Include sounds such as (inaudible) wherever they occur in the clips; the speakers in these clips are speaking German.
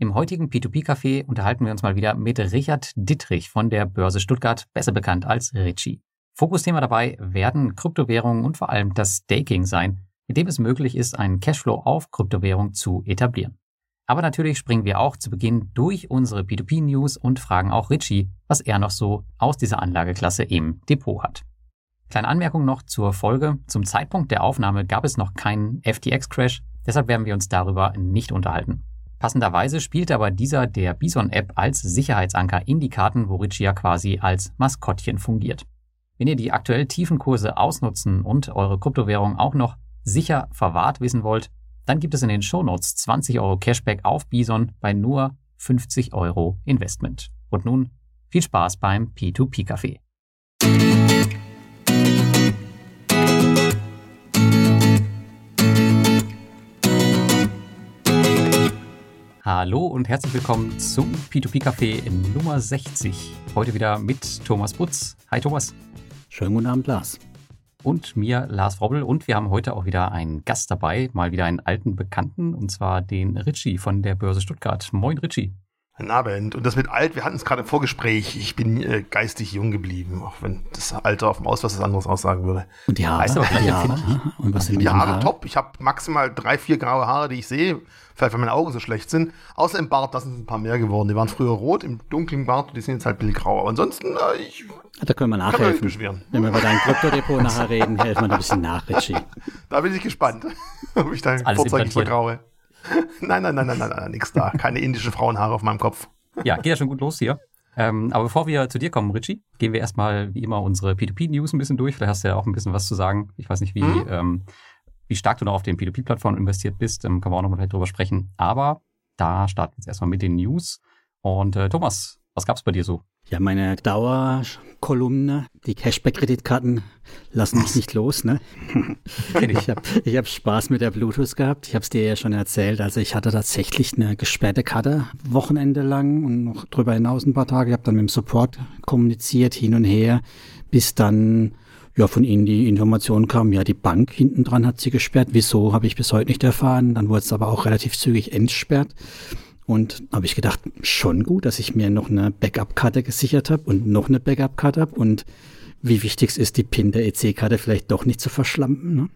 Im heutigen P2P-Café unterhalten wir uns mal wieder mit Richard Dittrich von der Börse Stuttgart, besser bekannt als Ritchie. Fokusthema dabei werden Kryptowährungen und vor allem das Staking sein, mit dem es möglich ist, einen Cashflow auf Kryptowährung zu etablieren. Aber natürlich springen wir auch zu Beginn durch unsere P2P-News und fragen auch Ritchie, was er noch so aus dieser Anlageklasse im Depot hat. Kleine Anmerkung noch zur Folge. Zum Zeitpunkt der Aufnahme gab es noch keinen FTX-Crash, deshalb werden wir uns darüber nicht unterhalten. Passenderweise spielt aber dieser der Bison-App als Sicherheitsanker in die Karten, wo Ritchie ja quasi als Maskottchen fungiert. Wenn ihr die aktuell tiefen Kurse ausnutzen und eure Kryptowährung auch noch sicher verwahrt wissen wollt, dann gibt es in den Shownotes 20 Euro Cashback auf Bison bei nur 50 Euro Investment. Und nun viel Spaß beim P2P-Café. Hallo und herzlich willkommen zum P2P Café Nummer 60. Heute wieder mit Thomas Butz. Hi Thomas. Schönen guten Abend, Lars. Und mir, Lars Robbel. Und wir haben heute auch wieder einen Gast dabei, mal wieder einen alten Bekannten, und zwar den Ritchie von der Börse Stuttgart. Moin Ritchie. Guten Abend. Und das mit alt, wir hatten es gerade im Vorgespräch, ich bin äh, geistig jung geblieben, auch wenn das Alter auf dem Ausweis was anderes aussagen würde. Und die Haare? Weißt du, die Haare? Und was sind die Haare? Haare? Top. Ich habe maximal drei, vier graue Haare, die ich sehe. Vielleicht, weil meine Augen so schlecht sind. Außer im Bart, da sind ein paar mehr geworden. Die waren früher rot, im dunklen Bart, die sind jetzt halt bildgrau. Aber ansonsten, äh, ich. Da können wir nachhelfen. Beschweren. Wenn wir über dein Kryptodepot nachher reden, helfen wir da ein bisschen nach, Richie. (laughs) Da bin ich gespannt, (laughs) ob ich dein vorzeitig vergraue. (laughs) Nein, nein, nein, nein, nein, nein, nix da. Keine indische Frauenhaare auf meinem Kopf. Ja, geht ja schon gut los hier. Ähm, aber bevor wir zu dir kommen, Richie, gehen wir erstmal wie immer unsere P2P-News ein bisschen durch. Vielleicht hast du ja auch ein bisschen was zu sagen. Ich weiß nicht, wie, mhm. ähm, wie stark du noch auf den P2P-Plattformen investiert bist. Ähm, können wir auch noch mal drüber sprechen. Aber da starten wir jetzt erstmal mit den News. Und äh, Thomas, was gab's bei dir so? Ja, meine Dauerkolumne, die Cashback-Kreditkarten lassen mich nicht los, ne? ich habe ich hab Spaß mit der Bluetooth gehabt. Ich habe es dir ja schon erzählt. Also ich hatte tatsächlich eine gesperrte Karte Wochenende lang und noch drüber hinaus ein paar Tage. Ich habe dann mit dem Support kommuniziert, hin und her, bis dann ja von ihnen die Information kam, ja, die Bank hinten dran hat sie gesperrt. Wieso, habe ich bis heute nicht erfahren. Dann wurde es aber auch relativ zügig entsperrt. Und habe ich gedacht, schon gut, dass ich mir noch eine Backup-Karte gesichert habe und noch eine Backup-Karte habe. Und wie wichtig es ist, die PIN der EC-Karte vielleicht doch nicht zu verschlampen. Ne?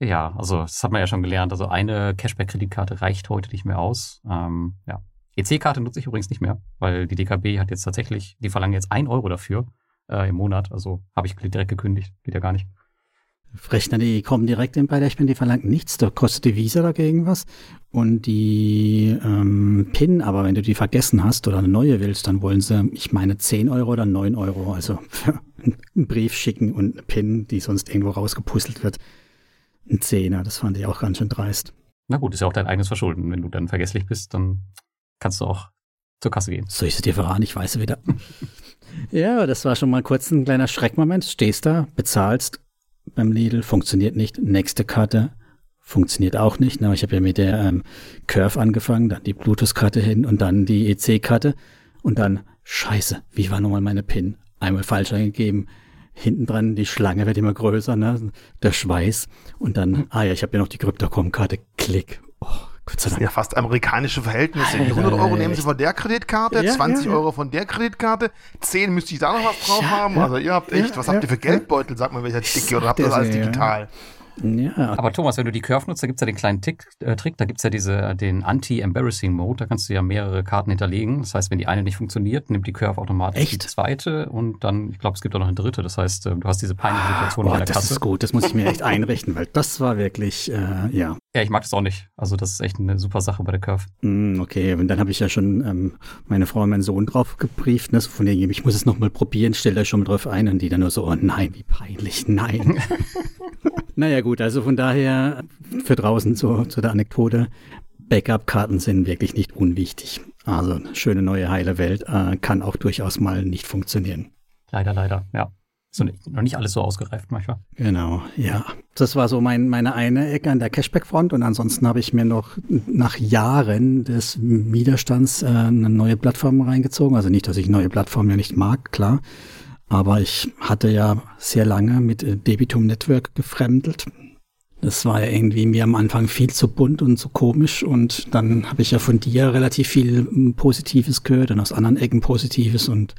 Ja, also das hat man ja schon gelernt. Also eine Cashback-Kreditkarte reicht heute nicht mehr aus. Ähm, ja. EC-Karte nutze ich übrigens nicht mehr, weil die DKB hat jetzt tatsächlich, die verlangen jetzt ein Euro dafür äh, im Monat. Also habe ich direkt gekündigt. Geht ja gar nicht. Rechner, die kommen direkt in bei der die verlangen nichts, da kostet die Visa dagegen was. Und die ähm, PIN, aber wenn du die vergessen hast oder eine neue willst, dann wollen sie, ich meine, 10 Euro oder 9 Euro, also einen Brief schicken und eine PIN, die sonst irgendwo rausgepuzzelt wird. Ein Zehner, das fand ich auch ganz schön dreist. Na gut, ist ja auch dein eigenes Verschulden. Wenn du dann vergesslich bist, dann kannst du auch zur Kasse gehen. Soll ich es dir verraten? Ich weiß wieder. (laughs) ja, das war schon mal kurz ein kleiner Schreckmoment. Stehst da, bezahlst beim Lidl, funktioniert nicht. Nächste Karte funktioniert auch nicht. Aber ich habe ja mit der ähm, Curve angefangen, dann die Bluetooth-Karte hin und dann die EC-Karte und dann, scheiße, wie war nochmal meine PIN? Einmal falsch eingegeben, hinten dran, die Schlange wird immer größer, ne? der Schweiß und dann, ah ja, ich habe ja noch die Cryptocom-Karte, klick. Oh, Gott sei Dank. Das sind ja fast amerikanische Verhältnisse. 100 Euro nehmen Sie von der Kreditkarte, ja, 20 ja, ja. Euro von der Kreditkarte, 10 müsste ich da noch was drauf haben. Also ihr habt echt, was habt ihr für Geldbeutel, sagt mal, welcher dicke, oder habt ihr das alles digital? Ja. Aber Thomas, wenn du die Curve nutzt, da gibt es ja den kleinen Tick, äh, Trick, da gibt es ja diese, den Anti-Embarrassing-Mode, da kannst du ja mehrere Karten hinterlegen. Das heißt, wenn die eine nicht funktioniert, nimmt die Curve automatisch Echt? die zweite und dann, ich glaube, es gibt auch noch eine dritte. Das heißt, äh, du hast diese peinliche ah, Situation ah, in der das Kasse. Das ist gut, das muss ich mir echt einrichten, weil das war wirklich, äh, ja. Ja, ich mag das auch nicht. Also das ist echt eine super Sache bei der Curve. Mm, okay, und dann habe ich ja schon ähm, meine Frau und meinen Sohn drauf gebrieft, ne? von dem ich muss es nochmal probieren, stellt euch schon mal drauf ein und die dann nur so, oh nein, wie peinlich, nein. (laughs) naja gut, also von daher für draußen zu, zu der Anekdote, Backup-Karten sind wirklich nicht unwichtig. Also schöne neue heile Welt äh, kann auch durchaus mal nicht funktionieren. Leider, leider, ja. So, noch nicht alles so ausgereift manchmal. Genau, ja. Das war so mein, meine eine Ecke an der Cashback-Front und ansonsten habe ich mir noch nach Jahren des Widerstands äh, eine neue Plattform reingezogen. Also nicht, dass ich neue Plattformen ja nicht mag, klar. Aber ich hatte ja sehr lange mit äh, Debitum Network gefremdelt. Das war ja irgendwie mir am Anfang viel zu bunt und zu komisch und dann habe ich ja von dir relativ viel hm, Positives gehört und aus anderen Ecken Positives und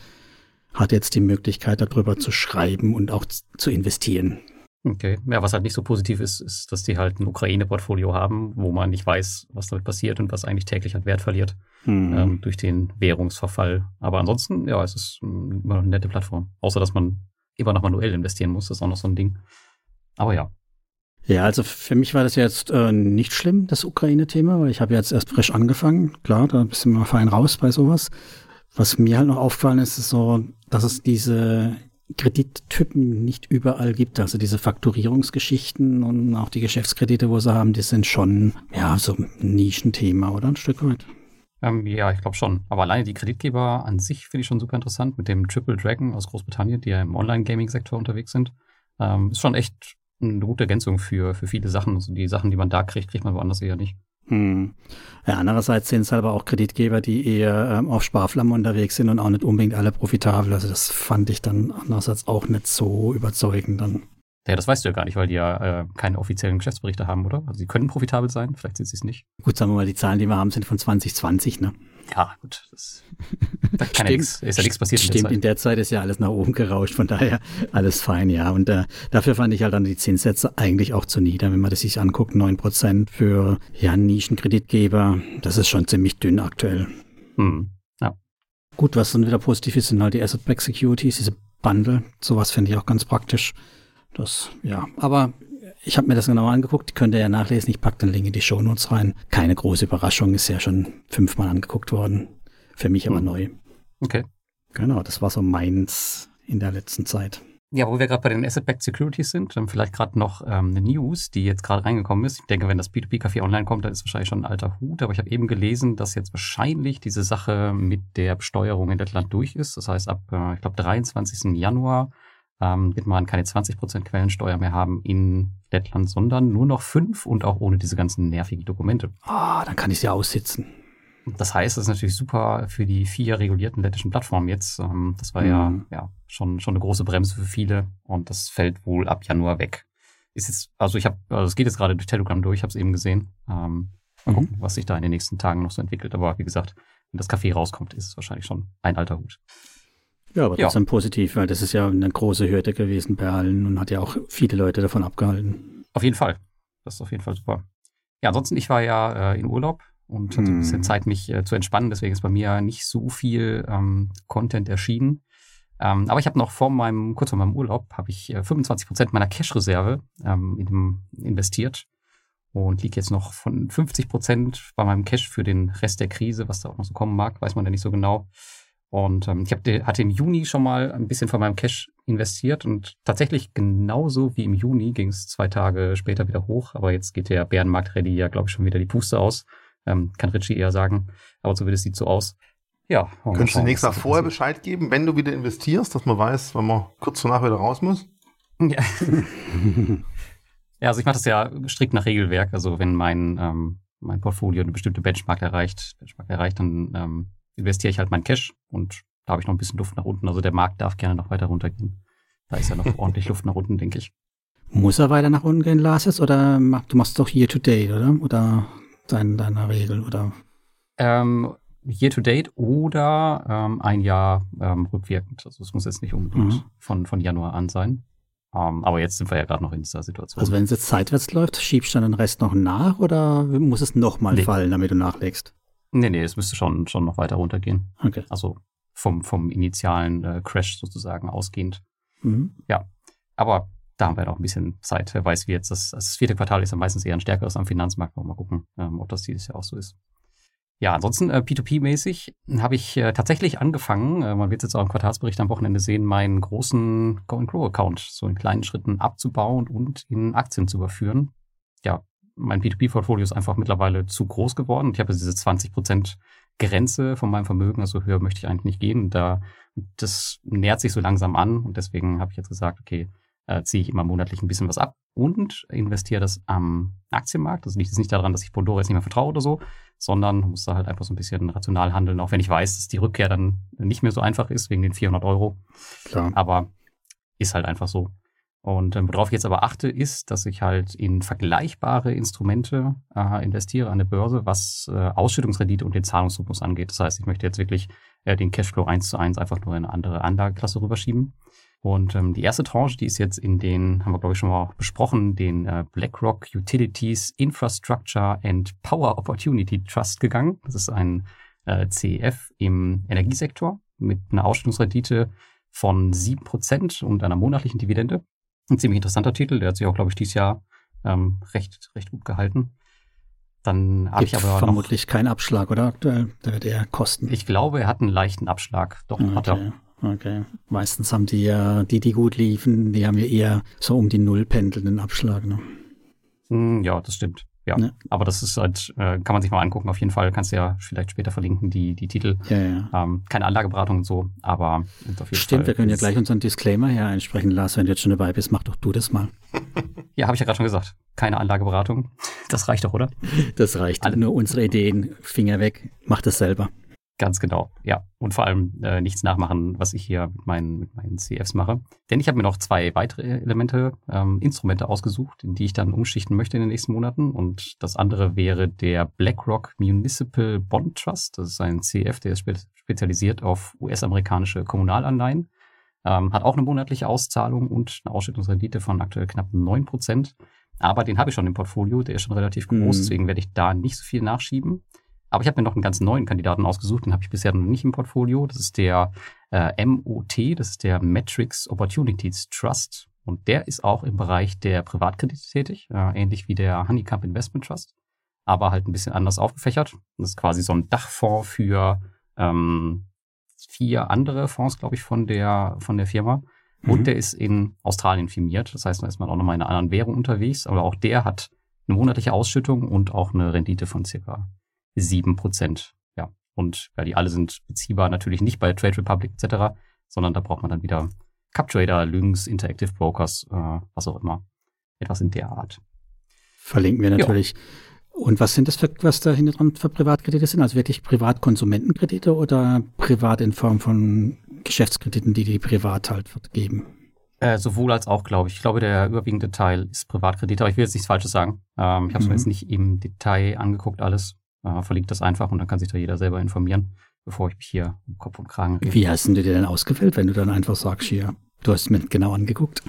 hatte jetzt die Möglichkeit darüber zu schreiben und auch zu investieren. Okay. Ja, was halt nicht so positiv ist, ist, dass die halt ein Ukraine-Portfolio haben, wo man nicht weiß, was damit passiert und was eigentlich täglich an Wert verliert mhm. ähm, durch den Währungsverfall. Aber ansonsten, ja, es ist immer noch eine nette Plattform. Außer, dass man immer noch manuell investieren muss, das ist auch noch so ein Ding. Aber ja. Ja, also für mich war das jetzt äh, nicht schlimm, das Ukraine-Thema, weil ich habe jetzt erst frisch angefangen. Klar, da bist du mal fein raus bei sowas. Was mir halt noch aufgefallen ist, ist so, dass es diese Kredittypen nicht überall gibt. Also diese Fakturierungsgeschichten und auch die Geschäftskredite, wo sie haben, die sind schon, ja, so ein Nischenthema, oder? Ein Stück weit. Ähm, ja, ich glaube schon. Aber alleine die Kreditgeber an sich finde ich schon super interessant mit dem Triple Dragon aus Großbritannien, die ja im Online-Gaming-Sektor unterwegs sind. Ähm, ist schon echt eine gute Ergänzung für, für viele Sachen. Also die Sachen, die man da kriegt, kriegt man woanders eher nicht. Hm. Ja, andererseits sind es aber auch Kreditgeber, die eher ähm, auf Sparflammen unterwegs sind und auch nicht unbedingt alle profitabel. Also das fand ich dann andererseits auch nicht so überzeugend dann. Ja, das weißt du ja gar nicht, weil die ja äh, keine offiziellen Geschäftsberichte haben, oder? Also sie können profitabel sein, vielleicht sind sie es nicht. Gut, sagen wir mal, die Zahlen, die wir haben, sind von 2020, ne? Ja, gut. Das, (laughs) da kann ja nix, ist ja nichts passiert. Stimmt, in der, in der, Zeit ist ja alles nach oben gerauscht, von daher alles fein, ja. Und äh, dafür fand ich halt dann die Zinssätze eigentlich auch zu nieder, wenn man das sich anguckt. neun Prozent für ja, Nischenkreditgeber, das ist schon ziemlich dünn aktuell. Hm. Ja. Gut, was dann wieder positiv ist, sind halt die Asset-Backed Securities, diese Bundle. Sowas finde ich auch ganz praktisch. Das, ja, aber ich habe mir das genau angeguckt, könnt ihr ja nachlesen, ich packe den Link in die Show Notes rein. Keine große Überraschung, ist ja schon fünfmal angeguckt worden. Für mich aber hm. neu. Okay. Genau, das war so meins in der letzten Zeit. Ja, wo wir gerade bei den Asset-Backed Securities sind, dann vielleicht gerade noch ähm, eine News, die jetzt gerade reingekommen ist. Ich denke, wenn das P2P-Café online kommt, dann ist wahrscheinlich schon ein alter Hut. Aber ich habe eben gelesen, dass jetzt wahrscheinlich diese Sache mit der Besteuerung in Lettland durch ist. Das heißt, ab, äh, ich glaube, 23. Januar ähm, wird man keine 20% Quellensteuer mehr haben in Lettland, sondern nur noch fünf und auch ohne diese ganzen nervigen Dokumente. Ah, dann kann ich sie aussitzen. Das heißt, das ist natürlich super für die vier regulierten lettischen Plattformen jetzt. Ähm, das war mhm. ja, ja schon, schon eine große Bremse für viele und das fällt wohl ab Januar weg. Ist jetzt, also ich habe, also es geht jetzt gerade durch Telegram durch, ich habe es eben gesehen. Ähm, mal mhm. gucken, was sich da in den nächsten Tagen noch so entwickelt. Aber wie gesagt, wenn das Café rauskommt, ist es wahrscheinlich schon ein alter Hut. Ja, aber trotzdem ja. positiv, weil das ist ja eine große Hürde gewesen bei allen und hat ja auch viele Leute davon abgehalten. Auf jeden Fall. Das ist auf jeden Fall super. Ja, ansonsten, ich war ja äh, in Urlaub und hatte hm. ein bisschen. Zeit, mich äh, zu entspannen. Deswegen ist bei mir nicht so viel ähm, Content erschienen. Ähm, aber ich habe noch vor meinem, kurz vor meinem Urlaub, habe ich äh, 25 Prozent meiner Cash-Reserve ähm, investiert und liege jetzt noch von 50 Prozent bei meinem Cash für den Rest der Krise, was da auch noch so kommen mag, weiß man ja nicht so genau. Und ähm, ich hab, hatte im Juni schon mal ein bisschen von meinem Cash investiert und tatsächlich genauso wie im Juni ging es zwei Tage später wieder hoch. Aber jetzt geht der Bärenmarkt Ready ja, glaube ich, schon wieder die Puste aus. Ähm, kann Richie eher sagen. Aber zumindest sieht so aus. Ja. Könntest du nächstes Mal vorher Bescheid geben, wenn du wieder investierst, dass man weiß, wann man kurz danach wieder raus muss? Ja. (laughs) ja, also ich mache das ja strikt nach Regelwerk. Also wenn mein, ähm, mein Portfolio eine bestimmte Benchmark erreicht, Benchmark erreicht, dann ähm, investiere ich halt mein Cash und da habe ich noch ein bisschen Luft nach unten. Also der Markt darf gerne noch weiter runtergehen. Da ist ja noch (laughs) ordentlich Luft nach unten, denke ich. Muss er weiter nach unten gehen, Lars, oder du machst doch Year to Date, oder? Oder dein, deiner Regel, oder? Ähm, Year to Date oder ähm, ein Jahr ähm, rückwirkend. Also es muss jetzt nicht unbedingt mhm. von, von Januar an sein. Um, ähm, aber jetzt sind wir ja gerade noch in dieser Situation. Also wenn es jetzt seitwärts läuft, schiebst du dann den Rest noch nach oder muss es nochmal nee. fallen, damit du nachlegst? Nee, nee, es müsste schon, schon noch weiter runtergehen. Okay. Also vom, vom initialen äh, Crash sozusagen ausgehend. Mhm. Ja. Aber da haben wir noch ein bisschen Zeit. Wer weiß, wie jetzt das, das vierte Quartal ist ja meistens eher ein stärkeres am Finanzmarkt. Mal gucken, ähm, ob das dieses Jahr auch so ist. Ja, ansonsten äh, P2P-mäßig habe ich äh, tatsächlich angefangen, äh, man wird jetzt auch im Quartalsbericht am Wochenende sehen, meinen großen Go and Grow Account so in kleinen Schritten abzubauen und in Aktien zu überführen. Mein P2P-Portfolio ist einfach mittlerweile zu groß geworden. Ich habe diese 20% Grenze von meinem Vermögen, also höher möchte ich eigentlich nicht gehen. Da, das nähert sich so langsam an und deswegen habe ich jetzt gesagt, okay, äh, ziehe ich immer monatlich ein bisschen was ab und investiere das am Aktienmarkt. Also liegt es nicht daran, dass ich Pandora jetzt nicht mehr vertraue oder so, sondern muss da halt einfach so ein bisschen rational handeln, auch wenn ich weiß, dass die Rückkehr dann nicht mehr so einfach ist wegen den 400 Euro. Klar. Aber ist halt einfach so. Und ähm, worauf ich jetzt aber achte, ist, dass ich halt in vergleichbare Instrumente äh, investiere an der Börse, was äh, Ausschüttungsrendite und den Zahlungsrhythmus angeht. Das heißt, ich möchte jetzt wirklich äh, den Cashflow eins zu eins einfach nur in eine andere Anlageklasse rüberschieben. Und ähm, die erste Tranche, die ist jetzt in den, haben wir glaube ich schon mal besprochen, den äh, BlackRock Utilities Infrastructure and Power Opportunity Trust gegangen. Das ist ein äh, CEF im Energiesektor mit einer Ausschüttungsrendite von sieben Prozent und einer monatlichen Dividende. Ein ziemlich interessanter Titel, der hat sich auch, glaube ich, dieses Jahr ähm, recht, recht gut gehalten. Dann habe ich aber vermutlich keinen Abschlag, oder aktuell? Der wird eher kosten. Ich glaube, er hat einen leichten Abschlag. Doch, okay. hat er. Okay. Meistens haben die ja, die, die gut liefen, die haben ja eher so um die Null pendelnden Abschlag. Ne? Hm, ja, das stimmt. Ja, ja. aber das ist halt, äh, kann man sich mal angucken. Auf jeden Fall kannst du ja vielleicht später verlinken, die, die Titel. Ja, ja. Ähm, keine Anlageberatung und so, aber auf jeden Stimmt, Fall wir können ja gleich unseren Disclaimer hier einsprechen. Lars, wenn du jetzt schon dabei bist, mach doch du das mal. (laughs) ja, habe ich ja gerade schon gesagt. Keine Anlageberatung. Das reicht doch, oder? Das reicht. Alle. Nur unsere Ideen, Finger weg, mach das selber. Ganz genau, ja. Und vor allem äh, nichts nachmachen, was ich hier mit meinen, mit meinen CFs mache. Denn ich habe mir noch zwei weitere Elemente, ähm, Instrumente ausgesucht, in die ich dann umschichten möchte in den nächsten Monaten. Und das andere wäre der BlackRock Municipal Bond Trust. Das ist ein CF, der ist spe spezialisiert auf US-amerikanische Kommunalanleihen. Ähm, hat auch eine monatliche Auszahlung und eine Ausschüttungsrendite von aktuell knapp neun Prozent. Aber den habe ich schon im Portfolio, der ist schon relativ groß, mhm. deswegen werde ich da nicht so viel nachschieben. Aber ich habe mir noch einen ganz neuen Kandidaten ausgesucht, den habe ich bisher noch nicht im Portfolio. Das ist der äh, MOT, das ist der Metrics Opportunities Trust. Und der ist auch im Bereich der Privatkredite tätig, äh, ähnlich wie der Honeycomb Investment Trust, aber halt ein bisschen anders aufgefächert. Das ist quasi so ein Dachfonds für ähm, vier andere Fonds, glaube ich, von der, von der Firma. Und mhm. der ist in Australien firmiert. Das heißt, da ist man auch nochmal in einer anderen Währung unterwegs. Aber auch der hat eine monatliche Ausschüttung und auch eine Rendite von circa sieben Prozent. Ja. Und ja, die alle sind beziehbar natürlich nicht bei Trade Republic etc., sondern da braucht man dann wieder CupTrader, Lynx, Interactive Brokers, äh, was auch immer. Etwas in der Art. Verlinken wir natürlich. Ja. Und was sind das für, was da hinten dran für Privatkredite sind? Also wirklich Privatkonsumentenkredite oder privat in Form von Geschäftskrediten, die die privat halt geben? Äh, sowohl als auch, glaube ich. Ich glaube, der überwiegende Teil ist Privatkredite, aber ich will jetzt nichts Falsches sagen. Ähm, ich habe es mhm. mir jetzt nicht im Detail angeguckt, alles äh, verlinkt das einfach und dann kann sich da jeder selber informieren, bevor ich mich hier um Kopf und Kragen rede. Wie hast du dir denn ausgewählt, wenn du dann einfach sagst, hier, du hast es mir genau angeguckt?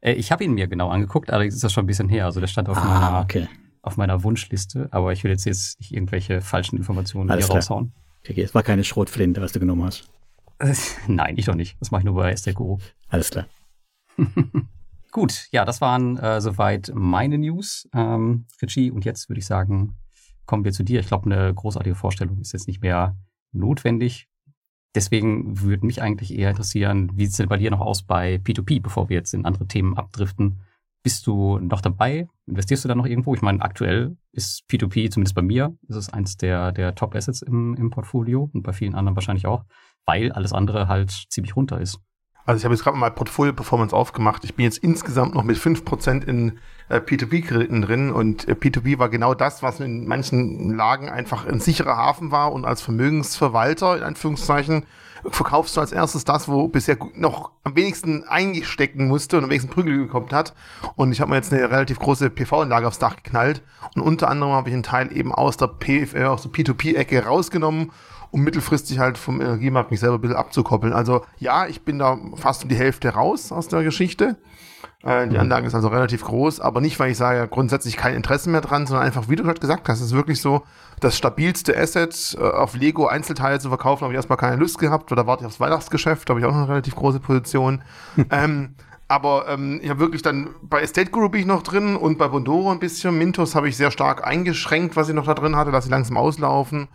Äh, ich habe ihn mir genau angeguckt, allerdings ist das schon ein bisschen her. Also der stand auf, ah, meiner, okay. auf meiner Wunschliste, aber ich will jetzt, jetzt nicht irgendwelche falschen Informationen Alles hier klar. raushauen. Okay, es war keine Schrotflinte, was du genommen hast. (laughs) Nein, ich doch nicht. Das mache ich nur bei Guru. Alles klar. (laughs) Gut, ja, das waren äh, soweit meine News, ähm, Richie. Und jetzt würde ich sagen, kommen wir zu dir. Ich glaube, eine großartige Vorstellung ist jetzt nicht mehr notwendig. Deswegen würde mich eigentlich eher interessieren, wie sieht es denn bei dir noch aus bei P2P, bevor wir jetzt in andere Themen abdriften? Bist du noch dabei? Investierst du da noch irgendwo? Ich meine, aktuell ist P2P, zumindest bei mir, ist es eins der, der Top-Assets im, im Portfolio und bei vielen anderen wahrscheinlich auch, weil alles andere halt ziemlich runter ist. Also ich habe jetzt gerade mal Portfolio Performance aufgemacht. Ich bin jetzt insgesamt noch mit 5% in äh, P2P-Krediten drin und äh, P2P war genau das, was in manchen Lagen einfach ein sicherer Hafen war und als Vermögensverwalter, in Anführungszeichen, verkaufst du als erstes das, wo bisher noch am wenigsten eingestecken musste und am wenigsten Prügel gekommen hat. Und ich habe mir jetzt eine relativ große PV-Anlage aufs Dach geknallt und unter anderem habe ich einen Teil eben aus der, P äh, aus der P2P-Ecke rausgenommen um mittelfristig halt vom Energiemarkt mich selber ein bisschen abzukoppeln. Also ja, ich bin da fast um die Hälfte raus aus der Geschichte. Äh, die mhm. Anlage ist also relativ groß, aber nicht, weil ich sage, grundsätzlich kein Interesse mehr dran, sondern einfach, wie du gerade gesagt hast, es ist wirklich so, das stabilste Asset äh, auf Lego Einzelteile zu verkaufen, habe ich erstmal keine Lust gehabt, oder warte ich aufs Weihnachtsgeschäft, da habe ich auch noch eine relativ große Position. (laughs) ähm, aber ähm, ich habe wirklich dann bei Estate Group bin ich noch drin und bei Bondoro ein bisschen. Mintos habe ich sehr stark eingeschränkt, was ich noch da drin hatte, lasse ich langsam auslaufen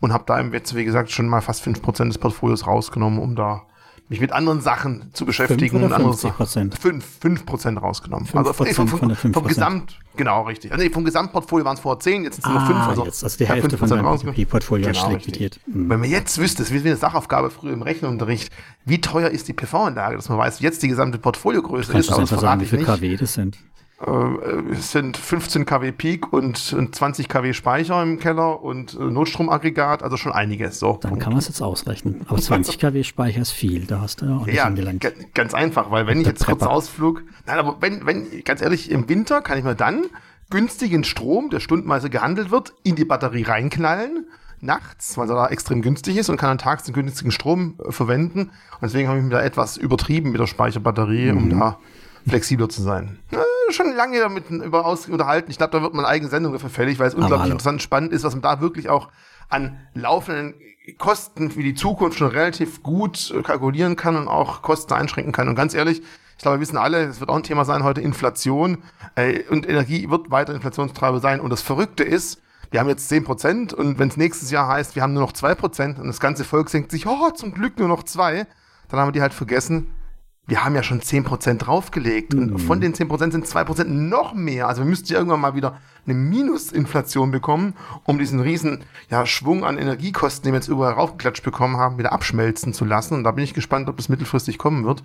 und habe da jetzt, wie gesagt, schon mal fast 5% des Portfolios rausgenommen, um da mich mit anderen Sachen zu beschäftigen. Fünf oder 50 Prozent? Fünf, fünf Prozent rausgenommen. 5 also nee, vom, vom, vom, vom Gesamt, genau, richtig. Also nee, vom Gesamtportfolio waren es vorher zehn, jetzt sind es ah, nur fünf. Also, jetzt, also die Hälfte von deinem Portfolio genau, liquidiert. Mhm. Wenn man jetzt wüsste, das ist wie eine Sachaufgabe früher im Rechenunterricht, wie teuer ist die PV-Anlage, dass man weiß, jetzt die gesamte Portfoliogröße Kannst ist. Kannst du sagen, wie viele KW das sind? Äh, es sind 15 kW Peak und 20 kW Speicher im Keller und äh, Notstromaggregat, also schon einiges. So. Dann kann man es jetzt ausrechnen. Aber 20 kW Speicher ist viel, da hast du ja auch nicht ja, angelangt. Ganz einfach, weil wenn ich jetzt kurz Ausflug, nein, aber wenn, wenn, ganz ehrlich, im Winter kann ich mir dann günstigen Strom, der stundenweise gehandelt wird, in die Batterie reinknallen nachts, weil er da extrem günstig ist und kann dann tags den günstigen Strom äh, verwenden. Und deswegen habe ich mich da etwas übertrieben mit der Speicherbatterie, mhm. um da flexibler zu sein. Äh, schon lange damit über aus unterhalten. Ich glaube, da wird man eine eigene Sendung dafür fällig, weil es unglaublich interessant und spannend ist, was man da wirklich auch an laufenden Kosten für die Zukunft schon relativ gut äh, kalkulieren kann und auch Kosten einschränken kann. Und ganz ehrlich, ich glaube, wir wissen alle, es wird auch ein Thema sein heute, Inflation. Äh, und Energie wird weiter Inflationstreiber sein. Und das Verrückte ist, wir haben jetzt zehn Prozent und wenn es nächstes Jahr heißt, wir haben nur noch zwei Prozent und das ganze Volk denkt sich, oh, zum Glück nur noch zwei, dann haben wir die halt vergessen, wir haben ja schon 10% draufgelegt und mhm. von den 10% sind 2% noch mehr. Also wir müssten ja irgendwann mal wieder eine Minusinflation bekommen, um diesen riesen ja, Schwung an Energiekosten, den wir jetzt überall raufgeklatscht bekommen haben, wieder abschmelzen zu lassen. Und da bin ich gespannt, ob das mittelfristig kommen wird.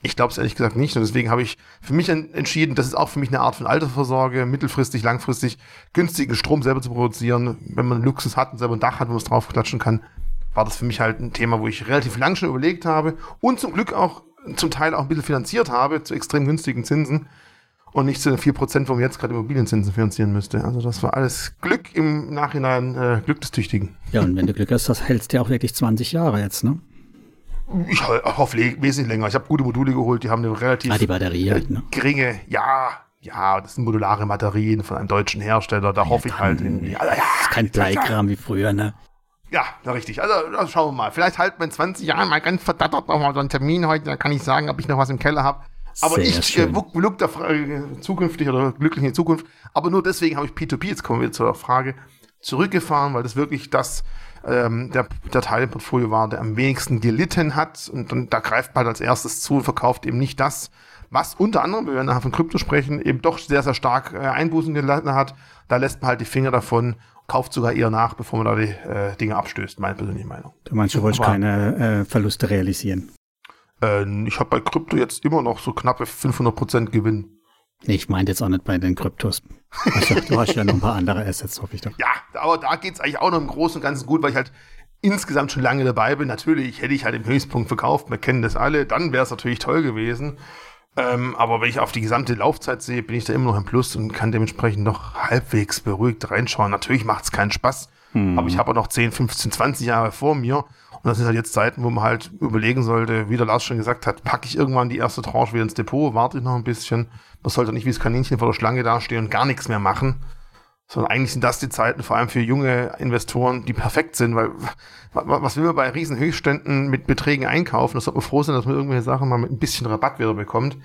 Ich glaube es ehrlich gesagt nicht. Und deswegen habe ich für mich entschieden, das ist auch für mich eine Art von Altersvorsorge, mittelfristig, langfristig günstigen Strom selber zu produzieren. Wenn man Luxus hat und selber ein Dach hat, wo man es draufklatschen kann, war das für mich halt ein Thema, wo ich relativ lang schon überlegt habe und zum Glück auch zum Teil auch ein bisschen finanziert habe zu extrem günstigen Zinsen und nicht zu den 4%, wo man jetzt gerade Immobilienzinsen finanzieren müsste. Also das war alles Glück im Nachhinein, äh, Glück des Tüchtigen. Ja, und wenn du Glück hast, das hältst du ja auch wirklich 20 Jahre jetzt, ne? Ich hoffe wesentlich länger. Ich habe gute Module geholt, die haben eine relativ ah, die Batterie halt, ne? geringe, ja, ja, das sind modulare Batterien von einem deutschen Hersteller, da ja, hoffe ich halt irgendwie. Ja, das ist kein Bleikram wie früher, ne? Ja, na richtig. Also, also schauen wir mal. Vielleicht halten wir in 20 Jahren mal ganz verdattert noch mal so einen Termin heute. Da kann ich sagen, ob ich noch was im Keller habe. Aber Sehr ich äh, look da äh, zukünftig oder glücklich in die Zukunft. Aber nur deswegen habe ich P2P, jetzt kommen wir zur Frage, zurückgefahren, weil das wirklich das ähm, der, der Teil im Portfolio war, der am wenigsten gelitten hat. Und dann, da greift man halt als erstes zu und verkauft eben nicht das, was unter anderem, wenn wir nachher von Krypto sprechen, eben doch sehr, sehr stark äh, Einbußen gelassen hat. Da lässt man halt die Finger davon kauft sogar eher nach, bevor man da die äh, Dinge abstößt, meine persönliche Meinung. Du meinst, du wolltest keine äh, Verluste realisieren? Äh, ich habe bei Krypto jetzt immer noch so knappe 500% Gewinn. Nee, ich meinte jetzt auch nicht bei den Kryptos. Also, du hast ja noch ein paar andere Assets, hoffe ich doch. Ja, aber da geht's eigentlich auch noch im Großen und Ganzen gut, weil ich halt insgesamt schon lange dabei bin. Natürlich hätte ich halt im Höchstpunkt verkauft, wir kennen das alle, dann wäre es natürlich toll gewesen. Ähm, aber wenn ich auf die gesamte Laufzeit sehe, bin ich da immer noch im Plus und kann dementsprechend noch halbwegs beruhigt reinschauen. Natürlich macht es keinen Spaß, mhm. aber ich habe auch noch 10, 15, 20 Jahre vor mir. Und das sind halt jetzt Zeiten, wo man halt überlegen sollte, wie der Lars schon gesagt hat, packe ich irgendwann die erste Tranche wieder ins Depot, warte ich noch ein bisschen. Man sollte nicht wie das Kaninchen vor der Schlange dastehen und gar nichts mehr machen, sondern eigentlich sind das die Zeiten, vor allem für junge Investoren, die perfekt sind, weil was will man bei riesen Höchstständen mit Beträgen einkaufen? Das sollte man froh sein, dass man irgendwelche Sachen mal mit ein bisschen Rabatt wieder bekommt.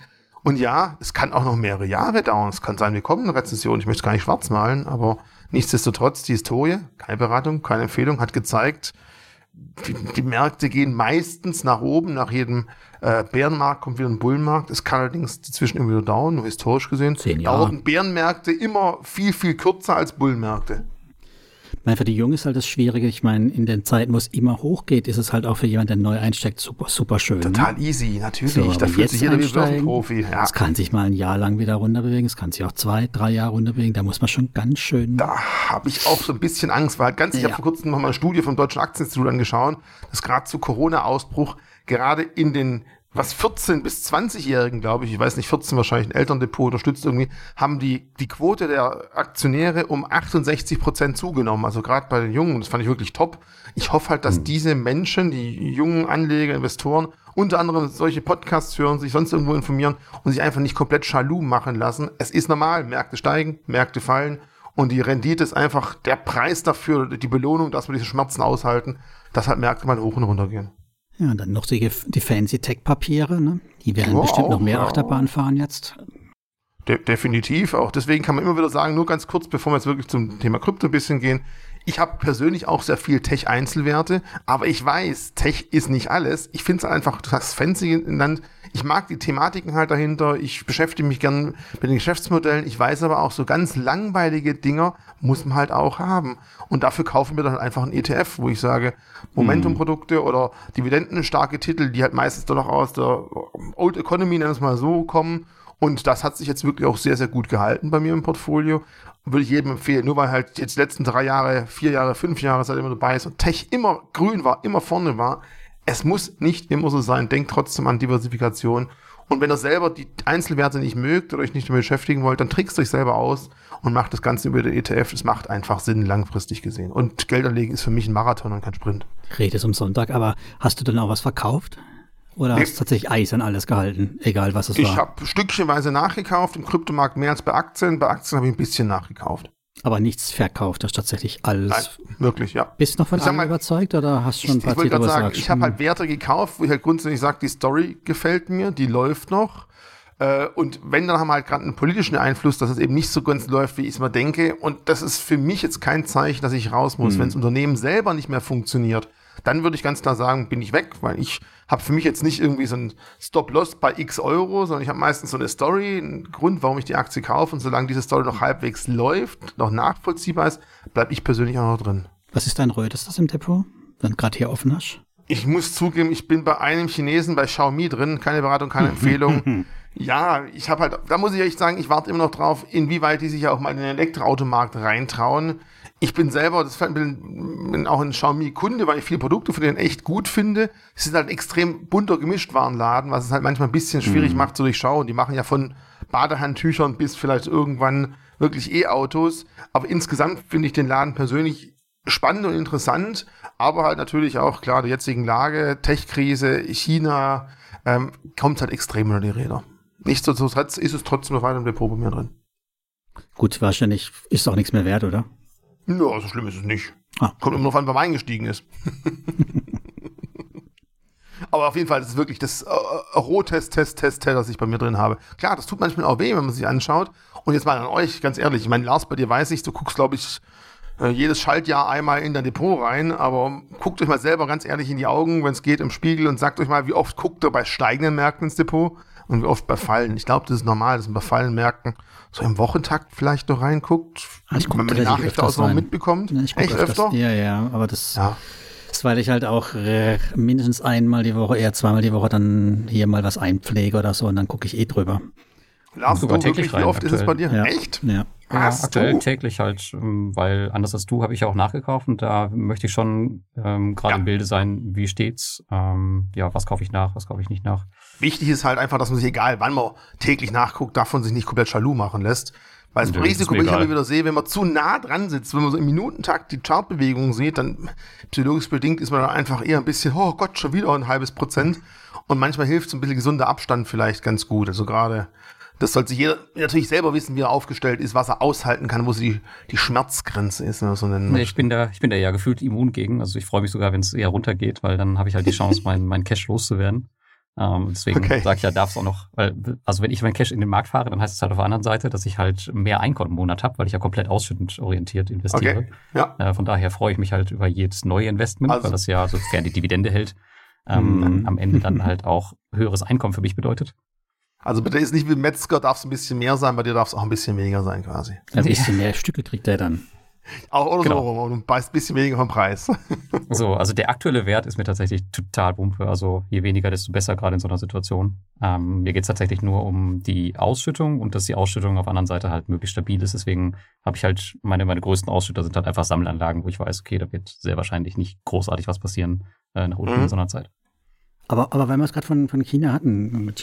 Und ja, es kann auch noch mehrere Jahre dauern. Es kann sein, wir kommen in eine Rezession. Ich möchte gar nicht schwarz malen, aber nichtsdestotrotz, die Historie, keine Beratung, keine Empfehlung, hat gezeigt, die, die Märkte gehen meistens nach oben, nach jedem äh, Bärenmarkt kommt wieder ein Bullenmarkt. Es kann allerdings dazwischen immer wieder dauern, nur historisch gesehen. Zehn Jahre. Dauerten Bärenmärkte immer viel, viel kürzer als Bullenmärkte meine, für die Jungen ist halt das Schwierige. Ich meine, in den Zeiten, wo es immer hochgeht, ist es halt auch für jemanden, der neu einsteigt, super, super schön. Total ne? easy, natürlich. So, da fühlt sich jeder wie ein Profi. Ja. Es kann sich mal ein Jahr lang wieder runterbewegen. Es kann sich auch zwei, drei Jahre runterbewegen. Da muss man schon ganz schön. Da habe ich auch so ein bisschen Angst, weil ganz, ich ja. habe vor kurzem noch mal eine Studie vom Deutschen Aktieninstitut angeschaut, dass gerade zu Corona-Ausbruch gerade in den was 14 bis 20-Jährigen, glaube ich, ich weiß nicht, 14 wahrscheinlich ein Elterndepot unterstützt irgendwie, haben die, die Quote der Aktionäre um 68 Prozent zugenommen. Also gerade bei den Jungen, das fand ich wirklich top. Ich hoffe halt, dass mhm. diese Menschen, die jungen Anleger, Investoren, unter anderem solche Podcasts hören, sich sonst irgendwo informieren und sich einfach nicht komplett schalou machen lassen. Es ist normal, Märkte steigen, Märkte fallen und die Rendite ist einfach der Preis dafür, die Belohnung, dass wir diese Schmerzen aushalten, dass halt Märkte mal hoch und runter gehen. Ja, und dann noch die, die fancy Tech-Papiere, ne? Die werden oh, bestimmt noch mehr Achterbahn fahren jetzt. De definitiv, auch deswegen kann man immer wieder sagen, nur ganz kurz, bevor wir jetzt wirklich zum Thema Krypto ein bisschen gehen, ich habe persönlich auch sehr viel Tech-Einzelwerte, aber ich weiß, Tech ist nicht alles. Ich finde es einfach, du hast fancy genannt, ich mag die Thematiken halt dahinter, ich beschäftige mich gern mit den Geschäftsmodellen, ich weiß aber auch, so ganz langweilige Dinger muss man halt auch haben. Und dafür kaufen wir dann einfach ein ETF, wo ich sage, Momentum-Produkte mhm. oder dividendenstarke Titel, die halt meistens doch noch aus der Old Economy, nennen wir es mal so, kommen Und das hat sich jetzt wirklich auch sehr, sehr gut gehalten bei mir im Portfolio. Würde ich jedem empfehlen, nur weil halt jetzt die letzten drei Jahre, vier Jahre, fünf Jahre seit immer dabei ist und Tech immer grün war, immer vorne war. Es muss nicht immer so sein. Denkt trotzdem an Diversifikation. Und wenn ihr selber die Einzelwerte nicht mögt oder euch nicht damit beschäftigen wollt, dann trickst euch selber aus und macht das Ganze über den ETF. Es macht einfach Sinn, langfristig gesehen. Und Geld anlegen ist für mich ein Marathon und kein Sprint. Rede ist am Sonntag, aber hast du denn auch was verkauft? Oder hast du tatsächlich Eis an alles gehalten, egal was es ich war? Ich habe stückchenweise nachgekauft, im Kryptomarkt mehr als bei Aktien. Bei Aktien habe ich ein bisschen nachgekauft. Aber nichts verkauft, das ist tatsächlich alles. Nein, wirklich, ja. Bist du noch von allem überzeugt oder hast du schon ein paar Ich, ich wollte sagen, ich habe halt Werte gekauft, wo ich halt grundsätzlich sage, die Story gefällt mir, die läuft noch. Äh, und wenn, dann haben wir halt gerade einen politischen Einfluss, dass es eben nicht so ganz läuft, wie ich es mal denke. Und das ist für mich jetzt kein Zeichen, dass ich raus muss. Mhm. Wenn das Unternehmen selber nicht mehr funktioniert, dann würde ich ganz klar sagen, bin ich weg, weil ich habe für mich jetzt nicht irgendwie so ein Stop-Loss bei x Euro, sondern ich habe meistens so eine Story, einen Grund, warum ich die Aktie kaufe. Und solange diese Story noch halbwegs läuft, noch nachvollziehbar ist, bleibe ich persönlich auch noch drin. Was ist dein Rötestes im Depot, wenn du gerade hier offen hast? Ich muss zugeben, ich bin bei einem Chinesen bei Xiaomi drin, keine Beratung, keine (laughs) Empfehlung. ja, ich habe halt, da muss ich echt sagen, ich warte immer noch drauf, inwieweit die sich ja auch mal in den Elektroautomarkt reintrauen. Ich bin selber, das bin, bin auch ein Xiaomi-Kunde, weil ich viele Produkte von denen echt gut finde. Es ist halt extrem bunter Gemischtwarenladen, was es halt manchmal ein bisschen schwierig mhm. macht zu durchschauen. Die machen ja von Badehandtüchern bis vielleicht irgendwann wirklich E-Autos. Aber insgesamt finde ich den Laden persönlich spannend und interessant, aber halt natürlich auch klar der jetzigen Lage, Tech-Krise, China, ähm, kommt halt extrem unter die Räder. Nichtsdestotrotz ist es trotzdem noch weiter im Depot bei mir drin. Gut, wahrscheinlich ist auch nichts mehr wert, oder? Ja, so schlimm ist es nicht. Ah. Kommt immer noch an, wann man eingestiegen ist. (laughs) Aber auf jeden Fall, das ist wirklich das äh, äh Rohtest, Test, Test, Test, das ich bei mir drin habe. Klar, das tut manchmal auch weh, wenn man sich anschaut. Und jetzt mal an euch, ganz ehrlich, ich meine, Lars, bei dir weiß ich, du guckst, glaube ich, äh, jedes Schaltjahr einmal in dein Depot rein, aber guckt euch mal selber ganz ehrlich in die Augen, wenn es geht, im Spiegel und sagt euch mal, wie oft guckt ihr bei steigenden Märkten ins Depot und wie oft bei Fallen. Ich glaube, das ist normal, dass man bei Fallen Märkten so im Wochentakt vielleicht noch reinguckt, ah, ich wenn man die Nachrichten aus noch mitbekommt. Ja, ich Echt öfter? Ja, ja, aber das, ja. das weil ich halt auch äh, mindestens einmal die Woche, eher zweimal die Woche dann hier mal was einpflege oder so und dann gucke ich eh drüber. Lars, du täglich rein, wie oft aktuell. ist es bei dir? Ja. Echt? Ja. Ja, aktuell du? täglich halt, ähm, weil anders als du habe ich ja auch nachgekauft und da möchte ich schon ähm, gerade ja. im Bilde sein, wie steht's, ähm, ja, was kaufe ich nach, was kaufe ich nicht nach. Wichtig ist halt einfach, dass man sich, egal wann man täglich nachguckt, davon sich nicht komplett jaloux machen lässt. Weil das ja, Risiko, ich immer wieder sehe, wenn man zu nah dran sitzt, wenn man so im Minutentakt die Chartbewegungen sieht, dann psychologisch bedingt ist man dann einfach eher ein bisschen, oh Gott, schon wieder ein halbes Prozent. Und manchmal hilft so ein bisschen gesunder Abstand vielleicht ganz gut. Also gerade das sollte sich jeder natürlich selber wissen, wie er aufgestellt ist, was er aushalten kann, wo die, die Schmerzgrenze ist. So nee, ich bin da, ich bin da ja gefühlt immun gegen. Also ich freue mich sogar, wenn es eher runtergeht, weil dann habe ich halt die (laughs) Chance, mein, mein Cash loszuwerden. Ähm, deswegen okay. sage ich ja, darf es auch noch, weil, also wenn ich mein Cash in den Markt fahre, dann heißt es halt auf der anderen Seite, dass ich halt mehr Einkommen im Monat habe, weil ich ja komplett ausschüttend orientiert investiere. Okay. Ja. Äh, von daher freue ich mich halt über jedes neue Investment, also. weil das ja, sofern die Dividende hält, ähm, mhm. am Ende dann halt auch höheres Einkommen für mich bedeutet. Also bitte ist nicht wie Metzger, darf es ein bisschen mehr sein, bei dir darf es auch ein bisschen weniger sein quasi. Ein bisschen mehr Stücke kriegt er dann. Auch oder genau. so, und beißt ein bisschen weniger vom Preis. (laughs) so, also der aktuelle Wert ist mir tatsächlich total wumpe. Also je weniger, desto besser gerade in so einer Situation. Ähm, mir geht es tatsächlich nur um die Ausschüttung und dass die Ausschüttung auf der anderen Seite halt möglichst stabil ist. Deswegen habe ich halt, meine, meine größten Ausschütter sind halt einfach Sammelanlagen, wo ich weiß, okay, da wird sehr wahrscheinlich nicht großartig was passieren äh, nach unten mhm. in so einer Zeit. Aber, aber weil wir es gerade von, von China hatten,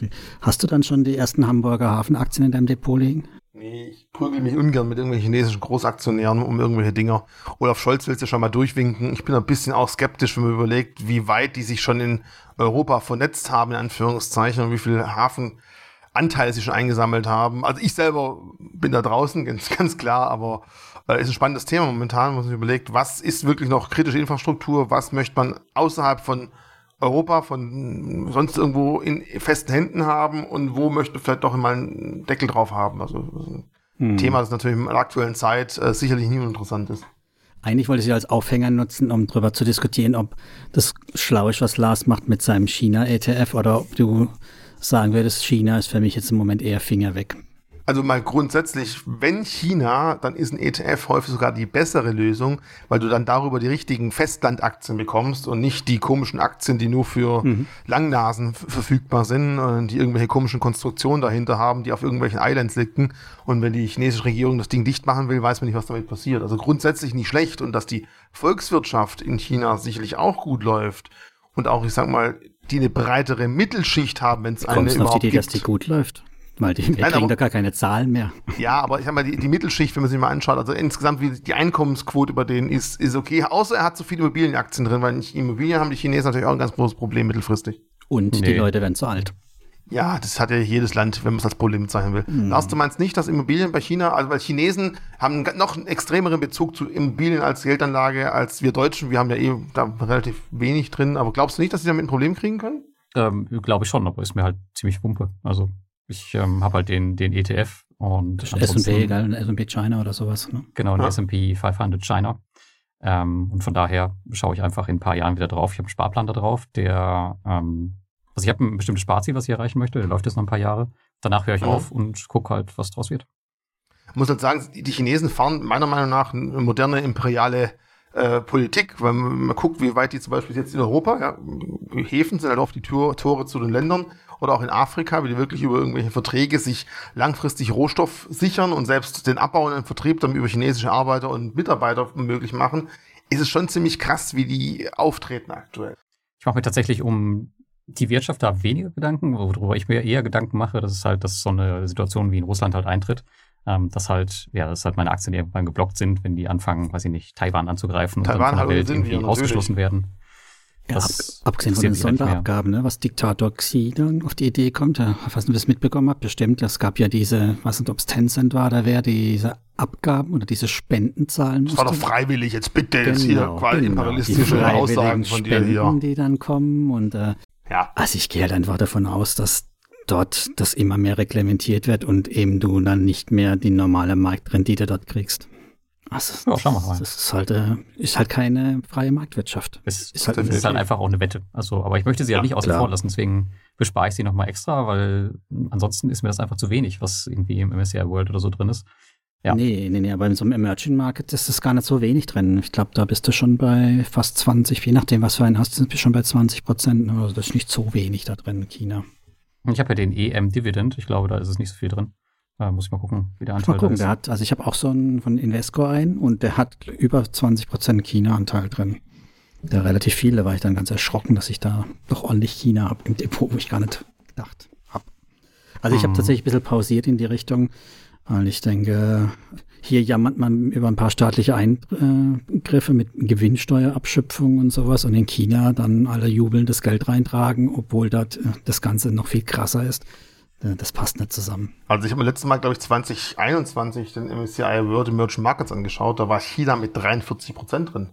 hast du dann schon die ersten Hamburger Hafenaktien in deinem Depot liegen? Nee, ich prügel mich ungern mit irgendwelchen chinesischen Großaktionären um irgendwelche Dinger. Olaf Scholz will es ja schon mal durchwinken. Ich bin ein bisschen auch skeptisch, wenn man überlegt, wie weit die sich schon in Europa vernetzt haben, in Anführungszeichen, und wie viel Hafenanteile sie schon eingesammelt haben. Also ich selber bin da draußen, (laughs) ganz, ganz klar, aber äh, ist ein spannendes Thema momentan, wenn man sich überlegt, was ist wirklich noch kritische Infrastruktur, was möchte man außerhalb von Europa von sonst irgendwo in festen Händen haben und wo möchte vielleicht doch mal einen Deckel drauf haben. Also ein hm. Thema, das natürlich in der aktuellen Zeit äh, sicherlich nie uninteressant ist. Eigentlich wollte ich sie als Aufhänger nutzen, um darüber zu diskutieren, ob das schlau ist, was Lars macht mit seinem China-ETF oder ob du sagen würdest, China ist für mich jetzt im Moment eher Finger weg. Also mal grundsätzlich, wenn China, dann ist ein ETF häufig sogar die bessere Lösung, weil du dann darüber die richtigen Festlandaktien bekommst und nicht die komischen Aktien, die nur für mhm. Langnasen verfügbar sind und die irgendwelche komischen Konstruktionen dahinter haben, die auf irgendwelchen Islands liegen. Und wenn die chinesische Regierung das Ding dicht machen will, weiß man nicht, was damit passiert. Also grundsätzlich nicht schlecht und dass die Volkswirtschaft in China sicherlich auch gut läuft und auch, ich sag mal, die eine breitere Mittelschicht haben, wenn es eine überhaupt die Idee, gibt. dass die gut läuft? Weil die, wir Nein, kriegen aber, da gar keine Zahlen mehr. Ja, aber ich sag mal, die, die, Mittelschicht, wenn man sich mal anschaut, also insgesamt wie die Einkommensquote über den ist, ist okay, außer er hat so viele Immobilienaktien drin, weil Immobilien haben die Chinesen natürlich auch ein ganz großes Problem mittelfristig. Und nee. die Leute werden zu alt. Ja, das hat ja jedes Land, wenn man es als Problem bezeichnen will. Mhm. Lars, du meinst nicht, dass Immobilien bei China, also weil Chinesen haben noch einen extremeren Bezug zu Immobilien als Geldanlage als wir Deutschen. Wir haben ja eh da relativ wenig drin. Aber glaubst du nicht, dass sie damit ein Problem kriegen können? Ähm, Glaube ich schon, aber ist mir halt ziemlich wumpe. Also ich ähm, habe halt den, den ETF und S&P, geil, S&P China oder sowas. Ne? Genau, den ja. S&P 500 China. Ähm, und von daher schaue ich einfach in ein paar Jahren wieder drauf. Ich habe einen Sparplan da drauf, der, ähm, also ich habe ein bestimmtes Sparziel, was ich erreichen möchte. Der läuft jetzt noch ein paar Jahre. Danach höre ich mhm. auf und gucke halt, was draus wird. Ich muss halt sagen, die Chinesen fahren meiner Meinung nach eine moderne imperiale äh, Politik, weil man, man, guckt, wie weit die zum Beispiel jetzt in Europa, ja, Häfen sind halt oft die Tür, Tore zu den Ländern oder auch in Afrika, wie die wirklich über irgendwelche Verträge sich langfristig Rohstoff sichern und selbst den Abbau und den Vertrieb dann über chinesische Arbeiter und Mitarbeiter möglich machen, ist es schon ziemlich krass, wie die auftreten aktuell. Ich mache mir tatsächlich um die Wirtschaft da weniger Gedanken, worüber ich mir eher Gedanken mache, das ist halt, dass so eine Situation wie in Russland halt eintritt, ähm, dass halt, ja, dass halt meine Aktien irgendwann geblockt sind, wenn die anfangen, weiß ich nicht, Taiwan anzugreifen Taiwan und dann von der Welt irgendwie ausgeschlossen werden. Ja, ab, abgesehen von den Sonderabgaben, ne, was Diktator Xi dann auf die Idee kommt, ja, was du das mitbekommen habt, bestimmt, es gab ja diese, was nicht, ob es Tencent war, da wäre diese Abgaben oder diese Spenden zahlen musste. Das war doch freiwillig, jetzt bitte genau, jetzt hier genau, quasi genau, imperialistische Aussagen von dir hier. die dann kommen und äh, ja. also ich gehe halt einfach davon aus, dass dort das immer mehr reglementiert wird und eben du dann nicht mehr die normale Marktrendite dort kriegst. Also, ja, schauen wir mal. Das ist halt, äh, ist halt keine freie Marktwirtschaft. Es ist, halt, ist halt einfach auch eine Wette. Also, aber ich möchte sie ja, halt nicht außen vor lassen, deswegen bespare ich sie nochmal extra, weil ansonsten ist mir das einfach zu wenig, was irgendwie im MSCI World oder so drin ist. Ja. Nee, nee, nee, aber in so einem Emerging Market ist das gar nicht so wenig drin. Ich glaube, da bist du schon bei fast 20, je nachdem, was du einen hast, bist du schon bei 20 Prozent. Also das ist nicht so wenig da drin in China. Ich habe ja den EM Dividend, ich glaube, da ist es nicht so viel drin. Da muss ich mal gucken, wie der Anteil mal gucken, ist. Der hat, also ich habe auch so einen von Invesco ein und der hat über 20% China-Anteil drin. Der relativ viel, da war ich dann ganz erschrocken, dass ich da doch ordentlich China habe im Depot, wo ich gar nicht gedacht habe. Also ich habe mhm. tatsächlich ein bisschen pausiert in die Richtung, weil ich denke, hier jammert man über ein paar staatliche Eingriffe mit Gewinnsteuerabschöpfung und sowas und in China dann alle jubeln das Geld reintragen, obwohl dort äh, das Ganze noch viel krasser ist. Äh, das passt nicht zusammen. Also ich habe mir letztes Mal, glaube ich, 2021 den MSCI World Emerging Markets angeschaut. Da war China mit 43 Prozent drin.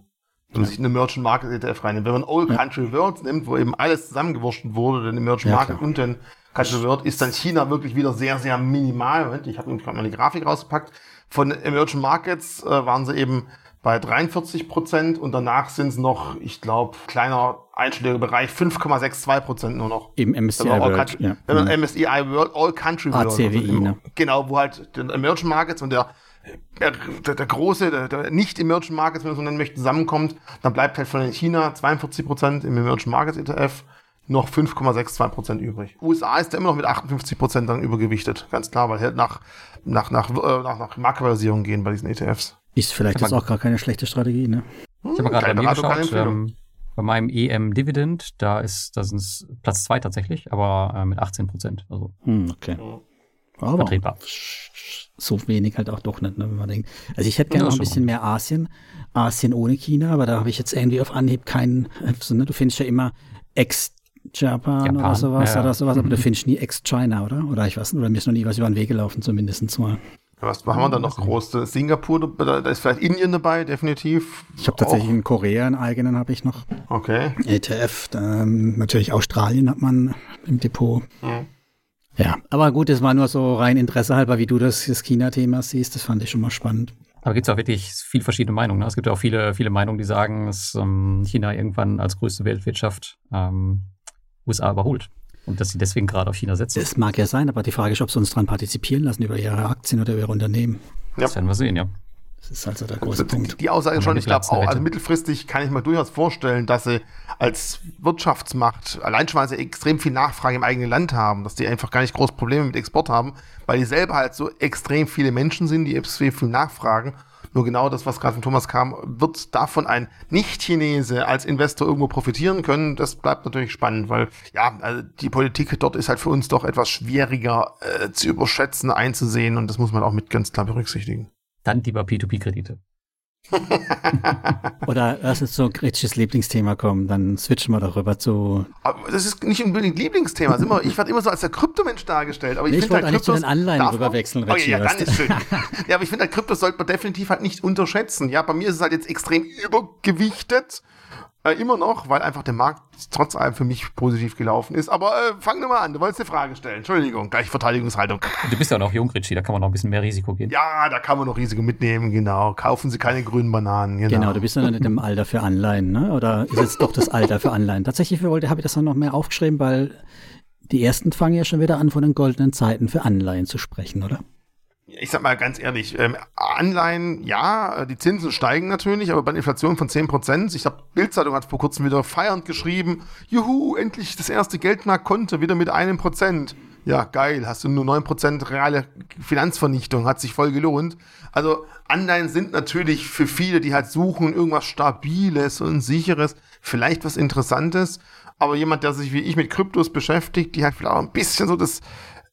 Wenn man sich eine Emerging Market ETF reinnimmt. Wenn man Country ja. Worlds nimmt, wo eben alles zusammengewurscht wurde, den Emerging ja, Market klar. und den Country World, ist dann China wirklich wieder sehr, sehr minimal. Moment, ich habe gerade mal eine Grafik rausgepackt. Von Emerging Markets äh, waren sie eben bei 43 Prozent und danach sind es noch, ich glaube, kleiner einstelliger Bereich, 5,62 Prozent nur noch. Im MSCI World, Country, ja. Wenn man mhm. MSCI World, All Country World. ACWI, also im, ne? Genau, wo halt den Emerging Markets und der, der, der große, der, der nicht-Emerging Markets, wenn man so nennen möchte, zusammenkommt, dann bleibt halt von China 42 Prozent im Emerging Markets ETF noch 5,62 Prozent übrig. USA ist ja immer noch mit 58 Prozent dann übergewichtet, ganz klar, weil halt nach, nach, nach, äh, nach, nach Marktkapitalisierung gehen bei diesen ETFs. Ist vielleicht jetzt auch gar keine schlechte Strategie, ne? Ich habe gerade bei mir geschaut, ähm, bei meinem EM Dividend, da ist das ist Platz 2 tatsächlich, aber äh, mit 18 Prozent. Also hm, okay. Aber vertretbar. So wenig halt auch doch nicht, ne, wenn man denkt. Also ich hätte gerne noch ein bisschen mehr Asien. Asien ohne China, aber da habe ich jetzt irgendwie auf Anhieb keinen. (laughs) Also, ne, du findest ja immer Ex-Japan oder sowas ja, ja. oder sowas, aber du mhm. findest nie Ex-China, oder? Oder ich weiß nicht, oder mir ist noch nie was über den Weg gelaufen, zumindest mal. Was haben wir da noch groß? Singapur, da ist vielleicht Indien dabei, definitiv. Ich habe tatsächlich in Korea einen eigenen, habe ich noch. Okay. ETF, ähm, natürlich Australien hat man im Depot. Mhm. Ja, aber gut, es war nur so rein Interesse halber, wie du das, das China-Thema siehst. Das fand ich schon mal spannend. Aber gibt es auch wirklich viele verschiedene Meinungen. Ne? Es gibt ja auch viele, viele Meinungen, die sagen, dass ähm, China irgendwann als größte Weltwirtschaft ähm, USA überholt. Und dass sie deswegen gerade auf China setzen. Das mag ja sein, aber die Frage ist, ob sie uns daran partizipieren lassen über ihre Aktien oder über ihre Unternehmen. Ja. Das werden wir sehen, ja. Das ist also der große also, Punkt. Die Aussage schon, ich glaube auch, also mittelfristig kann ich mir durchaus vorstellen, dass sie als Wirtschaftsmacht, allein schon weil sie extrem viel Nachfrage im eigenen Land haben, dass die einfach gar nicht groß Probleme mit Export haben, weil die selber halt so extrem viele Menschen sind, die extrem viel nachfragen. Nur genau das, was gerade von Thomas kam, wird davon ein Nicht-Chinese als Investor irgendwo profitieren können. Das bleibt natürlich spannend, weil ja, also die Politik dort ist halt für uns doch etwas schwieriger äh, zu überschätzen, einzusehen und das muss man auch mit ganz klar berücksichtigen. Dann lieber P2P-Kredite. (laughs) Oder erst ist so ein kritisches Lieblingsthema kommen, dann switchen wir darüber zu. Aber das ist nicht unbedingt Lieblingsthema. Immer, ich werde immer so als der Kryptomensch dargestellt. Aber ich, ich finde halt eigentlich zu den Anleihen rüberwechseln. Oh, ja, ja, dann ist schön. (laughs) ja, aber ich finde halt Kryptos sollte man definitiv halt nicht unterschätzen. Ja, bei mir ist es halt jetzt extrem übergewichtet. Äh, immer noch, weil einfach der Markt trotz allem für mich positiv gelaufen ist. Aber äh, fang nur mal an, du wolltest eine Frage stellen. Entschuldigung, gleich Verteidigungshaltung. Du bist ja noch jung, Richie, da kann man noch ein bisschen mehr Risiko gehen. Ja, da kann man noch Risiko mitnehmen, genau. Kaufen Sie keine grünen Bananen. Genau, genau du bist ja noch nicht im Alter für Anleihen, ne? oder ist jetzt doch das Alter für Anleihen? Tatsächlich habe ich das dann noch mehr aufgeschrieben, weil die ersten fangen ja schon wieder an, von den goldenen Zeiten für Anleihen zu sprechen, oder? Ich sag mal ganz ehrlich, ähm, Anleihen, ja, die Zinsen steigen natürlich, aber bei einer Inflation von 10%, ich glaube, Bildzeitung hat vor kurzem wieder feiernd geschrieben, juhu, endlich das erste Geldmarktkonto wieder mit einem Prozent. Ja, geil, hast du nur 9% reale Finanzvernichtung, hat sich voll gelohnt. Also Anleihen sind natürlich für viele, die halt suchen irgendwas Stabiles und Sicheres, vielleicht was Interessantes, aber jemand, der sich wie ich mit Kryptos beschäftigt, die halt vielleicht auch ein bisschen so das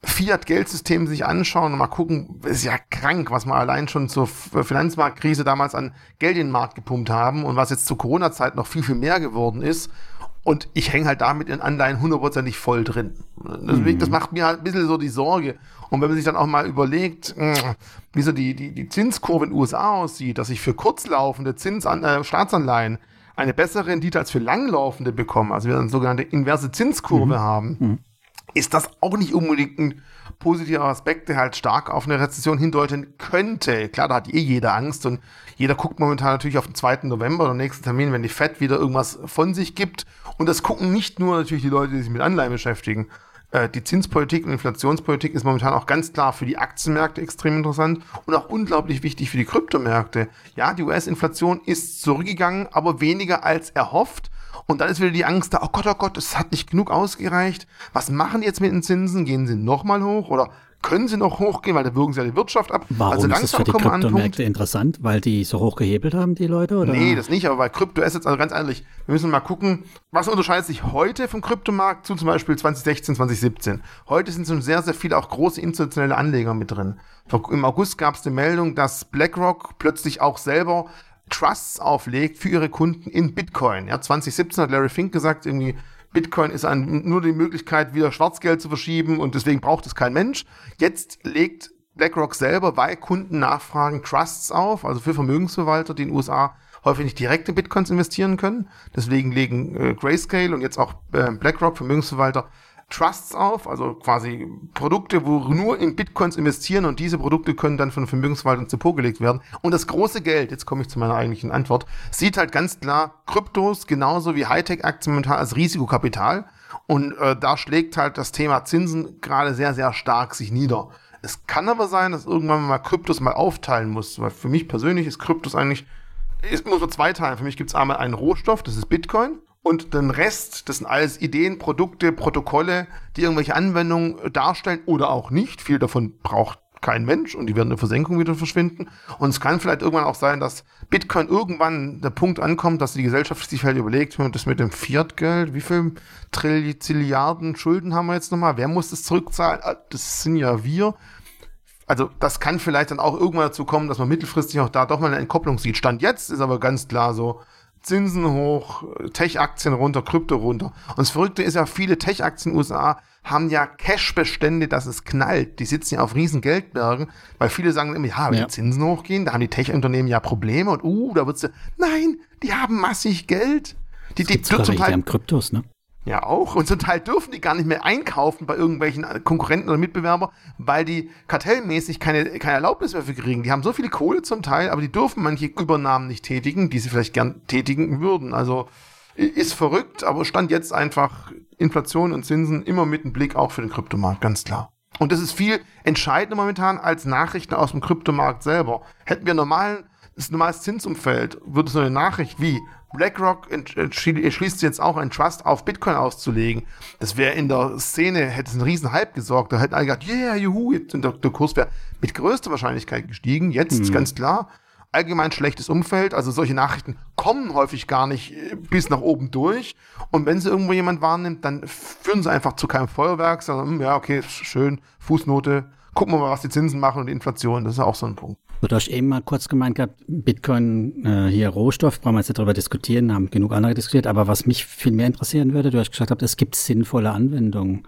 Fiat-Geldsystem sich anschauen und mal gucken, ist ja krank, was wir allein schon zur Finanzmarktkrise damals an Geld in den Markt gepumpt haben und was jetzt zur Corona-Zeit noch viel, viel mehr geworden ist. Und ich hänge halt damit in Anleihen hundertprozentig voll drin. Deswegen, mhm. das macht mir halt ein bisschen so die Sorge. Und wenn man sich dann auch mal überlegt, wie so die, die, die Zinskurve in den USA aussieht, dass ich für kurzlaufende Zinsan äh, Staatsanleihen eine bessere Rendite als für langlaufende bekomme, also wir eine sogenannte inverse Zinskurve mhm. haben, mhm ist das auch nicht unbedingt ein positiver Aspekt, der halt stark auf eine Rezession hindeuten könnte. Klar, da hat eh jeder Angst und jeder guckt momentan natürlich auf den 2. November, den nächsten Termin, wenn die FED wieder irgendwas von sich gibt. Und das gucken nicht nur natürlich die Leute, die sich mit Anleihen beschäftigen. Äh, die Zinspolitik und Inflationspolitik ist momentan auch ganz klar für die Aktienmärkte extrem interessant und auch unglaublich wichtig für die Kryptomärkte. Ja, die US-Inflation ist zurückgegangen, aber weniger als erhofft. Und dann ist wieder die Angst da, oh Gott, oh Gott, es hat nicht genug ausgereicht. Was machen die jetzt mit den Zinsen? Gehen sie nochmal hoch oder können sie noch hochgehen, weil da wirken sie ja die Wirtschaft ab. Warum also ist das für die Kryptomärkte interessant? Weil die so hoch gehebelt haben, die Leute? Oder? Nee, das nicht, aber bei Kryptoassets, also ganz ehrlich, wir müssen mal gucken, was unterscheidet sich heute vom Kryptomarkt zu zum Beispiel 2016, 2017. Heute sind schon sehr, sehr viele auch große institutionelle Anleger mit drin. Im August gab es eine Meldung, dass BlackRock plötzlich auch selber Trusts auflegt für ihre Kunden in Bitcoin. Ja, 2017 hat Larry Fink gesagt, irgendwie Bitcoin ist ein, nur die Möglichkeit, wieder Schwarzgeld zu verschieben und deswegen braucht es kein Mensch. Jetzt legt BlackRock selber, weil Kunden nachfragen, Trusts auf, also für Vermögensverwalter, die in den USA häufig nicht direkt in Bitcoins investieren können. Deswegen legen äh, Grayscale und jetzt auch äh, BlackRock, Vermögensverwalter, Trusts auf, also quasi Produkte, wo nur in Bitcoins investieren und diese Produkte können dann von Vermögensverwaltern ins Depot gelegt werden. Und das große Geld, jetzt komme ich zu meiner eigentlichen Antwort, sieht halt ganz klar Kryptos genauso wie Hightech-Aktien momentan als Risikokapital. Und äh, da schlägt halt das Thema Zinsen gerade sehr, sehr stark sich nieder. Es kann aber sein, dass irgendwann mal Kryptos mal aufteilen muss, weil für mich persönlich ist Kryptos eigentlich, es muss man zwei teilen. Für mich gibt es einmal einen Rohstoff, das ist Bitcoin, und den Rest, das sind alles Ideen, Produkte, Protokolle, die irgendwelche Anwendungen darstellen oder auch nicht. Viel davon braucht kein Mensch und die werden in der Versenkung wieder verschwinden. Und es kann vielleicht irgendwann auch sein, dass Bitcoin irgendwann der Punkt ankommt, dass die Gesellschaft sich halt überlegt, das mit dem Fiat-Geld, wie viel Trilliarden Schulden haben wir jetzt nochmal? Wer muss das zurückzahlen? Ah, das sind ja wir. Also das kann vielleicht dann auch irgendwann dazu kommen, dass man mittelfristig auch da doch mal eine Entkopplung sieht. Stand jetzt ist aber ganz klar so, Zinsen hoch, Tech-Aktien runter, Krypto runter. Und das Verrückte ist ja, viele Tech-Aktien in den USA haben ja Cash-Bestände, dass es knallt. Die sitzen ja auf riesen Geldbergen, weil viele sagen immer, ja, wenn ja. die Zinsen hochgehen, da haben die Tech-Unternehmen ja Probleme und uh, da wird's, nein, die haben massig Geld. Die, die, die zum Teil, Kryptos, ne? Ja, auch. Und zum Teil dürfen die gar nicht mehr einkaufen bei irgendwelchen Konkurrenten oder Mitbewerber, weil die kartellmäßig keine, keine Erlaubnis mehr für kriegen. Die haben so viele Kohle zum Teil, aber die dürfen manche Übernahmen nicht tätigen, die sie vielleicht gern tätigen würden. Also, ist verrückt, aber stand jetzt einfach Inflation und Zinsen immer mit einem Blick auch für den Kryptomarkt, ganz klar. Und das ist viel entscheidender momentan als Nachrichten aus dem Kryptomarkt selber. Hätten wir normalen, das normales Zinsumfeld, würde so eine Nachricht wie BlackRock entschließt jetzt auch ein Trust auf Bitcoin auszulegen. Das wäre in der Szene, hätte es einen riesen Hype gesorgt. Da hätten alle gedacht, yeah, juhu, jetzt, der, der Kurs wäre mit größter Wahrscheinlichkeit gestiegen. Jetzt mhm. ganz klar, allgemein schlechtes Umfeld. Also solche Nachrichten kommen häufig gar nicht äh, bis nach oben durch. Und wenn sie irgendwo jemand wahrnimmt, dann führen sie einfach zu keinem Feuerwerk, sondern, hm, ja, okay, schön, Fußnote, gucken wir mal, was die Zinsen machen und die Inflation. Das ist auch so ein Punkt. Du hast eben mal kurz gemeint gehabt, Bitcoin äh, hier Rohstoff, brauchen wir jetzt nicht darüber diskutieren, haben genug andere diskutiert, aber was mich viel mehr interessieren würde, du hast gesagt, es gibt sinnvolle Anwendungen.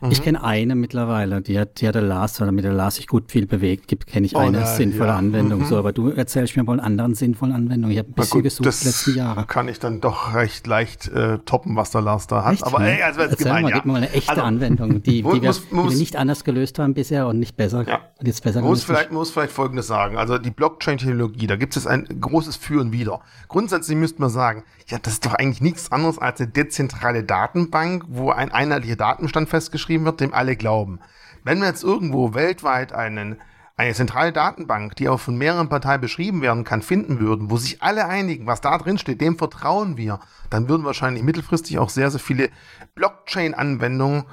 Mhm. Ich kenne eine mittlerweile, die hat, die hat der Lars, weil mit der Lars sich gut viel bewegt, gibt, kenne ich oh, eine ja, sinnvolle ja. Anwendung. Mhm. So, aber du erzählst mir wohl einen anderen sinnvollen Anwendungen. Ich habe ein bisschen gut, gesucht das letzten Jahre. Kann ich dann doch recht leicht äh, toppen, was der Lars da hat. Echt? Aber ey, also jetzt gemein, mal, ja. gib mir mal eine echte also, Anwendung, die, (laughs) muss, die, wir, muss, die wir nicht anders gelöst haben bisher und nicht besser. Ja. Und jetzt besser muss vielleicht, muss vielleicht Folgendes sagen. Also die Blockchain-Technologie, da gibt es ein großes Für und Wider. Grundsätzlich müsste man sagen, ja, das ist doch eigentlich nichts anderes als eine dezentrale Datenbank, wo ein einheitlicher Datenstand festgeschrieben wird, dem alle glauben. Wenn wir jetzt irgendwo weltweit einen, eine zentrale Datenbank, die auch von mehreren Parteien beschrieben werden kann, finden würden, wo sich alle einigen, was da drin steht, dem vertrauen wir, dann würden wahrscheinlich mittelfristig auch sehr, sehr viele Blockchain-Anwendungen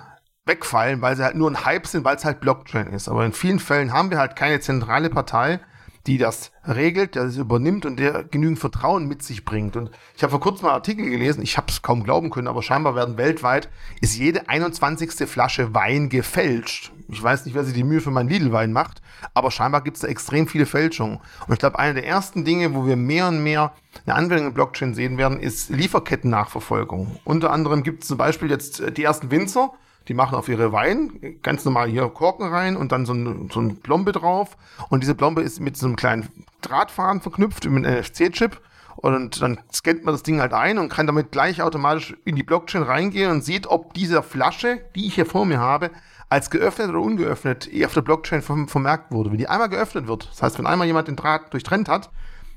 wegfallen, weil sie halt nur ein Hype sind, weil es halt Blockchain ist. Aber in vielen Fällen haben wir halt keine zentrale Partei, die das regelt, der das übernimmt und der genügend Vertrauen mit sich bringt. Und ich habe vor kurzem einen Artikel gelesen, ich habe es kaum glauben können, aber scheinbar werden weltweit ist jede 21. Flasche Wein gefälscht. Ich weiß nicht, wer sich die Mühe für meinen Lidl-Wein macht, aber scheinbar gibt es da extrem viele Fälschungen. Und ich glaube, eine der ersten Dinge, wo wir mehr und mehr eine Anwendung in Blockchain sehen werden, ist Lieferketten-Nachverfolgung. Unter anderem gibt es zum Beispiel jetzt die ersten Winzer, die machen auf ihre Wein ganz normal hier Korken rein und dann so ein, so ein Plombe drauf. Und diese Plombe ist mit so einem kleinen Drahtfaden verknüpft, mit einem NFC-Chip. Und dann scannt man das Ding halt ein und kann damit gleich automatisch in die Blockchain reingehen und sieht, ob diese Flasche, die ich hier vor mir habe, als geöffnet oder ungeöffnet auf der Blockchain vermerkt wurde. Wenn die einmal geöffnet wird, das heißt, wenn einmal jemand den Draht durchtrennt hat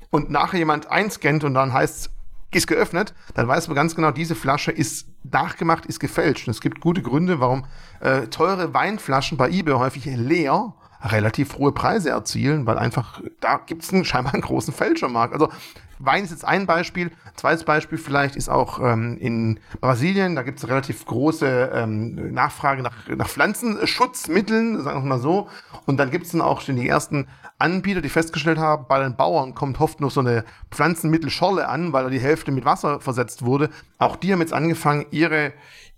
und nachher jemand einscannt und dann heißt ist geöffnet, dann weiß man ganz genau, diese Flasche ist nachgemacht, ist gefälscht. Und es gibt gute Gründe, warum äh, teure Weinflaschen bei eBay häufig leer relativ hohe Preise erzielen, weil einfach da gibt es scheinbar einen großen Fälschermarkt. Also Wein ist jetzt ein Beispiel. Zweites Beispiel vielleicht ist auch ähm, in Brasilien, da gibt es relativ große ähm, Nachfrage nach, nach Pflanzenschutzmitteln, sagen wir mal so. Und dann gibt es dann auch schon die ersten Anbieter, die festgestellt haben, bei den Bauern kommt oft noch so eine Pflanzenmittelscholle an, weil die Hälfte mit Wasser versetzt wurde. Auch die haben jetzt angefangen, ihre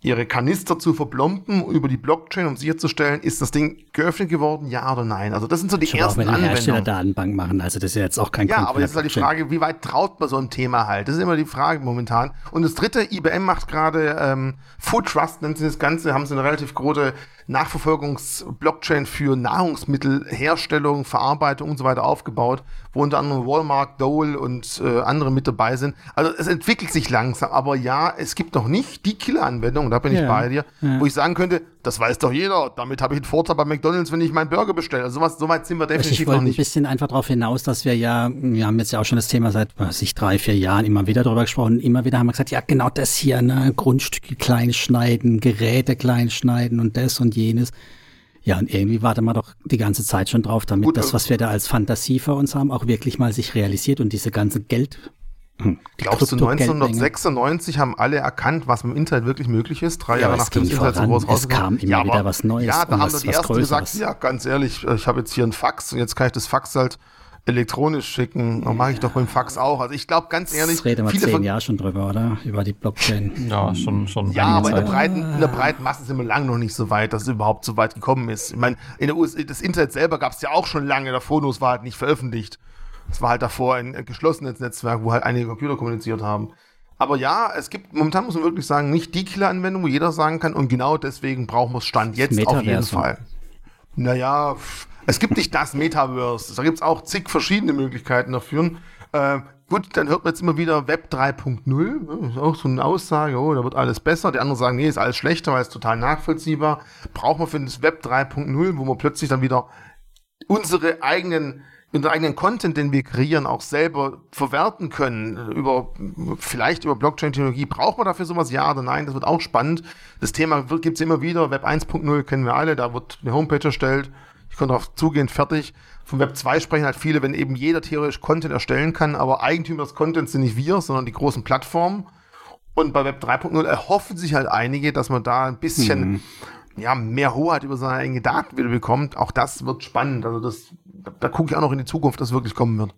ihre Kanister zu verplomben über die Blockchain, um sicherzustellen, ist das Ding geöffnet geworden, ja oder nein. Also das sind so die Schon ersten auch wenn die Hersteller Datenbank machen, also das ist ja jetzt auch kein Ja, aber jetzt ist halt die Frage, wie weit traut man so einem Thema halt? Das ist immer die Frage momentan. Und das dritte, IBM macht gerade ähm, Food Trust, nennt sie das Ganze, haben sie eine relativ große Nachverfolgungs-Blockchain für Nahrungsmittelherstellung, Verarbeitung und so weiter aufgebaut, wo unter anderem Walmart, Dole und äh, andere mit dabei sind. Also es entwickelt sich langsam, aber ja, es gibt noch nicht die Killer-Anwendung, da bin ich ja, bei dir, ja. wo ich sagen könnte, das weiß doch jeder, damit habe ich einen Vorteil bei McDonalds, wenn ich meinen Burger bestelle. Also sowas, so weit sind wir definitiv noch nicht. Ich ein bisschen einfach darauf hinaus, dass wir ja, wir haben jetzt ja auch schon das Thema seit, was ich, drei, vier Jahren immer wieder darüber gesprochen, immer wieder haben wir gesagt, ja genau das hier, ne, Grundstücke klein schneiden, Geräte klein schneiden und das und jenes. Ja, und irgendwie warten wir doch die ganze Zeit schon drauf, damit Gut, das, was wir da als Fantasie vor uns haben, auch wirklich mal sich realisiert und diese ganze Geld. Hm, Glaubst du, 1996 haben alle erkannt, was im Internet wirklich möglich ist? Drei ja, Jahre nach dem Internet so groß Es kam immer ja, wieder was Neues. Ja, da haben was, die ersten gesagt, ja, ganz ehrlich, ich habe jetzt hier ein Fax und jetzt kann ich das Fax halt elektronisch schicken. Dann mache ich doch beim Fax auch. Also ich glaube ganz ehrlich. Das reden wir viele zehn Jahre schon drüber, oder? Über die Blockchain. Ja, schon, schon. Ja, aber in der, breiten, in der breiten Masse sind wir lange noch nicht so weit, dass es überhaupt so weit gekommen ist. Ich meine, in der US das Internet selber gab es ja auch schon lange, der Phonos war halt nicht veröffentlicht. Es war halt davor ein geschlossenes Netzwerk, wo halt einige Computer kommuniziert haben. Aber ja, es gibt, momentan muss man wirklich sagen, nicht die Killer-Anwendung, wo jeder sagen kann, und genau deswegen brauchen wir es Stand jetzt auf jeden Fall. Naja, pff, es gibt nicht das Metaverse. Da gibt es auch zig verschiedene Möglichkeiten dafür. Äh, gut, dann hört man jetzt immer wieder Web 3.0. Ne? Ist auch so eine Aussage, oh, da wird alles besser. Die anderen sagen, nee, ist alles schlechter, weil es total nachvollziehbar. Braucht man für das Web 3.0, wo man plötzlich dann wieder unsere eigenen unseren eigenen Content, den wir kreieren, auch selber verwerten können. Über, vielleicht über Blockchain-Technologie. Braucht man dafür sowas? Ja oder nein? Das wird auch spannend. Das Thema gibt es immer wieder. Web 1.0 kennen wir alle. Da wird eine Homepage erstellt. Ich kann darauf zugehen, fertig. Von Web 2 sprechen halt viele, wenn eben jeder theoretisch Content erstellen kann, aber Eigentümer des Contents sind nicht wir, sondern die großen Plattformen. Und bei Web 3.0 erhoffen sich halt einige, dass man da ein bisschen mhm. ja, mehr Hoheit über seine eigenen Daten wieder bekommt. Auch das wird spannend. Also das, da gucke ich auch noch in die Zukunft, dass wirklich kommen wird.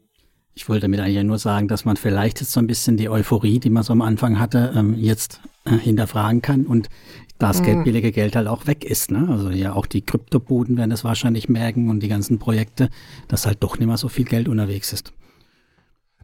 Ich wollte damit eigentlich nur sagen, dass man vielleicht jetzt so ein bisschen die Euphorie, die man so am Anfang hatte, ähm, jetzt äh, hinterfragen kann und das mhm. Geld, billige Geld halt auch weg ist. Ne? Also ja, auch die Kryptobuden werden das wahrscheinlich merken und die ganzen Projekte, dass halt doch nicht mehr so viel Geld unterwegs ist.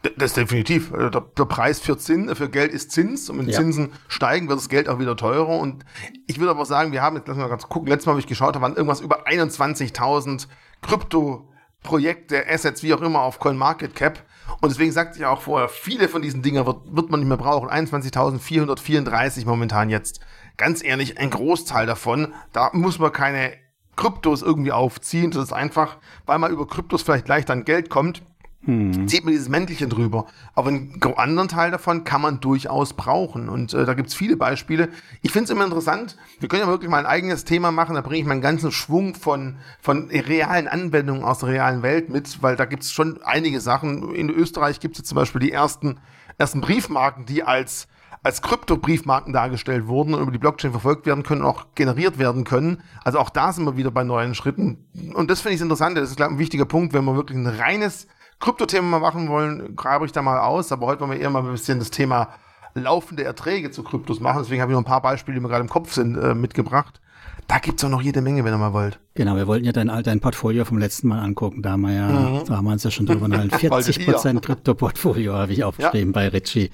Das ist definitiv. Also der, der, Preis für, Zins, für Geld ist Zins und wenn ja. Zinsen steigen, wird das Geld auch wieder teurer. Und ich würde aber sagen, wir haben jetzt, lass mal ganz gucken, letztes Mal habe ich geschaut, da waren irgendwas über 21.000 Krypto-Projekte, Assets, wie auch immer, auf CoinMarketCap. Und deswegen sagte ich auch vorher, viele von diesen Dingen wird, wird man nicht mehr brauchen. 21.434 momentan jetzt. Ganz ehrlich, ein Großteil davon, da muss man keine Kryptos irgendwie aufziehen. Das ist einfach, weil man über Kryptos vielleicht leicht an Geld kommt hm. Zieht man dieses Mäntelchen drüber. Aber einen anderen Teil davon kann man durchaus brauchen. Und äh, da gibt's viele Beispiele. Ich finde es immer interessant. Wir können ja wirklich mal ein eigenes Thema machen. Da bringe ich meinen ganzen Schwung von, von realen Anwendungen aus der realen Welt mit, weil da gibt's schon einige Sachen. In Österreich gibt's jetzt zum Beispiel die ersten, ersten Briefmarken, die als als Krypto-Briefmarken dargestellt wurden und über die Blockchain verfolgt werden können, auch generiert werden können. Also auch da sind wir wieder bei neuen Schritten. Und das finde ich interessant. Das ist, glaube ich, ein wichtiger Punkt, wenn man wirklich ein reines Kryptothema mal machen wollen, grabe ich da mal aus. Aber heute wollen wir eher mal ein bisschen das Thema laufende Erträge zu Kryptos machen. Deswegen habe ich noch ein paar Beispiele, die mir gerade im Kopf sind, äh, mitgebracht. Da gibt es auch noch jede Menge, wenn ihr mal wollt. Genau, wir wollten ja dein, dein Portfolio vom letzten Mal angucken. Da haben wir ja, mhm. da haben wir uns ja schon drüber unterhalten. (laughs) 40 Prozent Krypto-Portfolio habe ich aufgeschrieben ja. bei Richie.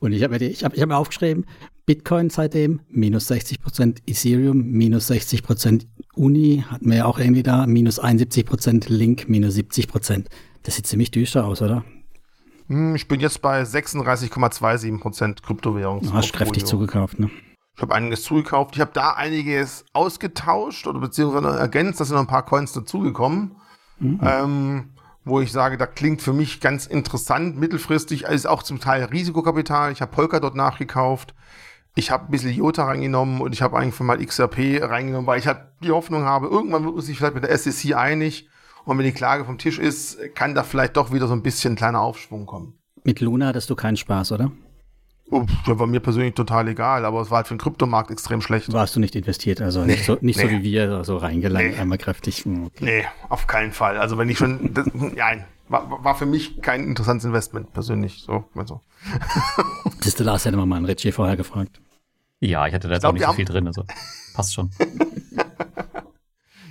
Und ich habe mir, ich hab, ich hab mir aufgeschrieben, Bitcoin seitdem minus 60 Prozent, Ethereum minus 60 Prozent, Uni hatten wir ja auch irgendwie da, minus 71 Prozent, Link minus 70 Prozent. Das sieht ziemlich düster aus, oder? Hm, ich bin jetzt bei 36,27% Kryptowährung. Du hast kräftig zugekauft, ne? Ich habe einiges zugekauft. Ich habe da einiges ausgetauscht oder beziehungsweise ergänzt. Da sind noch ein paar Coins dazugekommen. Mhm. Ähm, wo ich sage, da klingt für mich ganz interessant. Mittelfristig ist auch zum Teil Risikokapital. Ich habe Polka dort nachgekauft. Ich habe ein bisschen Jota reingenommen und ich habe eigentlich mal XRP reingenommen, weil ich halt die Hoffnung habe, irgendwann wird man sich vielleicht mit der SEC einig und wenn die Klage vom Tisch ist, kann da vielleicht doch wieder so ein bisschen ein kleiner Aufschwung kommen. Mit Luna hattest du keinen Spaß, oder? War mir persönlich total egal, aber es war halt für den Kryptomarkt extrem schlecht. Warst du nicht investiert, also nee, nicht, so, nicht nee. so wie wir, so also reingelangt, nee. einmal kräftig. Hm, okay. Nee, auf keinen Fall. Also wenn ich schon, das, ja, war, war für mich kein interessantes Investment persönlich. So, also. Siehst du, Lars hätte mal einen Ritchie vorher gefragt. Ja, ich hatte da jetzt auch nicht so viel drin, also passt schon. (laughs)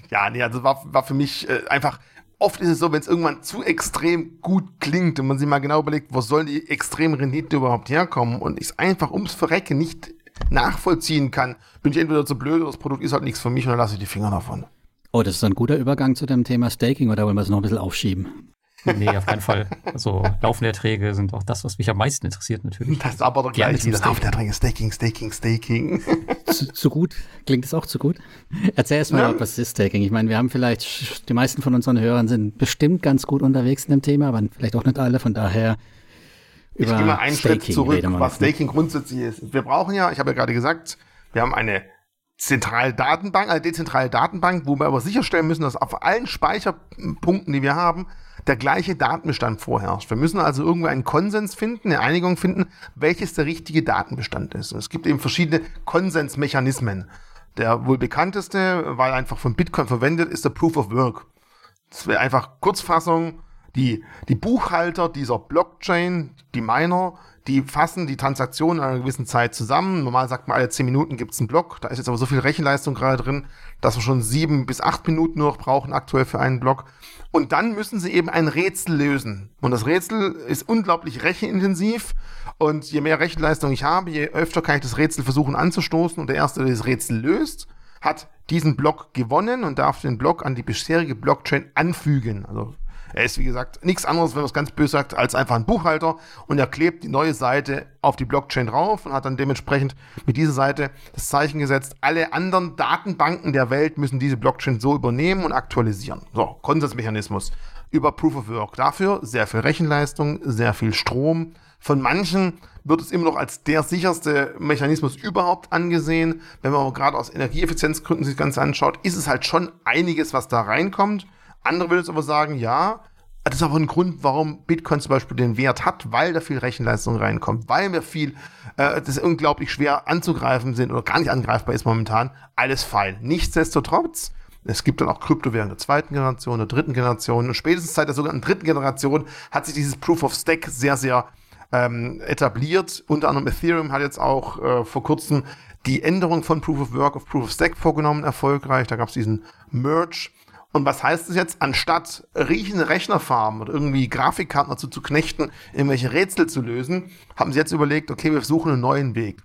Ja, nee, also war, war für mich äh, einfach, oft ist es so, wenn es irgendwann zu extrem gut klingt und man sich mal genau überlegt, wo sollen die extremen Rendite überhaupt herkommen und ich es einfach ums Verrecke nicht nachvollziehen kann, bin ich entweder zu blöd oder das Produkt ist halt nichts für mich und dann lasse ich die Finger davon. Oh, das ist ein guter Übergang zu dem Thema Staking oder wollen wir es noch ein bisschen aufschieben? Nee, auf keinen Fall. Also laufende Erträge sind auch das, was mich am meisten interessiert natürlich. Das ist aber doch gleich wieder laufende Erträge. Staking, Staking, Staking. Zu, zu, gut? Klingt es auch zu gut? Erzähl erst mal, ja. was ist Staking? Ich meine, wir haben vielleicht, die meisten von unseren Hörern sind bestimmt ganz gut unterwegs in dem Thema, aber vielleicht auch nicht alle. Von daher über Ich gehe mal einen Staking Schritt zurück, was Staking grundsätzlich ist. Wir brauchen ja, ich habe ja gerade gesagt, wir haben eine zentrale Datenbank, eine dezentrale Datenbank, wo wir aber sicherstellen müssen, dass auf allen Speicherpunkten, die wir haben, der gleiche Datenbestand vorherrscht. Wir müssen also irgendwo einen Konsens finden, eine Einigung finden, welches der richtige Datenbestand ist. Es gibt eben verschiedene Konsensmechanismen. Der wohl bekannteste, weil einfach von Bitcoin verwendet, ist der Proof of Work. Das wäre einfach Kurzfassung, die, die Buchhalter dieser Blockchain, die Miner, die fassen die Transaktionen in einer gewissen Zeit zusammen. Normal sagt man, alle zehn Minuten gibt es einen Block. Da ist jetzt aber so viel Rechenleistung gerade drin, dass wir schon sieben bis acht Minuten nur noch brauchen aktuell für einen Block. Und dann müssen sie eben ein Rätsel lösen. Und das Rätsel ist unglaublich rechenintensiv. Und je mehr Rechenleistung ich habe, je öfter kann ich das Rätsel versuchen anzustoßen. Und der Erste, der das Rätsel löst, hat diesen Block gewonnen und darf den Block an die bisherige Blockchain anfügen. Also er ist, wie gesagt, nichts anderes, wenn man es ganz böse sagt, als einfach ein Buchhalter und er klebt die neue Seite auf die Blockchain drauf und hat dann dementsprechend mit dieser Seite das Zeichen gesetzt, alle anderen Datenbanken der Welt müssen diese Blockchain so übernehmen und aktualisieren. So, Konsensmechanismus. über Proof of Work. Dafür sehr viel Rechenleistung, sehr viel Strom. Von manchen wird es immer noch als der sicherste Mechanismus überhaupt angesehen. Wenn man aber gerade aus Energieeffizienzgründen sich das Ganze anschaut, ist es halt schon einiges, was da reinkommt. Andere würden es aber sagen, ja, das ist aber ein Grund, warum Bitcoin zum Beispiel den Wert hat, weil da viel Rechenleistung reinkommt, weil wir viel, äh, das unglaublich schwer anzugreifen sind oder gar nicht angreifbar ist momentan. Alles fein. Nichtsdestotrotz, es gibt dann auch Kryptowährungen der zweiten Generation, der dritten Generation und spätestens seit der sogenannten dritten Generation hat sich dieses Proof of Stake sehr, sehr ähm, etabliert. Unter anderem Ethereum hat jetzt auch äh, vor kurzem die Änderung von Proof of Work auf Proof of Stake vorgenommen, erfolgreich. Da gab es diesen Merge und was heißt es jetzt? Anstatt riechende Rechnerfarmen oder irgendwie Grafikkarten dazu zu knechten, irgendwelche Rätsel zu lösen, haben sie jetzt überlegt, okay, wir suchen einen neuen Weg.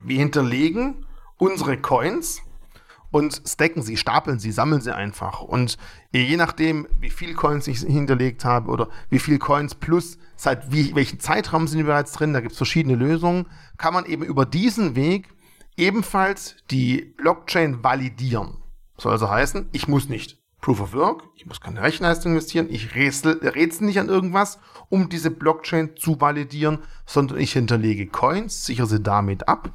Wir hinterlegen unsere Coins und stacken sie, stapeln sie, sammeln sie einfach. Und je nachdem, wie viel Coins ich hinterlegt habe oder wie viel Coins plus seit wie, welchen Zeitraum sind die bereits drin, da gibt es verschiedene Lösungen, kann man eben über diesen Weg ebenfalls die Blockchain validieren. Soll also heißen, ich muss nicht Proof of Work, ich muss keine Rechenleistung investieren, ich rätsel, rätsel nicht an irgendwas, um diese Blockchain zu validieren, sondern ich hinterlege Coins, sichere sie damit ab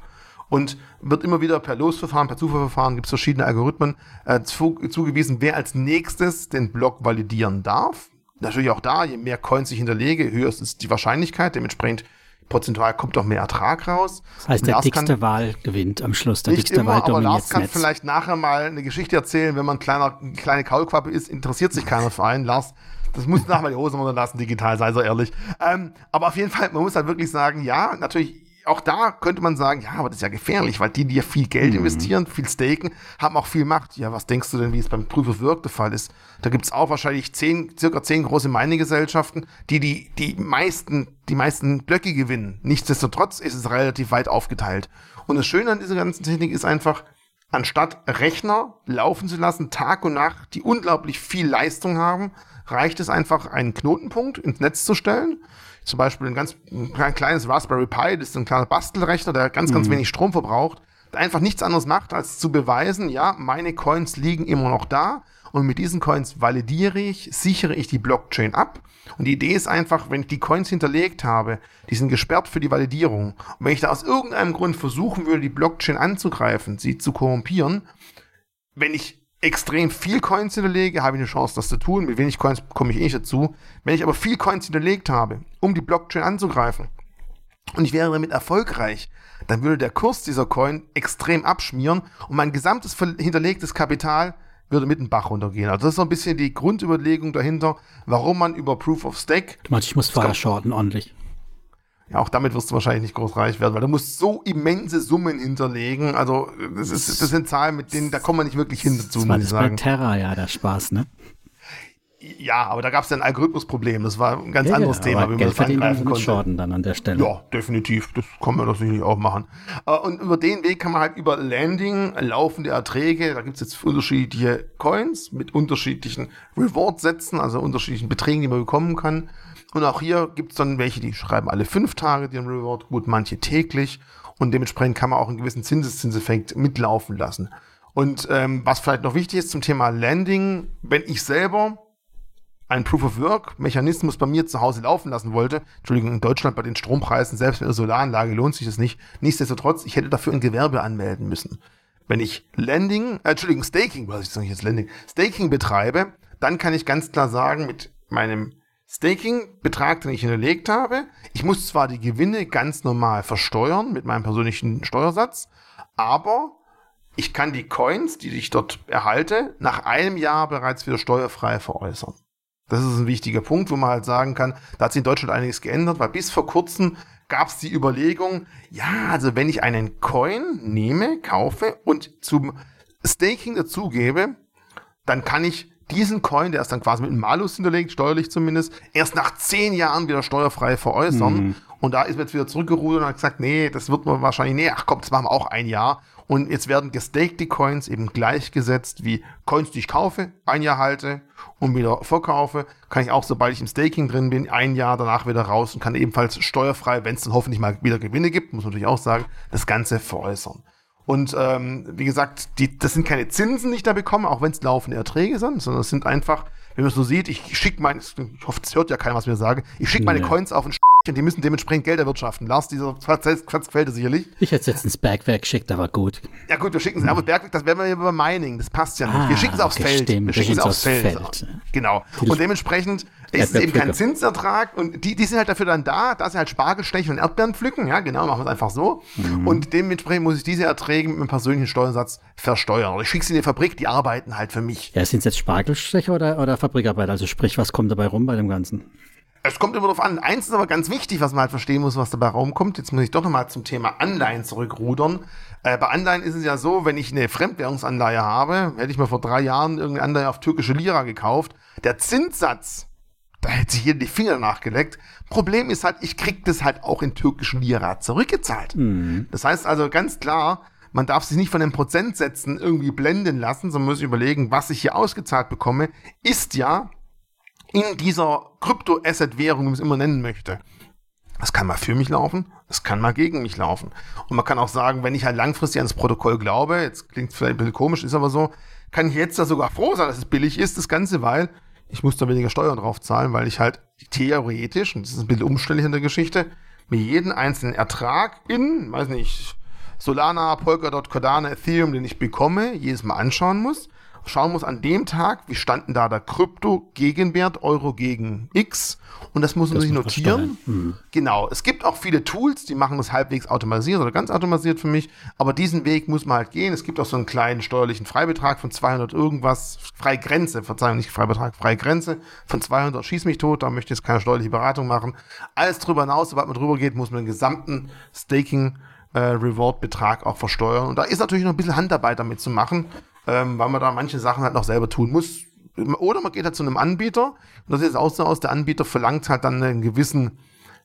und wird immer wieder per Losverfahren, per Zufallverfahren, gibt es verschiedene Algorithmen äh, zu, zugewiesen, wer als nächstes den Block validieren darf. Natürlich auch da, je mehr Coins ich hinterlege, höher ist die Wahrscheinlichkeit, dementsprechend prozentual kommt doch mehr Ertrag raus. Das heißt, der dickste Wahl gewinnt am Schluss. Der nicht dickste immer, Wahl aber Lars kann Netz. vielleicht nachher mal eine Geschichte erzählen, wenn man kleiner, kleine Kaulquappe ist, interessiert sich keiner für einen. Lars, das muss nachher mal die Hose runterlassen, digital, sei so ehrlich. Ähm, aber auf jeden Fall, man muss halt wirklich sagen, ja, natürlich auch da könnte man sagen, ja, aber das ist ja gefährlich, weil die, die ja viel Geld mhm. investieren, viel staken, haben auch viel Macht. Ja, was denkst du denn, wie es beim Proof of Work der Fall ist? Da gibt es auch wahrscheinlich zehn, circa zehn große Mining-Gesellschaften, die, die die meisten, die meisten Blöcke gewinnen. Nichtsdestotrotz ist es relativ weit aufgeteilt. Und das Schöne an dieser ganzen Technik ist einfach, anstatt Rechner laufen zu lassen, Tag und Nacht, die unglaublich viel Leistung haben, reicht es einfach, einen Knotenpunkt ins Netz zu stellen zum Beispiel ein ganz ein kleines Raspberry Pi, das ist ein kleiner Bastelrechner, der ganz, ganz mhm. wenig Strom verbraucht, der einfach nichts anderes macht, als zu beweisen, ja, meine Coins liegen immer noch da und mit diesen Coins validiere ich, sichere ich die Blockchain ab. Und die Idee ist einfach, wenn ich die Coins hinterlegt habe, die sind gesperrt für die Validierung. Und wenn ich da aus irgendeinem Grund versuchen würde, die Blockchain anzugreifen, sie zu korrumpieren, wenn ich extrem viel Coins hinterlege, habe ich eine Chance, das zu tun. Mit wenig Coins komme ich eh nicht dazu. Wenn ich aber viel Coins hinterlegt habe, um die Blockchain anzugreifen, und ich wäre damit erfolgreich, dann würde der Kurs dieser Coin extrem abschmieren und mein gesamtes hinterlegtes Kapital würde mit dem Bach runtergehen. Also das ist so ein bisschen die Grundüberlegung dahinter, warum man über Proof of Stake. Du meinst, ich muss vorher shorten ordentlich. Ja, auch damit wirst du wahrscheinlich nicht groß reich werden, weil du musst so immense Summen hinterlegen. Also, das, ist, das sind Zahlen, mit denen, da kommt man nicht wirklich hin dazu, das muss ich sagen. Das bei Terra ja der Spaß, ne? Ja, aber da gab es ja ein Algorithmusproblem. Das war ein ganz ja, anderes ja, Thema, wie man das angreifen konnte. Shorten dann an der Stelle. Ja, definitiv. Das kann man doch sicherlich auch machen. Äh, und über den Weg kann man halt über Landing, laufende Erträge, da gibt es jetzt unterschiedliche Coins mit unterschiedlichen Reward-Sätzen, also unterschiedlichen Beträgen, die man bekommen kann. Und auch hier gibt es dann welche, die schreiben alle fünf Tage den Reward gut, manche täglich. Und dementsprechend kann man auch einen gewissen Zinseszinseffekt mitlaufen lassen. Und ähm, was vielleicht noch wichtig ist zum Thema Landing, wenn ich selber einen Proof-of-Work-Mechanismus bei mir zu Hause laufen lassen wollte, Entschuldigung, in Deutschland bei den Strompreisen, selbst mit einer Solaranlage lohnt sich das nicht. Nichtsdestotrotz, ich hätte dafür ein Gewerbe anmelden müssen. Wenn ich Landing, äh, Entschuldigung, Staking, was ich sage jetzt Landing, Staking betreibe, dann kann ich ganz klar sagen, mit meinem Staking-Betrag, den ich hinterlegt habe. Ich muss zwar die Gewinne ganz normal versteuern mit meinem persönlichen Steuersatz, aber ich kann die Coins, die ich dort erhalte, nach einem Jahr bereits wieder steuerfrei veräußern. Das ist ein wichtiger Punkt, wo man halt sagen kann, da hat sich in Deutschland einiges geändert, weil bis vor kurzem gab es die Überlegung, ja, also wenn ich einen Coin nehme, kaufe und zum Staking dazugebe, dann kann ich diesen Coin, der ist dann quasi mit einem Malus hinterlegt, steuerlich zumindest, erst nach zehn Jahren wieder steuerfrei veräußern. Mhm. Und da ist man jetzt wieder zurückgerudert und hat gesagt, nee, das wird man wahrscheinlich, nee, ach komm, das machen wir auch ein Jahr. Und jetzt werden gestakte Coins eben gleichgesetzt wie Coins, die ich kaufe, ein Jahr halte und wieder verkaufe. Kann ich auch, sobald ich im Staking drin bin, ein Jahr danach wieder raus und kann ebenfalls steuerfrei, wenn es dann hoffentlich mal wieder Gewinne gibt, muss man natürlich auch sagen, das Ganze veräußern. Und ähm, wie gesagt, die, das sind keine Zinsen, die ich da bekomme, auch wenn es laufende Erträge sind, sondern es sind einfach wenn man es so sieht, ich schicke mein, ich hoffe, es hört ja keiner, was wir sagen, ich schicke meine nee. Coins auf ein und die müssen dementsprechend Geld erwirtschaften. Lars, dieser Platz gefällt dir sicherlich. Ich hätte es jetzt ins Bergwerk geschickt, aber gut. Ja gut, wir schicken es, aber Bergwerk, das wären wir ja über Mining, das passt ja nicht. Ah, wir schicken es aufs okay, Feld. Stimmt, wir schicken es aufs Feld. Feld. Genau. Und dementsprechend ist es eben kein Zinsertrag und die, die sind halt dafür dann da, dass sie halt Spargel stechen und Erdbeeren pflücken. Ja, genau, machen wir es einfach so. Mhm. Und dementsprechend muss ich diese Erträge mit einem persönlichen Steuersatz versteuern. Oder ich schicke sie in die Fabrik, die arbeiten halt für mich. Ja, sind es jetzt Spargelstecher oder, oder Fabrikarbeit? Also sprich, was kommt dabei rum bei dem Ganzen? Es kommt immer darauf an. Eins ist aber ganz wichtig, was man halt verstehen muss, was dabei rumkommt. Jetzt muss ich doch nochmal zum Thema Anleihen zurückrudern. Äh, bei Anleihen ist es ja so, wenn ich eine Fremdwährungsanleihe habe, hätte ich mir vor drei Jahren irgendeine Anleihe auf türkische Lira gekauft. Der Zinssatz, da hätte sich hier die Finger nachgeleckt. Problem ist halt, ich krieg das halt auch in türkischen Lira zurückgezahlt. Mhm. Das heißt also ganz klar, man darf sich nicht von den Prozentsätzen irgendwie blenden lassen, sondern muss überlegen, was ich hier ausgezahlt bekomme, ist ja in dieser Krypto-Asset-Währung, wie man es immer nennen möchte. Das kann mal für mich laufen, das kann mal gegen mich laufen. Und man kann auch sagen, wenn ich halt langfristig ans Protokoll glaube, jetzt klingt vielleicht ein bisschen komisch, ist aber so, kann ich jetzt da sogar froh sein, dass es billig ist, das Ganze, weil ich muss da weniger Steuern drauf zahlen, weil ich halt theoretisch, und das ist ein bisschen umständlich in der Geschichte, mir jeden einzelnen Ertrag in, weiß nicht, Solana, Polkadot, Cardano, Ethereum, den ich bekomme, jedes Mal anschauen muss schauen muss an dem Tag, wie standen da der Krypto-Gegenwert, Euro gegen X. Und das muss man das sich notieren. Hm. Genau. Es gibt auch viele Tools, die machen das halbwegs automatisiert oder ganz automatisiert für mich. Aber diesen Weg muss man halt gehen. Es gibt auch so einen kleinen steuerlichen Freibetrag von 200 irgendwas. Freigrenze, Verzeihung, nicht Freibetrag, Freigrenze von 200. Schieß mich tot. Da möchte ich jetzt keine steuerliche Beratung machen. Alles drüber hinaus, sobald man drüber geht, muss man den gesamten Staking äh, Reward-Betrag auch versteuern. Und da ist natürlich noch ein bisschen Handarbeit damit zu machen ähm, weil man da manche Sachen halt noch selber tun muss. Oder man geht halt zu einem Anbieter und das sieht auch so aus, der Anbieter verlangt halt dann einen gewissen,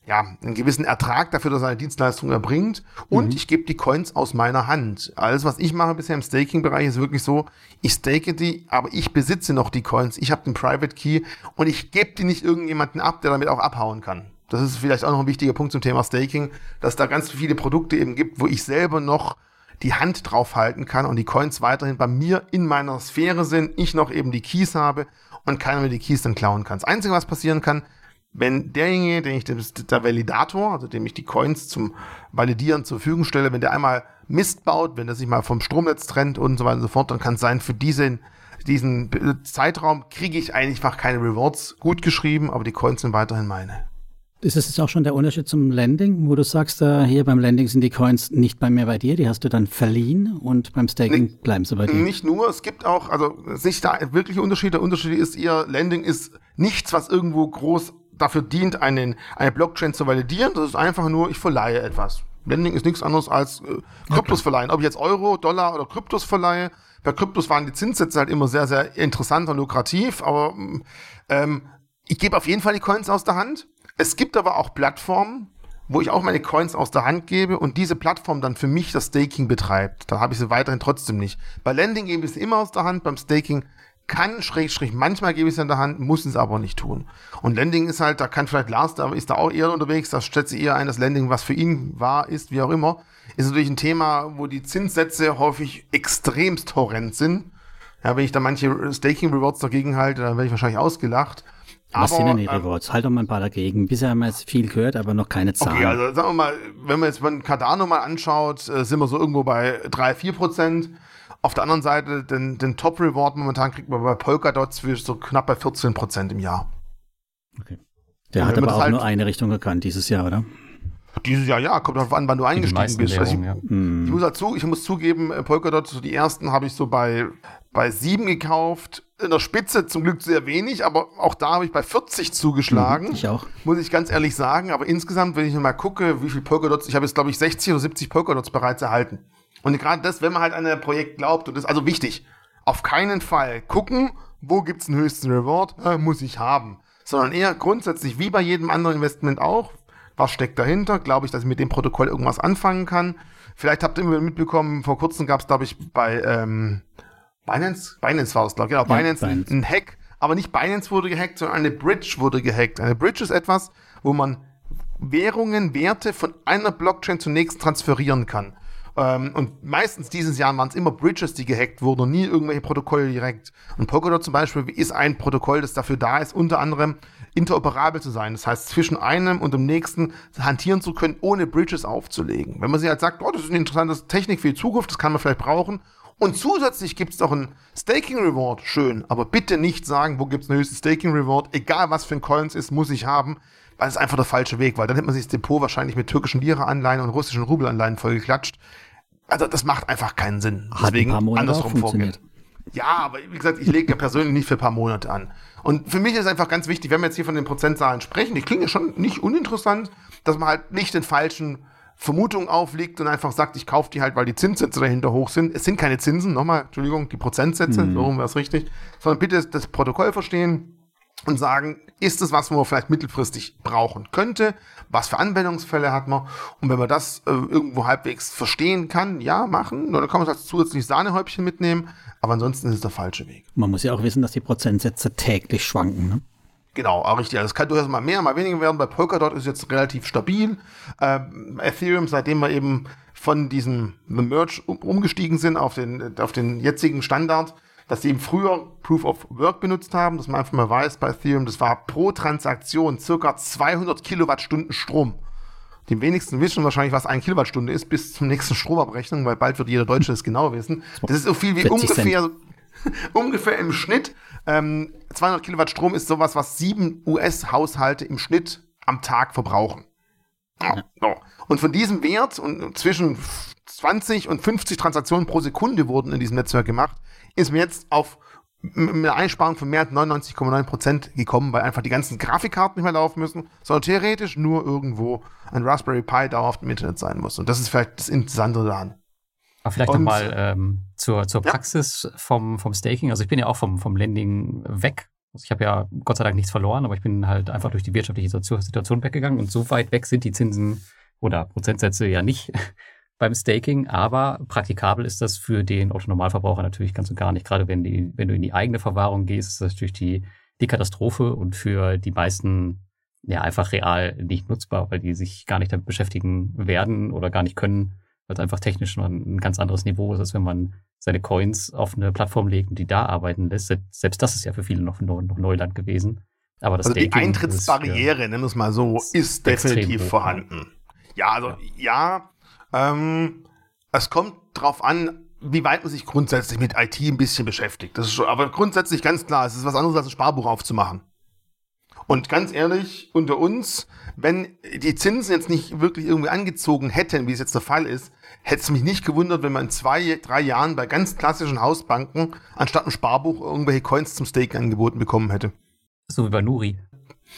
ja, einen gewissen Ertrag dafür, dass er eine Dienstleistung erbringt. Und mhm. ich gebe die Coins aus meiner Hand. Alles, was ich mache bisher im Staking-Bereich, ist wirklich so, ich stake die, aber ich besitze noch die Coins. Ich habe den Private Key und ich gebe die nicht irgendjemanden ab, der damit auch abhauen kann. Das ist vielleicht auch noch ein wichtiger Punkt zum Thema Staking, dass da ganz viele Produkte eben gibt, wo ich selber noch die Hand drauf halten kann und die Coins weiterhin bei mir in meiner Sphäre sind, ich noch eben die Keys habe und keiner mir die Keys dann klauen kann. Das Einzige, was passieren kann, wenn derjenige, den ich, der Validator, also dem ich die Coins zum Validieren zur Verfügung stelle, wenn der einmal Mist baut, wenn der sich mal vom Stromnetz trennt und so weiter und so fort, dann kann es sein, für diesen, diesen Zeitraum kriege ich einfach keine Rewards gut geschrieben, aber die Coins sind weiterhin meine. Ist das jetzt auch schon der Unterschied zum Landing, wo du sagst, äh, hier beim Landing sind die Coins nicht bei mir bei dir, die hast du dann verliehen und beim Staking nicht, bleiben sie bei dir? Nicht nur, es gibt auch, also sich da wirklich Unterschiede. Der Unterschied ist, ihr Landing ist nichts, was irgendwo groß dafür dient, einen, eine Blockchain zu validieren. Das ist einfach nur, ich verleihe etwas. Landing ist nichts anderes als äh, Kryptos okay. verleihen. Ob ich jetzt Euro, Dollar oder Kryptos verleihe. Bei Kryptos waren die Zinssätze halt immer sehr, sehr interessant und lukrativ, aber ähm, ich gebe auf jeden Fall die Coins aus der Hand es gibt aber auch Plattformen, wo ich auch meine Coins aus der Hand gebe und diese Plattform dann für mich das Staking betreibt. Da habe ich sie weiterhin trotzdem nicht. Bei Lending gebe ich sie immer aus der Hand, beim Staking kann, schräg, schräg, manchmal gebe ich es in der Hand, muss es aber nicht tun. Und Lending ist halt, da kann vielleicht Lars, da ist da auch eher unterwegs, da schätze eher ein, dass Lending, was für ihn wahr ist, wie auch immer, ist natürlich ein Thema, wo die Zinssätze häufig extremst horrend sind. Ja, wenn ich da manche Staking Rewards dagegen halte, dann werde ich wahrscheinlich ausgelacht. Was aber, sind denn die Rewards? Ähm, halt doch mal ein paar dagegen. Bisher haben wir jetzt viel gehört, aber noch keine Zahlen. Okay, also sagen wir mal, wenn man jetzt mal Cardano mal anschaut, äh, sind wir so irgendwo bei 3, 4 Prozent. Auf der anderen Seite, den, den Top-Reward momentan kriegt man bei Polkadot für so knapp bei 14 Prozent im Jahr. Okay. Der hat aber auch halt nur eine Richtung gekannt dieses Jahr, oder? Dieses Jahr, ja, kommt darauf an, wann du eingestiegen bist. Also ich, ja. ich, muss dazu, ich muss zugeben, äh, Polkadot, so die ersten habe ich so bei, bei 7 gekauft in der Spitze zum Glück sehr wenig, aber auch da habe ich bei 40 zugeschlagen. Ich auch. Muss ich ganz ehrlich sagen. Aber insgesamt, wenn ich mal gucke, wie viel Polkadots, ich habe jetzt, glaube ich, 60 oder 70 Polkadots bereits erhalten. Und gerade das, wenn man halt an ein Projekt glaubt, und das ist also wichtig, auf keinen Fall gucken, wo gibt's den höchsten Reward, äh, muss ich haben. Sondern eher grundsätzlich, wie bei jedem anderen Investment auch, was steckt dahinter? Glaube ich, dass ich mit dem Protokoll irgendwas anfangen kann? Vielleicht habt ihr mitbekommen, vor kurzem gab es, glaube ich, bei ähm, Binance, Binance war es, glaube ich, genau, ja, Binance, Binance. Ein, Hack, aber nicht Binance wurde gehackt, sondern eine Bridge wurde gehackt. Eine Bridge ist etwas, wo man Währungen, Werte von einer Blockchain zur nächsten transferieren kann. Ähm, und meistens dieses Jahr waren es immer Bridges, die gehackt wurden und nie irgendwelche Protokolle direkt. Und Polkadot zum Beispiel ist ein Protokoll, das dafür da ist, unter anderem interoperabel zu sein. Das heißt, zwischen einem und dem nächsten hantieren zu können, ohne Bridges aufzulegen. Wenn man sich halt sagt, oh, das ist eine interessante Technik für die Zukunft, das kann man vielleicht brauchen. Und zusätzlich gibt es doch ein Staking Reward, schön. Aber bitte nicht sagen, wo gibt es einen höchsten Staking Reward, egal was für ein Coins ist, muss ich haben weil es ist einfach der falsche Weg, weil dann hätte man sich das Depot wahrscheinlich mit türkischen Lira-Anleihen und russischen Rubelanleihen vollgeklatscht. Also das macht einfach keinen Sinn. Hat Deswegen andersrum vorgehen. Ja, aber wie gesagt, ich lege ja persönlich nicht für ein paar Monate an. Und für mich ist einfach ganz wichtig, wenn wir jetzt hier von den Prozentzahlen sprechen, die klingen ja schon nicht uninteressant, dass man halt nicht den falschen Vermutungen auflegt und einfach sagt, ich kaufe die halt, weil die Zinssätze dahinter hoch sind. Es sind keine Zinsen, nochmal, Entschuldigung, die Prozentsätze, mhm. so rum wäre es richtig, sondern bitte das Protokoll verstehen, und sagen, ist es was, wo man vielleicht mittelfristig brauchen könnte? Was für Anwendungsfälle hat man? Und wenn man das äh, irgendwo halbwegs verstehen kann, ja, machen. Dann kann man das zusätzlich Sahnehäubchen mitnehmen. Aber ansonsten ist es der falsche Weg. Man muss ja auch wissen, dass die Prozentsätze täglich schwanken. Ne? Genau, auch richtig. Also es kann durchaus mal mehr, mal weniger werden. Bei Polkadot ist jetzt relativ stabil. Ähm, Ethereum, seitdem wir eben von diesem Merge umgestiegen sind auf den, auf den jetzigen Standard, dass sie eben früher Proof of Work benutzt haben, dass man einfach mal weiß bei Ethereum, das war pro Transaktion circa 200 Kilowattstunden Strom. Die wenigsten wissen wahrscheinlich, was eine Kilowattstunde ist, bis zum nächsten Stromabrechnung, weil bald wird jeder Deutsche das genau wissen. Das ist so viel wie ungefähr, (laughs) ungefähr im Schnitt. Ähm, 200 Kilowatt Strom ist sowas, was sieben US-Haushalte im Schnitt am Tag verbrauchen. So. Und von diesem Wert und zwischen 20 und 50 Transaktionen pro Sekunde wurden in diesem Netzwerk gemacht, ist mir jetzt auf eine Einsparung von mehr als 99,9% gekommen, weil einfach die ganzen Grafikkarten nicht mehr laufen müssen, sondern theoretisch nur irgendwo ein Raspberry Pi dauerhaft im Internet sein muss. Und das ist vielleicht das Interessante daran. Aber vielleicht nochmal ähm, zur, zur Praxis ja. vom, vom Staking. Also ich bin ja auch vom, vom Lending weg. Also ich habe ja Gott sei Dank nichts verloren, aber ich bin halt einfach durch die wirtschaftliche Situation weggegangen und so weit weg sind die Zinsen oder Prozentsätze ja nicht, (laughs) beim Staking, aber praktikabel ist das für den Autonormalverbraucher natürlich ganz und gar nicht. Gerade wenn, die, wenn du in die eigene Verwahrung gehst, ist das natürlich die, die Katastrophe und für die meisten ja einfach real nicht nutzbar, weil die sich gar nicht damit beschäftigen werden oder gar nicht können, weil es einfach technisch noch ein ganz anderes Niveau ist, als wenn man seine Coins auf eine Plattform legt und die da arbeiten lässt. Selbst das ist ja für viele noch, noch Neuland gewesen. Aber das also die Eintrittsbarriere, ist, nennen wir es mal so, ist definitiv hoch. vorhanden. Ja, also ja, ja ähm, es kommt darauf an, wie weit man sich grundsätzlich mit IT ein bisschen beschäftigt. Das ist schon, aber grundsätzlich ganz klar, es ist was anderes als ein Sparbuch aufzumachen. Und ganz ehrlich, unter uns, wenn die Zinsen jetzt nicht wirklich irgendwie angezogen hätten, wie es jetzt der Fall ist, hätte es mich nicht gewundert, wenn man in zwei, drei Jahren bei ganz klassischen Hausbanken anstatt ein Sparbuch irgendwelche Coins zum Stake angeboten bekommen hätte. So wie bei Nuri.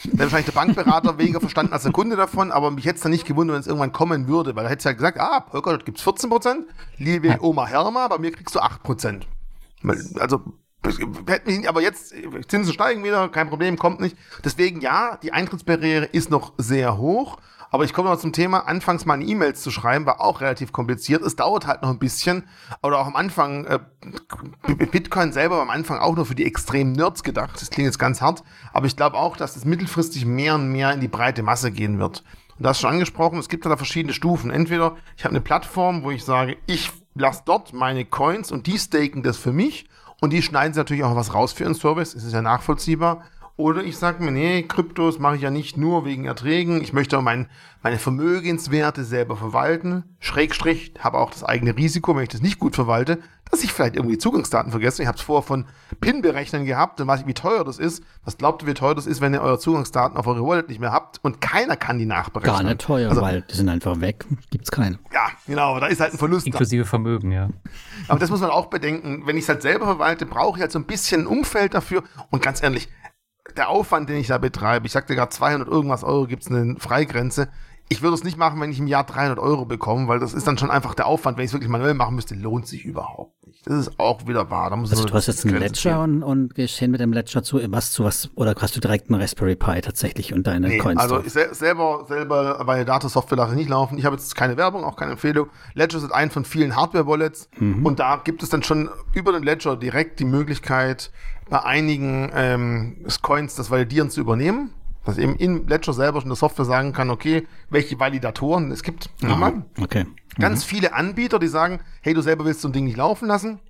Dann wahrscheinlich der Bankberater weniger verstanden als der Kunde davon, aber mich hätte es dann nicht gewundert, wenn es irgendwann kommen würde, weil er hätte ja gesagt, ah, Polkadot gibt es 14%, liebe Oma Herma, bei mir kriegst du 8%. Also, aber jetzt, Zinsen steigen wieder, kein Problem, kommt nicht. Deswegen ja, die Eintrittsbarriere ist noch sehr hoch. Aber ich komme noch zum Thema, anfangs mal E-Mails zu schreiben, war auch relativ kompliziert. Es dauert halt noch ein bisschen. Oder auch am Anfang, äh, Bitcoin selber war am Anfang auch nur für die extremen Nerds gedacht. Das klingt jetzt ganz hart. Aber ich glaube auch, dass es mittelfristig mehr und mehr in die breite Masse gehen wird. Und das schon angesprochen, es gibt da verschiedene Stufen. Entweder ich habe eine Plattform, wo ich sage, ich lasse dort meine Coins und die staken das für mich. Und die schneiden sie natürlich auch was raus für ihren Service. Es ist ja nachvollziehbar. Oder ich sage mir, nee, Kryptos mache ich ja nicht nur wegen Erträgen. Ich möchte auch mein, meine Vermögenswerte selber verwalten. Schrägstrich, habe auch das eigene Risiko, wenn ich das nicht gut verwalte, dass ich vielleicht irgendwie Zugangsdaten vergesse. Ich habe es vorher von PIN-Berechnen gehabt, dann weiß ich, wie teuer das ist. Was glaubt ihr, wie teuer das ist, wenn ihr eure Zugangsdaten auf eure Wallet nicht mehr habt und keiner kann die nachberechnen? Gar nicht teuer, also, weil die sind einfach weg, gibt's keine. Ja, genau, da ist halt ein Verlust. Inklusive da. Vermögen, ja. Aber das muss man auch bedenken. Wenn ich es halt selber verwalte, brauche ich halt so ein bisschen ein Umfeld dafür. Und ganz ehrlich, der Aufwand, den ich da betreibe, ich sagte gerade 200 irgendwas Euro gibt es eine Freigrenze. Ich würde es nicht machen, wenn ich im Jahr 300 Euro bekomme, weil das ist dann schon einfach der Aufwand. Wenn ich es wirklich manuell machen müsste, lohnt sich überhaupt nicht. Das ist auch wieder wahr. Da muss also du hast jetzt einen Ledger und, und gehst hin mit dem Ledger zu was zu was oder hast du direkt einen Raspberry Pi tatsächlich und deine nee, Coins Also ich sel selber selber bei Data Software lasse ich nicht laufen. Ich habe jetzt keine Werbung, auch keine Empfehlung. Ledger ist ein von vielen Hardware Wallets mhm. und da gibt es dann schon über den Ledger direkt die Möglichkeit bei einigen ähm, Coins das Validieren zu übernehmen. Dass eben in Ledger selber schon der Software sagen kann, okay, welche Validatoren es gibt. Aha, okay. Ganz mhm. viele Anbieter, die sagen, hey, du selber willst so ein Ding nicht laufen lassen.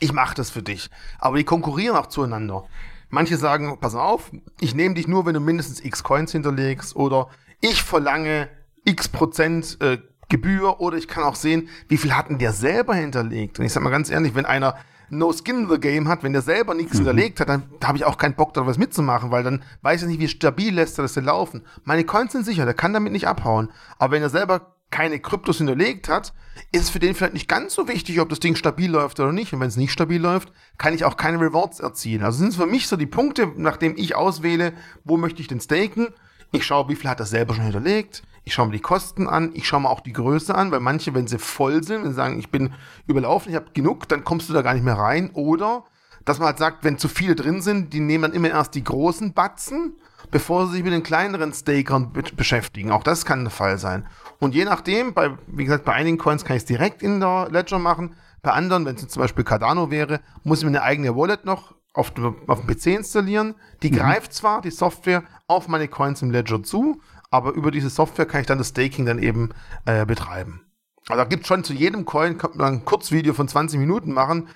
Ich mache das für dich. Aber die konkurrieren auch zueinander. Manche sagen, pass auf, ich nehme dich nur, wenn du mindestens x Coins hinterlegst oder ich verlange x Prozent äh, Gebühr oder ich kann auch sehen, wie viel hat denn der selber hinterlegt. Und ich sag mal ganz ehrlich, wenn einer No Skin in the Game hat, wenn der selber nichts mhm. hinterlegt hat, dann habe ich auch keinen Bock, da was mitzumachen, weil dann weiß ich nicht, wie stabil lässt er das denn laufen. Meine Coins sind sicher, der kann damit nicht abhauen. Aber wenn er selber keine Kryptos hinterlegt hat, ist es für den vielleicht nicht ganz so wichtig, ob das Ding stabil läuft oder nicht. Und wenn es nicht stabil läuft, kann ich auch keine Rewards erzielen. Also sind es für mich so die Punkte, nachdem ich auswähle, wo möchte ich denn staken. Ich schaue, wie viel hat er selber schon hinterlegt. Ich schaue mir die Kosten an, ich schaue mir auch die Größe an, weil manche, wenn sie voll sind, wenn sie sagen, ich bin überlaufen, ich habe genug, dann kommst du da gar nicht mehr rein. Oder, dass man halt sagt, wenn zu viele drin sind, die nehmen dann immer erst die großen Batzen, bevor sie sich mit den kleineren Stakern be beschäftigen. Auch das kann der Fall sein. Und je nachdem, bei, wie gesagt, bei einigen Coins kann ich es direkt in der Ledger machen. Bei anderen, wenn es zum Beispiel Cardano wäre, muss ich mir eine eigene Wallet noch auf, auf dem PC installieren. Die mhm. greift zwar die Software auf meine Coins im Ledger zu, aber über diese Software kann ich dann das Staking dann eben äh, betreiben. Also da gibt es schon zu jedem Coin, kann man ein Kurzvideo von 20 Minuten machen.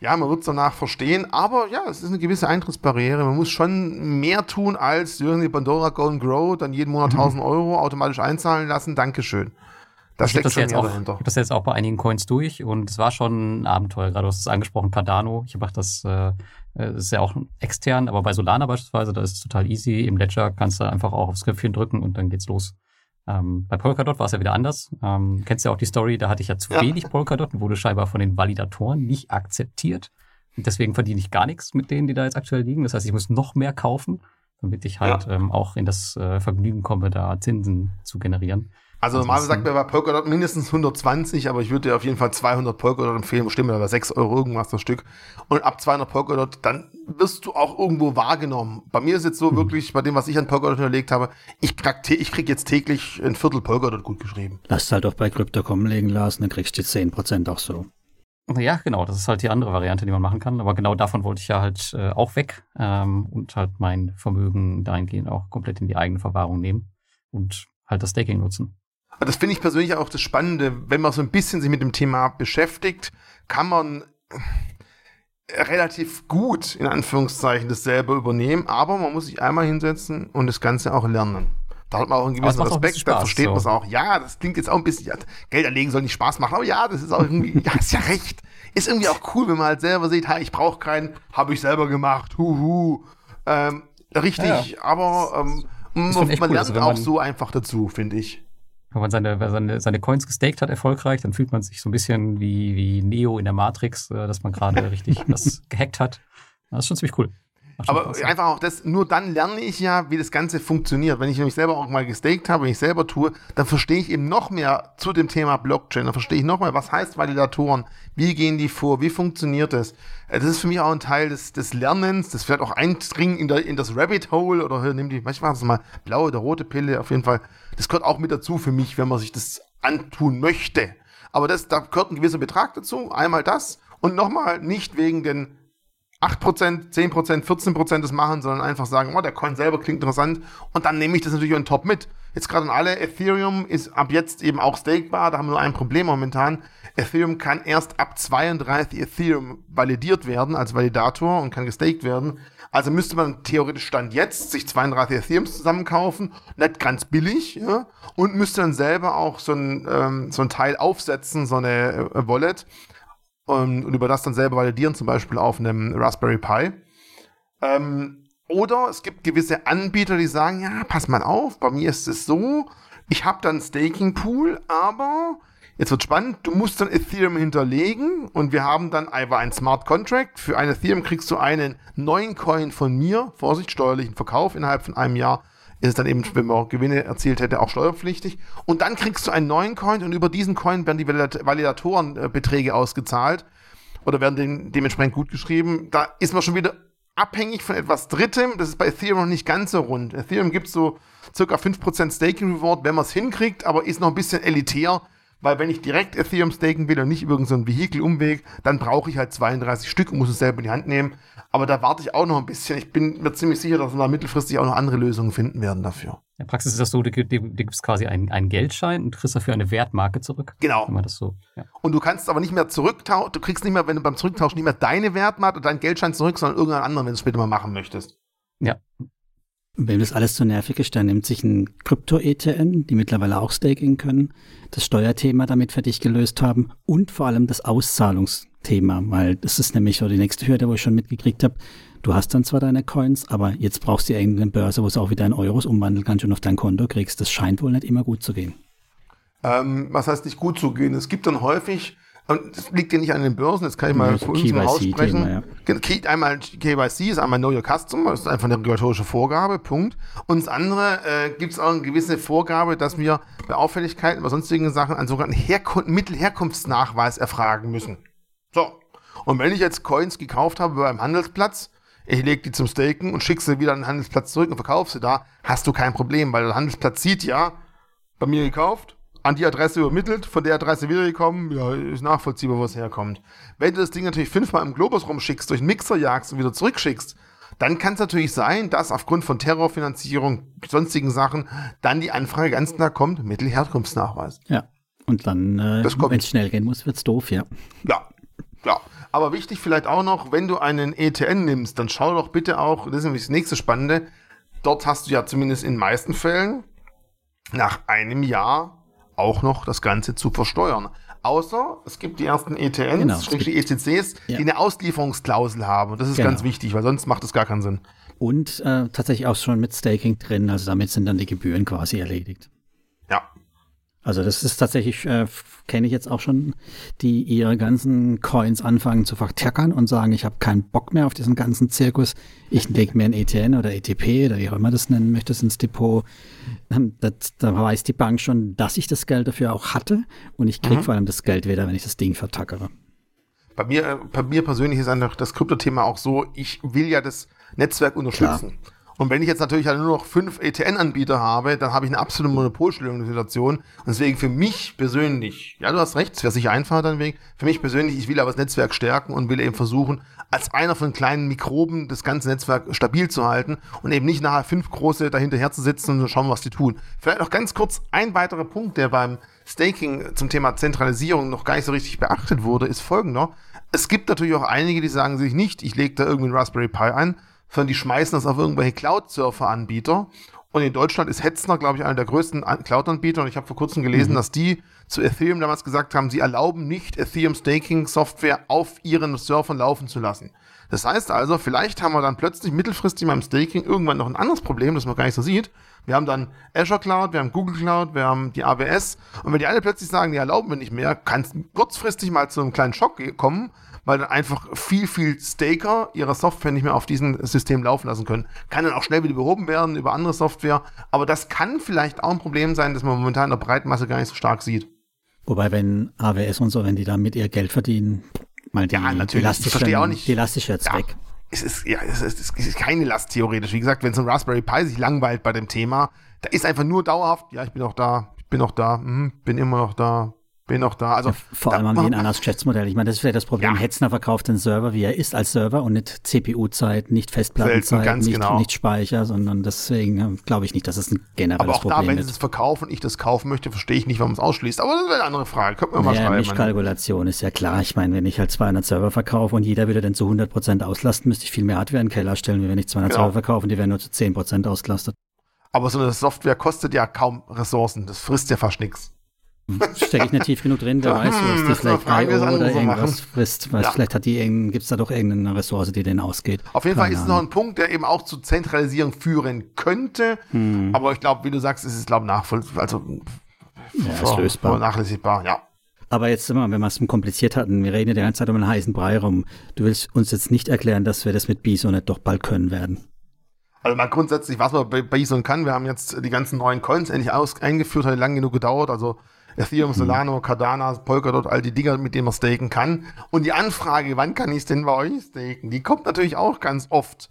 Ja, man wird es danach verstehen, aber ja, es ist eine gewisse Eintrittsbarriere. Man muss schon mehr tun als irgendwie Pandora Go and Grow, dann jeden Monat 1000 mhm. Euro automatisch einzahlen lassen. Dankeschön. Das steckt das schon jetzt auch, dahinter. Das jetzt auch bei einigen Coins durch und es war schon ein Abenteuer. Gerade du hast es angesprochen, Cardano. Ich habe das, äh, das ist ja auch extern, aber bei Solana beispielsweise, da ist es total easy. Im Ledger kannst du einfach auch aufs Knöpfchen drücken und dann geht's los. Ähm, bei Polkadot war es ja wieder anders. Ähm, kennst ja auch die Story, da hatte ich ja zu ja. wenig Polkadot und wurde scheinbar von den Validatoren nicht akzeptiert. Und deswegen verdiene ich gar nichts mit denen, die da jetzt aktuell liegen. Das heißt, ich muss noch mehr kaufen, damit ich halt ja. ähm, auch in das äh, Vergnügen komme, da Zinsen zu generieren. Also normalerweise sagt mir bei Polkadot mindestens 120, aber ich würde dir auf jeden Fall 200 Polkadot empfehlen, bestimmt aber 6 Euro irgendwas das Stück. Und ab 200 Polkadot, dann wirst du auch irgendwo wahrgenommen. Bei mir ist jetzt so mhm. wirklich, bei dem, was ich an Polkadot hinterlegt habe, ich krieg, ich krieg jetzt täglich ein Viertel Polkadot gut geschrieben. Lass halt auch bei Crypto.com legen lassen, dann kriegst du die 10% auch so. Ja, genau, das ist halt die andere Variante, die man machen kann. Aber genau davon wollte ich ja halt äh, auch weg ähm, und halt mein Vermögen dahingehend auch komplett in die eigene Verwahrung nehmen und halt das Staking nutzen. Das finde ich persönlich auch das Spannende, wenn man so ein bisschen sich mit dem Thema beschäftigt, kann man relativ gut, in Anführungszeichen, das selber übernehmen, aber man muss sich einmal hinsetzen und das Ganze auch lernen. Da hat man auch einen gewissen Respekt, Spaß, da versteht so. man es auch. Ja, das klingt jetzt auch ein bisschen, ja, Geld erlegen soll nicht Spaß machen, aber ja, das ist auch irgendwie, ja, ist ja recht. Ist irgendwie auch cool, wenn man halt selber sieht, hey, ich brauche keinen, habe ich selber gemacht, huhu. Ähm, richtig, ja, ja. aber ähm, man, man cool, lernt also, auch so einfach dazu, finde ich wenn man seine, seine, seine Coins gestaked hat erfolgreich, dann fühlt man sich so ein bisschen wie, wie Neo in der Matrix, äh, dass man gerade richtig (laughs) was gehackt hat. Das ist schon ziemlich cool. Aber Spaß, einfach auch das, nur dann lerne ich ja, wie das Ganze funktioniert. Wenn ich mich selber auch mal gestaked habe, wenn ich selber tue, dann verstehe ich eben noch mehr zu dem Thema Blockchain. Dann verstehe ich noch mehr, was heißt Validatoren, wie gehen die vor, wie funktioniert das. Äh, das ist für mich auch ein Teil des, des Lernens, das vielleicht auch eindringen in, der, in das Rabbit Hole oder nimm die, manchmal das mal blaue oder rote Pille, auf jeden Fall. Das gehört auch mit dazu für mich, wenn man sich das antun möchte. Aber das, da gehört ein gewisser Betrag dazu, einmal das und nochmal nicht wegen den 8%, 10%, 14% das machen, sondern einfach sagen, oh, der Coin selber klingt interessant und dann nehme ich das natürlich on top mit. Jetzt gerade an alle, Ethereum ist ab jetzt eben auch stakebar, da haben wir nur ein Problem momentan. Ethereum kann erst ab 32 Ethereum validiert werden als Validator und kann gestaked werden. Also müsste man theoretisch Stand jetzt sich 32 Ethereum zusammenkaufen, nicht ganz billig, ja, und müsste dann selber auch so ein, ähm, so ein Teil aufsetzen, so eine äh, Wallet und, und über das dann selber validieren, zum Beispiel auf einem Raspberry Pi. Ähm, oder es gibt gewisse Anbieter, die sagen, ja, pass mal auf, bei mir ist es so, ich habe dann Staking Pool, aber jetzt wird spannend, du musst dann Ethereum hinterlegen und wir haben dann einfach ein Smart Contract. Für ein Ethereum kriegst du einen neuen Coin von mir, Vorsicht, steuerlichen Verkauf innerhalb von einem Jahr ist es dann eben, wenn man Gewinne erzielt hätte, auch steuerpflichtig. Und dann kriegst du einen neuen Coin und über diesen Coin werden die Validatorenbeträge ausgezahlt oder werden den, dementsprechend gut geschrieben. Da ist man schon wieder abhängig von etwas Drittem. Das ist bei Ethereum noch nicht ganz so rund. Ethereum gibt so circa 5% Staking Reward, wenn man es hinkriegt, aber ist noch ein bisschen elitär weil wenn ich direkt Ethereum staken will und nicht über so einen Vehikelumweg, dann brauche ich halt 32 Stück und muss es selber in die Hand nehmen. Aber da warte ich auch noch ein bisschen. Ich bin mir ziemlich sicher, dass wir da mittelfristig auch noch andere Lösungen finden werden dafür. In der Praxis ist das so, du gibst quasi einen, einen Geldschein und kriegst dafür eine Wertmarke zurück. Genau. Wenn man das so, ja. Und du kannst aber nicht mehr zurücktauschen, du kriegst nicht mehr, wenn du beim Zurücktauschen nicht mehr deine Wertmarke oder deinen Geldschein zurück, sondern irgendeinen anderen, wenn du es später mal machen möchtest. Ja. Wenn das alles zu nervig ist, dann nimmt sich ein Krypto-ETN, die mittlerweile auch Staking können, das Steuerthema damit für dich gelöst haben und vor allem das Auszahlungsthema, weil das ist nämlich so die nächste Hürde, wo ich schon mitgekriegt habe. Du hast dann zwar deine Coins, aber jetzt brauchst du irgendeine Börse, wo du auch wieder in Euros umwandeln kannst und auf dein Konto kriegst. Das scheint wohl nicht immer gut zu gehen. Ähm, was heißt nicht gut zu gehen? Es gibt dann häufig und das liegt ja nicht an den Börsen, das kann ich mal ja, von uns im Haus sprechen. Ja. Einmal KYC ist einmal Know Your Customer, das ist einfach eine regulatorische Vorgabe, Punkt. Und das andere äh, gibt es auch eine gewisse Vorgabe, dass wir bei Auffälligkeiten, bei sonstigen Sachen einen sogenannten Herkun Mittelherkunftsnachweis erfragen müssen. So. Und wenn ich jetzt Coins gekauft habe beim Handelsplatz, ich lege die zum Staken und schicke sie wieder an den Handelsplatz zurück und verkaufe sie da, hast du kein Problem, weil der Handelsplatz sieht ja, bei mir gekauft, an die Adresse übermittelt, von der Adresse wiedergekommen, ja, ist nachvollziehbar, wo es herkommt. Wenn du das Ding natürlich fünfmal im Globus rumschickst, durch den Mixer jagst und wieder zurückschickst, dann kann es natürlich sein, dass aufgrund von Terrorfinanzierung, sonstigen Sachen, dann die Anfrage ganz klar kommt, Mittelherkunftsnachweis. Ja. Und dann, äh, wenn es schnell gehen muss, wird es doof, ja. Ja, ja. Aber wichtig vielleicht auch noch, wenn du einen ETN nimmst, dann schau doch bitte auch, das ist nämlich das nächste Spannende, dort hast du ja zumindest in meisten Fällen nach einem Jahr auch noch das Ganze zu versteuern. Außer es gibt die ersten ETNs, genau, die ETCs, ja. die eine Auslieferungsklausel haben. Und das ist genau. ganz wichtig, weil sonst macht es gar keinen Sinn. Und äh, tatsächlich auch schon mit Staking drin, also damit sind dann die Gebühren quasi erledigt. Also das ist tatsächlich, äh, kenne ich jetzt auch schon, die ihre ganzen Coins anfangen zu vertackern und sagen, ich habe keinen Bock mehr auf diesen ganzen Zirkus. Ich lege mir ein ETN oder ETP oder wie auch immer das nennen möchtest ins Depot. Ähm, das, da weiß die Bank schon, dass ich das Geld dafür auch hatte und ich kriege mhm. vor allem das Geld wieder, wenn ich das Ding vertackere. Bei mir, bei mir persönlich ist einfach das Kryptothema auch so, ich will ja das Netzwerk unterstützen. Klar. Und wenn ich jetzt natürlich halt nur noch fünf ETN-Anbieter habe, dann habe ich eine absolute Monopolstellung in der Situation. Und deswegen für mich persönlich, ja, du hast recht, es wäre sicher einfacher dann wegen. Für mich persönlich, ich will aber das Netzwerk stärken und will eben versuchen, als einer von kleinen Mikroben das ganze Netzwerk stabil zu halten und eben nicht nachher fünf große dahinterher zu sitzen und schauen, was die tun. Vielleicht noch ganz kurz ein weiterer Punkt, der beim Staking zum Thema Zentralisierung noch gar nicht so richtig beachtet wurde, ist folgender. Es gibt natürlich auch einige, die sagen sich nicht, ich lege da irgendwie einen Raspberry Pi ein, sondern die schmeißen das auf irgendwelche Cloud-Surfer-Anbieter. Und in Deutschland ist Hetzner, glaube ich, einer der größten Cloud-Anbieter. Und ich habe vor kurzem gelesen, mhm. dass die zu Ethereum damals gesagt haben, sie erlauben nicht, Ethereum Staking Software auf ihren Surfern laufen zu lassen. Das heißt also, vielleicht haben wir dann plötzlich mittelfristig beim Staking irgendwann noch ein anderes Problem, das man gar nicht so sieht. Wir haben dann Azure Cloud, wir haben Google Cloud, wir haben die AWS. Und wenn die alle plötzlich sagen, die erlauben wir nicht mehr, kann es kurzfristig mal zu einem kleinen Schock kommen, weil dann einfach viel, viel Staker ihre Software nicht mehr auf diesem System laufen lassen können. Kann dann auch schnell wieder behoben werden über andere Software, aber das kann vielleicht auch ein Problem sein, das man momentan in der Breitmasse gar nicht so stark sieht. Wobei, wenn AWS und so, wenn die damit ihr Geld verdienen, mal die, ja, natürlich. Die Last ich verstehe auch nicht. Die Last ist jetzt ja. weg. Es ist, ja, es ist, es ist keine Last theoretisch. Wie gesagt, wenn so ein Raspberry Pi sich langweilt bei dem Thema, da ist einfach nur dauerhaft, ja, ich bin auch da, ich bin auch da, hm, bin immer noch da, bin noch da. Also, ja, vor da allem haben die ein anderes Geschäftsmodell. Ich meine, das ist vielleicht das Problem. Ja. Hetzner verkauft den Server, wie er ist als Server und nicht CPU-Zeit, nicht Festplattenzeit, nicht, genau. nicht, Speicher, sondern deswegen ähm, glaube ich nicht, dass es ein generelles Aber auch Problem da, wenn sie es verkaufen, ich das kaufen möchte, verstehe ich nicht, warum es ausschließt. Aber das wäre eine andere Frage. Könnten wir mal ja, schreiben. Mischkalkulation ist ja klar. Ich meine, wenn ich halt 200 Server verkaufe und jeder würde dann zu 100 Prozent auslasten, müsste ich viel mehr Hardware in den Keller stellen, wie wenn ich 200 genau. Server verkaufe und die werden nur zu 10 Prozent ausgelastet. Aber so eine Software kostet ja kaum Ressourcen. Das frisst ja fast nichts. Stecke ich nicht tief genug drin, wer (laughs) weiß, was die vielleicht IO oder irgendwas machen. frisst. Weiß, ja. Vielleicht hat die gibt es da doch irgendeine Ressource, die denen ausgeht. Auf jeden Keine Fall ist es noch ein Punkt, der eben auch zu Zentralisierung führen könnte. Hm. Aber ich glaube, wie du sagst, ist es, glaube ich, nachvollziehbar. Also, ja, ist lösbar. Nachlässigbar, ja. Aber jetzt immer, wenn wir es kompliziert hatten, wir reden ja die ganze Zeit um einen heißen Brei rum. Du willst uns jetzt nicht erklären, dass wir das mit Bison nicht doch bald können werden. Also mal grundsätzlich, was man bei Bison kann, wir haben jetzt die ganzen neuen Coins endlich aus, eingeführt, hat lange genug gedauert. Also Ethereum, mhm. Solano, Cardano, Polkadot, all die Dinger, mit denen man staken kann. Und die Anfrage, wann kann ich es denn bei euch staken, die kommt natürlich auch ganz oft.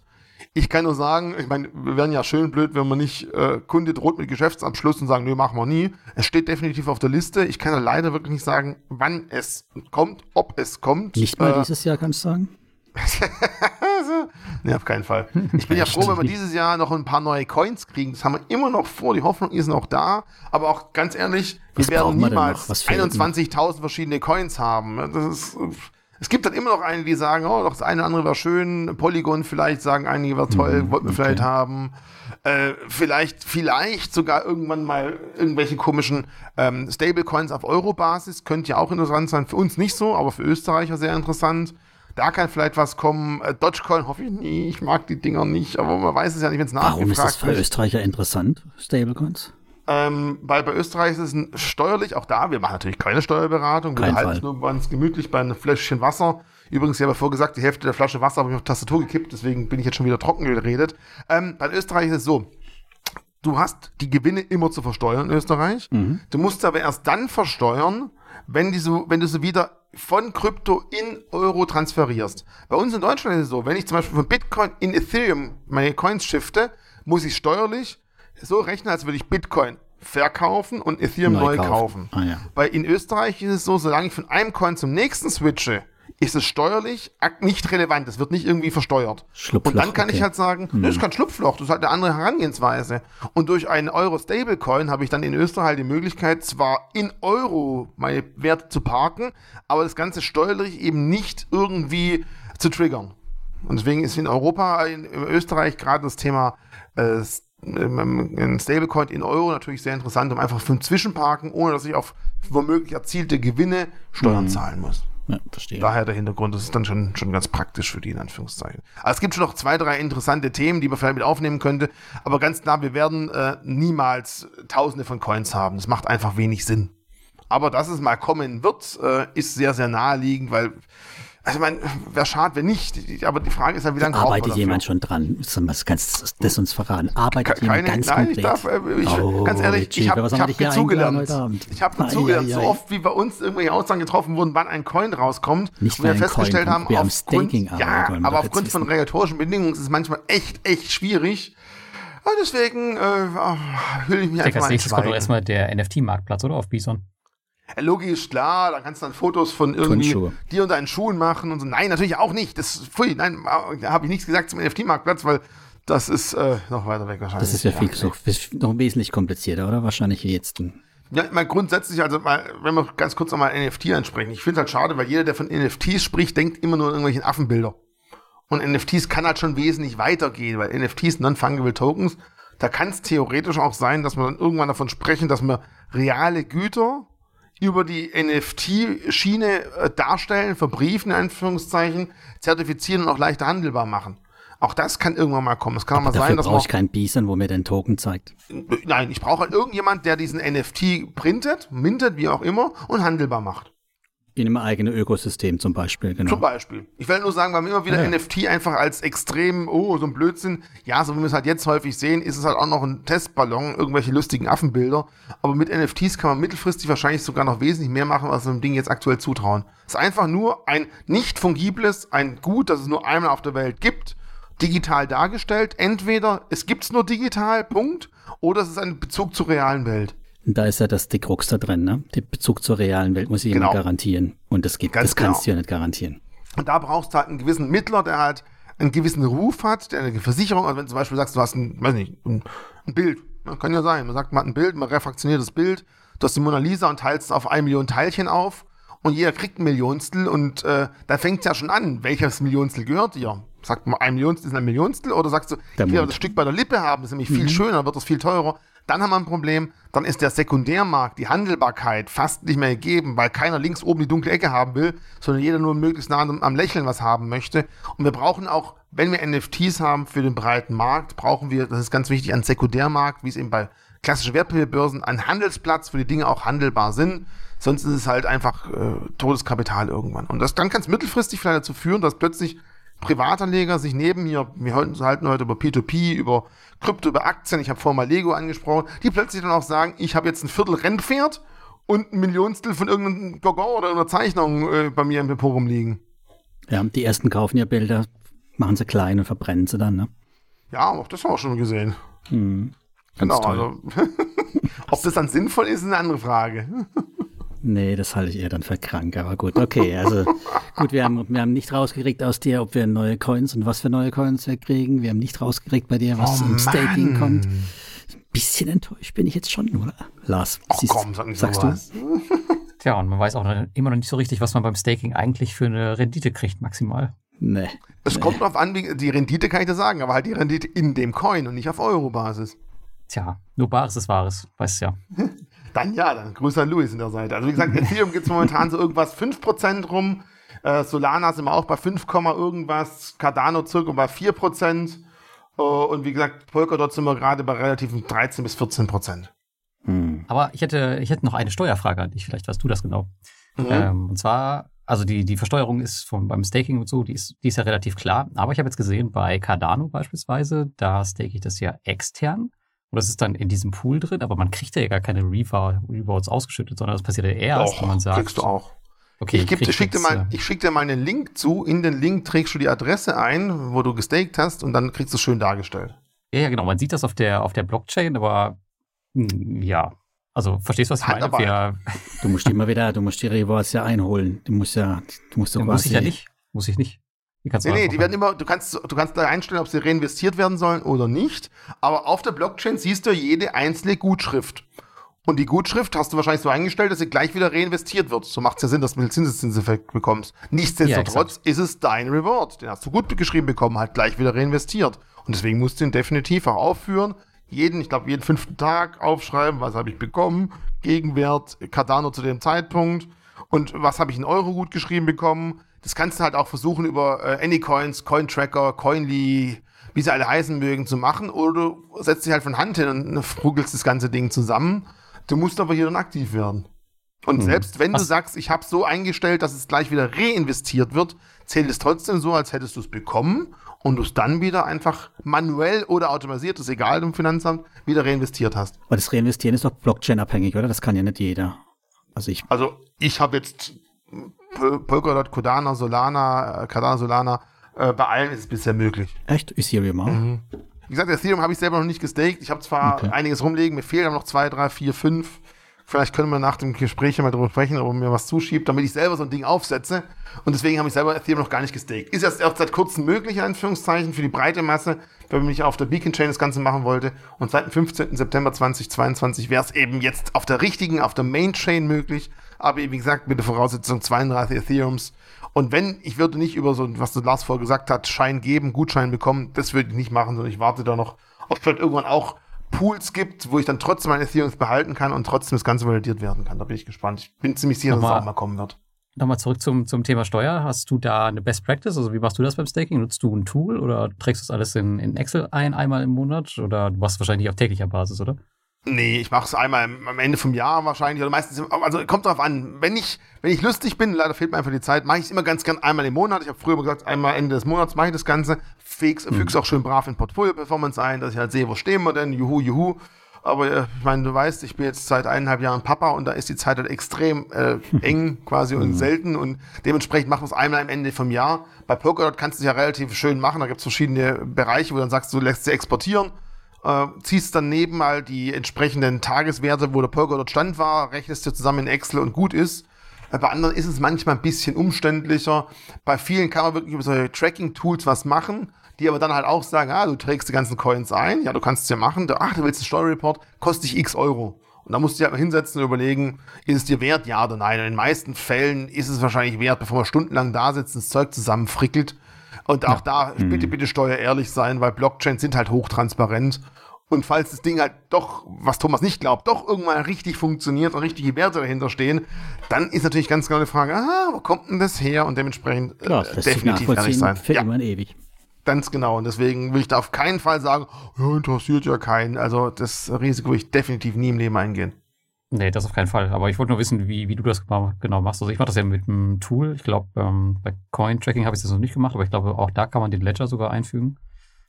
Ich kann nur sagen, ich meine, wir wären ja schön blöd, wenn man nicht äh, Kunde droht mit Geschäftsabschluss und sagen, nö, machen wir nie. Es steht definitiv auf der Liste. Ich kann ja leider wirklich nicht sagen, wann es kommt, ob es kommt. Nicht mal äh, dieses Jahr, kannst du sagen? (laughs) nee, auf keinen Fall. Ich bin ja froh, wenn wir dieses Jahr noch ein paar neue Coins kriegen. Das haben wir immer noch vor. Die Hoffnung ist noch da. Aber auch ganz ehrlich, wir Was werden niemals 21.000 verschiedene Coins haben. Ist, es gibt dann immer noch einige, die sagen, oh, doch das eine oder andere war schön. Polygon vielleicht sagen einige war toll, mhm, wollten wir okay. vielleicht haben. Äh, vielleicht, vielleicht sogar irgendwann mal irgendwelche komischen ähm, Stablecoins auf Euro-Basis. Könnte ja auch interessant sein. Für uns nicht so, aber für Österreicher sehr interessant. Da kann vielleicht was kommen. Äh, Dogecoin hoffe ich nie. Ich mag die Dinger nicht, aber man weiß es ja nicht, wenn es nachgefragt wird. Warum ist das für Österreicher interessant, Stablecoins? Ähm, weil bei Österreich ist es steuerlich auch da. Wir machen natürlich keine Steuerberatung. Wir halten es nur ganz gemütlich bei einem Fläschchen Wasser. Übrigens, ich habe vorher gesagt, die Hälfte der Flasche Wasser habe ich auf die Tastatur gekippt, deswegen bin ich jetzt schon wieder trocken geredet. Ähm, bei Österreich ist es so. Du hast die Gewinne immer zu versteuern in Österreich. Mhm. Du musst aber erst dann versteuern, wenn, die so, wenn du sie wieder von Krypto in Euro transferierst. Bei uns in Deutschland ist es so, wenn ich zum Beispiel von Bitcoin in Ethereum meine Coins shifte, muss ich steuerlich so rechnen, als würde ich Bitcoin verkaufen und Ethereum neu, neu kaufen. kaufen. Ah, ja. Weil in Österreich ist es so, solange ich von einem Coin zum nächsten switche, ist es steuerlich nicht relevant. Es wird nicht irgendwie versteuert. Und dann kann okay. ich halt sagen, hm. das ist kein Schlupfloch, das ist halt eine andere Herangehensweise. Und durch einen Euro-Stablecoin habe ich dann in Österreich die Möglichkeit, zwar in Euro meine Werte zu parken, aber das Ganze steuerlich eben nicht irgendwie zu triggern. Und deswegen ist in Europa, in, in Österreich gerade das Thema äh, ein Stablecoin in Euro natürlich sehr interessant, um einfach für ein Zwischenparken, ohne dass ich auf womöglich erzielte Gewinne Steuern mhm. zahlen muss. Ja, verstehe. Daher der Hintergrund, das ist dann schon, schon ganz praktisch für die, in Anführungszeichen. Aber es gibt schon noch zwei, drei interessante Themen, die man vielleicht mit aufnehmen könnte. Aber ganz klar, wir werden äh, niemals tausende von Coins haben. Das macht einfach wenig Sinn. Aber dass es mal kommen wird, äh, ist sehr, sehr naheliegend, weil also man, wäre schade, wenn nicht. Aber die Frage ist ja, wie lange Arbeitet jemand schon dran? Was kannst du das uns verraten? Arbeitet Keine, jemand ganz nein, konkret? ich darf, äh, ich, oh, ganz ehrlich, ich habe hab dazugelernt. Ich habe dazugelernt, so oft wie bei uns irgendwelche Aussagen getroffen wurden, wann ein Coin rauskommt. Nicht und wir festgestellt haben, wir Staking ja, aber aufgrund von regulatorischen Bedingungen ist es manchmal echt, echt schwierig. Und deswegen äh, hülle ich mich ich einfach Als nächstes kommt doch erstmal der NFT-Marktplatz, oder? Auf Bison. Logisch, klar, da kannst du dann Fotos von irgendwie dir und deinen Schuhen machen und so. Nein, natürlich auch nicht. Das, pfui, nein, da habe ich nichts gesagt zum NFT-Marktplatz, weil das ist äh, noch weiter weg wahrscheinlich. Das ist ja viel ja, so, noch wesentlich komplizierter, oder? Wahrscheinlich jetzt. Ja, mal grundsätzlich, also mal, wenn wir ganz kurz nochmal NFT ansprechen. Ich finde es halt schade, weil jeder, der von NFTs spricht, denkt immer nur an irgendwelchen Affenbilder. Und NFTs kann halt schon wesentlich weitergehen, weil NFTs, Non-Fungible Tokens, da kann es theoretisch auch sein, dass wir dann irgendwann davon sprechen, dass wir reale Güter über die NFT-Schiene äh, darstellen, verbriefen, in Anführungszeichen, zertifizieren und auch leichter handelbar machen. Auch das kann irgendwann mal kommen. Es kann Aber mal sein, dass man. ich kein Bison, wo mir den Token zeigt. Nein, ich brauche halt irgendjemand, der diesen NFT printet, mintet, wie auch immer, und handelbar macht. In einem eigenen Ökosystem zum Beispiel, genau. Zum Beispiel. Ich will nur sagen, weil wir immer wieder ja. NFT einfach als extrem, oh, so ein Blödsinn. Ja, so wie wir es halt jetzt häufig sehen, ist es halt auch noch ein Testballon, irgendwelche lustigen Affenbilder. Aber mit NFTs kann man mittelfristig wahrscheinlich sogar noch wesentlich mehr machen, als wir dem Ding jetzt aktuell zutrauen. Es ist einfach nur ein nicht fungibles, ein Gut, das es nur einmal auf der Welt gibt, digital dargestellt. Entweder es gibt es nur digital, Punkt, oder es ist ein Bezug zur realen Welt. Da ist ja das Krux da drin, ne? Der Bezug zur realen Welt muss ich genau. immer garantieren. Und das geht, Ganz das kannst genau. du ja nicht garantieren. Und da brauchst du halt einen gewissen Mittler, der halt einen gewissen Ruf hat, der eine Versicherung, also wenn du zum Beispiel sagst, du hast ein, weiß nicht, ein, ein Bild, ne? kann ja sein, man sagt, man hat ein Bild, man refraktioniert das Bild, du hast die Mona Lisa und teilst es auf eine Million Teilchen auf und jeder kriegt ein Millionstel und äh, da fängt es ja schon an, welches Millionstel gehört dir? Sagt man, ein Millionstel ist ein Millionstel oder sagst du, ich will das Stück bei der Lippe haben, ist nämlich mhm. viel schöner, wird das viel teurer. Dann haben wir ein Problem, dann ist der Sekundärmarkt, die Handelbarkeit fast nicht mehr gegeben, weil keiner links oben die dunkle Ecke haben will, sondern jeder nur möglichst nah am Lächeln was haben möchte. Und wir brauchen auch, wenn wir NFTs haben für den breiten Markt, brauchen wir, das ist ganz wichtig, einen Sekundärmarkt, wie es eben bei klassischen Wertpapierbörsen, einen Handelsplatz, wo die Dinge auch handelbar sind. Sonst ist es halt einfach äh, Todeskapital irgendwann. Und das dann kann es mittelfristig vielleicht dazu führen, dass plötzlich Privatanleger sich neben mir, wir halten heute über P2P, über Krypto, über Aktien, ich habe vorhin mal Lego angesprochen, die plötzlich dann auch sagen, ich habe jetzt ein Viertel Rennpferd und ein Millionstel von irgendeinem Gogor oder irgendeiner Zeichnung äh, bei mir im Depot rumliegen. Ja, die ersten kaufen ja Bilder, machen sie klein und verbrennen sie dann, ne? Ja, auch das haben wir auch schon gesehen. Hm. Genau, also (laughs) ob das dann sinnvoll ist, ist eine andere Frage. Nee, das halte ich eher dann für krank, aber gut, okay. Also gut, wir haben, wir haben nicht rausgekriegt aus dir, ob wir neue Coins und was für neue Coins wir kriegen. Wir haben nicht rausgekriegt bei dir, was oh, im Staking Mann. kommt. Ein bisschen enttäuscht bin ich jetzt schon, oder? Lars, oh, siehst, komm, sag sagst sowas. du? (laughs) Tja, und man weiß auch immer noch nicht so richtig, was man beim Staking eigentlich für eine Rendite kriegt, maximal. Nee. Es nee. kommt drauf an, die Rendite kann ich dir sagen, aber halt die Rendite in dem Coin und nicht auf Euro-Basis. Tja, nur Bares ist Wahres, weißt du ja. (laughs) Dann ja, dann Grüße an Luis in der Seite. Also wie gesagt, Ethereum gibt es momentan so irgendwas 5% rum. Äh, Solana sind wir auch bei 5, irgendwas. Cardano circa bei 4%. Uh, äh, und wie gesagt, Polkadot sind wir gerade bei relativ 13 bis 14% Hm. Aber ich hätte, ich hätte noch eine Steuerfrage an dich, vielleicht weißt du das genau. Mhm. Ähm, und zwar, also die, die Versteuerung ist vom, beim Staking und so, die ist, die ist ja relativ klar. Aber ich habe jetzt gesehen, bei Cardano beispielsweise, da stake ich das ja extern. Und das ist dann in diesem Pool drin, aber man kriegt ja gar keine Rewards ausgeschüttet, sondern das passiert ja erst, wenn man sagt. kriegst du auch. Okay, ich, ich schicke dir, mal, ich schick dir mal einen Link zu. In den Link trägst du die Adresse ein, wo du gestaked hast und dann kriegst du es schön dargestellt. Ja, ja, genau. Man sieht das auf der, auf der Blockchain, aber mh, hm, ja. Also, verstehst du, was ich meine? Wir, du musst immer wieder, du musst die Rewards ja einholen. Du musst ja, du musst so ja, Muss ich ja nicht. Muss ich nicht. Die kannst nee, nee, die werden immer, du kannst, du kannst da einstellen, ob sie reinvestiert werden sollen oder nicht. Aber auf der Blockchain siehst du jede einzelne Gutschrift. Und die Gutschrift hast du wahrscheinlich so eingestellt, dass sie gleich wieder reinvestiert wird. So macht es ja Sinn, dass du einen Zinseszinseffekt bekommst. Nichtsdestotrotz ja, ist es dein Reward. Den hast du gut geschrieben bekommen, halt gleich wieder reinvestiert. Und deswegen musst du ihn definitiv auch aufführen. Jeden, ich glaube, jeden fünften Tag aufschreiben, was habe ich bekommen, Gegenwert, Cardano zu dem Zeitpunkt und was habe ich in Euro gut geschrieben bekommen das kannst du halt auch versuchen über äh, Anycoins, Cointracker, Coinly, wie sie alle heißen mögen, zu machen. Oder du setzt dich halt von Hand hin und frugelst das ganze Ding zusammen. Du musst aber hier dann aktiv werden. Und hm. selbst wenn Was? du sagst, ich habe so eingestellt, dass es gleich wieder reinvestiert wird, zählt es trotzdem so, als hättest du es bekommen und du es dann wieder einfach manuell oder automatisiert, ist egal im Finanzamt, wieder reinvestiert hast. Aber das Reinvestieren ist doch Blockchain-abhängig, oder? Das kann ja nicht jeder. Also ich, also ich habe jetzt Polkadot, Cardano, Solana, äh, Cardano, Solana, äh, bei allen ist es bisher möglich. Echt? Ethereum auch? Mhm. Wie gesagt, Ethereum habe ich selber noch nicht gestaked. Ich habe zwar okay. einiges rumlegen, mir fehlen aber noch zwei, drei, vier, fünf. Vielleicht können wir nach dem Gespräch mal darüber sprechen, ob mir was zuschiebt, damit ich selber so ein Ding aufsetze. Und deswegen habe ich selber Ethereum noch gar nicht gestaked. Ist erst, erst seit kurzem möglich, in Anführungszeichen, für die breite Masse, wenn ich auf der Beacon Chain das Ganze machen wollte. Und seit dem 15. September 2022 wäre es eben jetzt auf der richtigen, auf der Main Chain möglich aber wie gesagt, mit der Voraussetzung 32 Ethereums. Und wenn, ich würde nicht über so, was Lars vorher gesagt hat, Schein geben, Gutschein bekommen, das würde ich nicht machen, sondern ich warte da noch, ob es vielleicht irgendwann auch Pools gibt, wo ich dann trotzdem meine Ethereums behalten kann und trotzdem das Ganze validiert werden kann. Da bin ich gespannt. Ich bin ziemlich sicher, dass es auch mal kommen wird. Nochmal zurück zum, zum Thema Steuer. Hast du da eine Best Practice? Also wie machst du das beim Staking? Nutzt du ein Tool oder trägst du das alles in, in Excel ein, einmal im Monat? Oder du machst es wahrscheinlich auf täglicher Basis, oder? Nee, ich mache es einmal am Ende vom Jahr wahrscheinlich oder meistens, also kommt drauf an. Wenn ich, wenn ich lustig bin, leider fehlt mir einfach die Zeit, mache ich es immer ganz gern einmal im Monat. Ich habe früher gesagt, einmal Ende des Monats mache ich das Ganze. Fix, mhm. füg's auch schön brav in Portfolio-Performance ein, dass ich halt sehe, wo stehen wir denn, juhu, juhu. Aber äh, ich meine, du weißt, ich bin jetzt seit eineinhalb Jahren Papa und da ist die Zeit halt extrem äh, eng (laughs) quasi und mhm. selten und dementsprechend machen wir es einmal am Ende vom Jahr. Bei Polkadot kannst du es ja relativ schön machen, da gibt es verschiedene Bereiche, wo du dann sagst, du lässt sie exportieren äh, ziehst daneben mal die entsprechenden Tageswerte, wo der Poker dort stand war, rechnest dir zusammen in Excel und gut ist. Äh, bei anderen ist es manchmal ein bisschen umständlicher. Bei vielen kann man wirklich über solche Tracking-Tools was machen, die aber dann halt auch sagen, ah, du trägst die ganzen Coins ein, ja, du kannst es ja machen, ach, du willst einen Steuerreport, kostet dich x Euro. Und da musst du dich halt mal hinsetzen und überlegen, ist es dir wert, ja oder nein. Und in den meisten Fällen ist es wahrscheinlich wert, bevor man stundenlang da sitzt und das Zeug zusammenfrickelt. Und auch ja. da, bitte, mhm. bitte Steuer ehrlich sein, weil Blockchains sind halt hochtransparent. Und falls das Ding halt doch, was Thomas nicht glaubt, doch irgendwann richtig funktioniert und richtige Werte dahinter stehen, dann ist natürlich ganz genau die Frage, ah, wo kommt denn das her? Und dementsprechend äh, Klar, definitiv ehrlich sein. Für ja. immer und ewig. Ganz genau. Und deswegen will ich da auf keinen Fall sagen, ja, interessiert ja keinen. Also das Risiko will ich definitiv nie im Leben eingehen. Nee, das auf keinen Fall. Aber ich wollte nur wissen, wie, wie du das genau machst. Also ich mache das ja mit einem Tool. Ich glaube, ähm, bei Coin-Tracking habe ich das noch nicht gemacht, aber ich glaube, auch da kann man den Ledger sogar einfügen.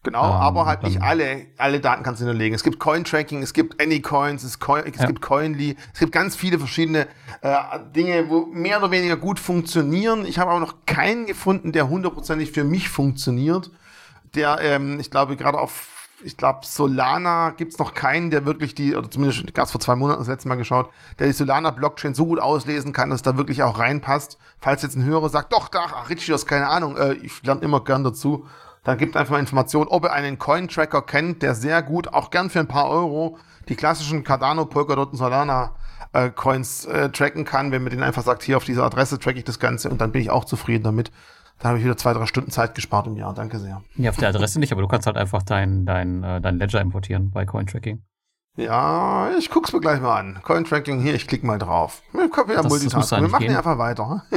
Genau, ähm, aber halt nicht alle, alle Daten kannst du hinterlegen. Es gibt Coin-Tracking, es gibt Anycoins, es, Coin, es ja. gibt Coinly, es gibt ganz viele verschiedene äh, Dinge, wo mehr oder weniger gut funktionieren. Ich habe aber noch keinen gefunden, der hundertprozentig für mich funktioniert. der, ähm, ich glaube, gerade auf ich glaube, Solana gibt es noch keinen, der wirklich die, oder zumindest gab es vor zwei Monaten das letzte Mal geschaut, der die Solana-Blockchain so gut auslesen kann, dass da wirklich auch reinpasst. Falls jetzt ein Hörer sagt, doch, da, ach, Richie, das keine Ahnung, äh, ich lerne immer gern dazu, dann gibt einfach mal Informationen, ob er einen Coin-Tracker kennt, der sehr gut, auch gern für ein paar Euro, die klassischen Cardano, Polkadot und Solana äh, Coins äh, tracken kann, wenn man den einfach sagt, hier auf dieser Adresse track ich das Ganze und dann bin ich auch zufrieden damit. Da habe ich wieder zwei, drei Stunden Zeit gespart im Jahr. Danke sehr. Ja, auf der Adresse nicht, aber du kannst halt einfach dein, dein, äh, dein Ledger importieren bei Cointracking. Ja, ich guck's mir gleich mal an. Cointracking hier, ich klicke mal drauf. Wir können ja Multitasking. Wir machen ja einfach weiter. (laughs)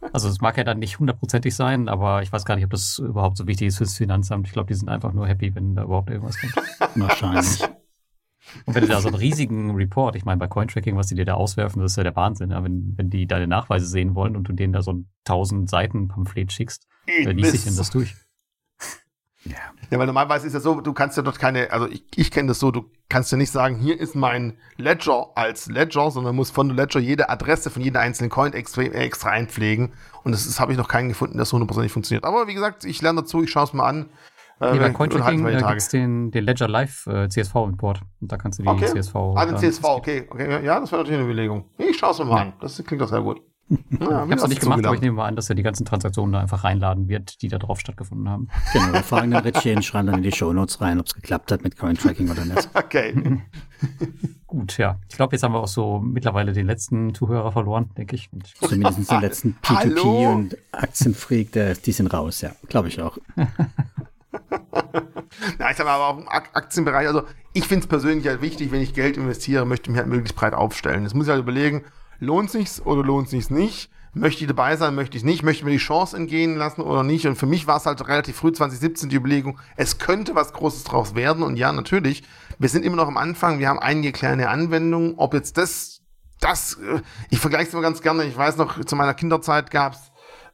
(laughs) Also es mag ja dann nicht hundertprozentig sein, aber ich weiß gar nicht, ob das überhaupt so wichtig ist fürs Finanzamt. Ich glaube, die sind einfach nur happy, wenn da überhaupt irgendwas kommt. (laughs) Wahrscheinlich. Und wenn du da so einen riesigen Report, ich meine, bei Cointracking, was die dir da auswerfen, das ist ja der Wahnsinn. Ja? Wenn, wenn die deine Nachweise sehen wollen und du denen da so ein 1000 Seiten Pamphlet schickst, dann liest sich denn das durch. Ja. ja, weil normalerweise ist ja so, du kannst ja dort keine, also ich, ich kenne das so, du kannst ja nicht sagen, hier ist mein Ledger als Ledger, sondern muss von der Ledger jede Adresse von jedem einzelnen Coin extra, extra einpflegen. Und das, das habe ich noch keinen gefunden, der so hundertprozentig funktioniert. Aber wie gesagt, ich lerne dazu, ich schaue es mal an. Nee, bei Cointracking äh, gibt es den, den Ledger Live äh, CSV-Import. Und da kannst du die okay. CSV. Ah, den CSV, okay. okay. Ja, das wäre natürlich eine Überlegung. Ich schaue es mal ja. an. Das klingt doch sehr gut. (laughs) Ja, ich habe es noch nicht gemacht, aber ich nehme mal an, dass er die ganzen Transaktionen da einfach reinladen wird, die da drauf stattgefunden haben. Genau, wir fragen dann (laughs) und schreiben dann in die Shownotes rein, ob es geklappt hat mit Cointracking oder nicht. (laughs) Okay. Gut, ja. Ich glaube, jetzt haben wir auch so mittlerweile den letzten Zuhörer verloren, denke ich. Und Zumindest den letzten P2P und Aktienfreak, der, die sind raus, ja. Glaube ich auch. (laughs) Na, ich sag mal, aber auch im Aktienbereich, also ich finde es persönlich halt wichtig, wenn ich Geld investiere, möchte ich mich halt möglichst breit aufstellen. Das muss ich halt überlegen, lohnt sich's oder lohnt sich's nicht? Möchte ich dabei sein, möchte ich nicht? Möchte ich mir die Chance entgehen lassen oder nicht? Und für mich war es halt relativ früh 2017 die Überlegung, es könnte was Großes draus werden. Und ja, natürlich, wir sind immer noch am Anfang, wir haben einige kleine Anwendungen. Ob jetzt das, das, äh, ich vergleiche es immer ganz gerne, ich weiß noch, zu meiner Kinderzeit gab's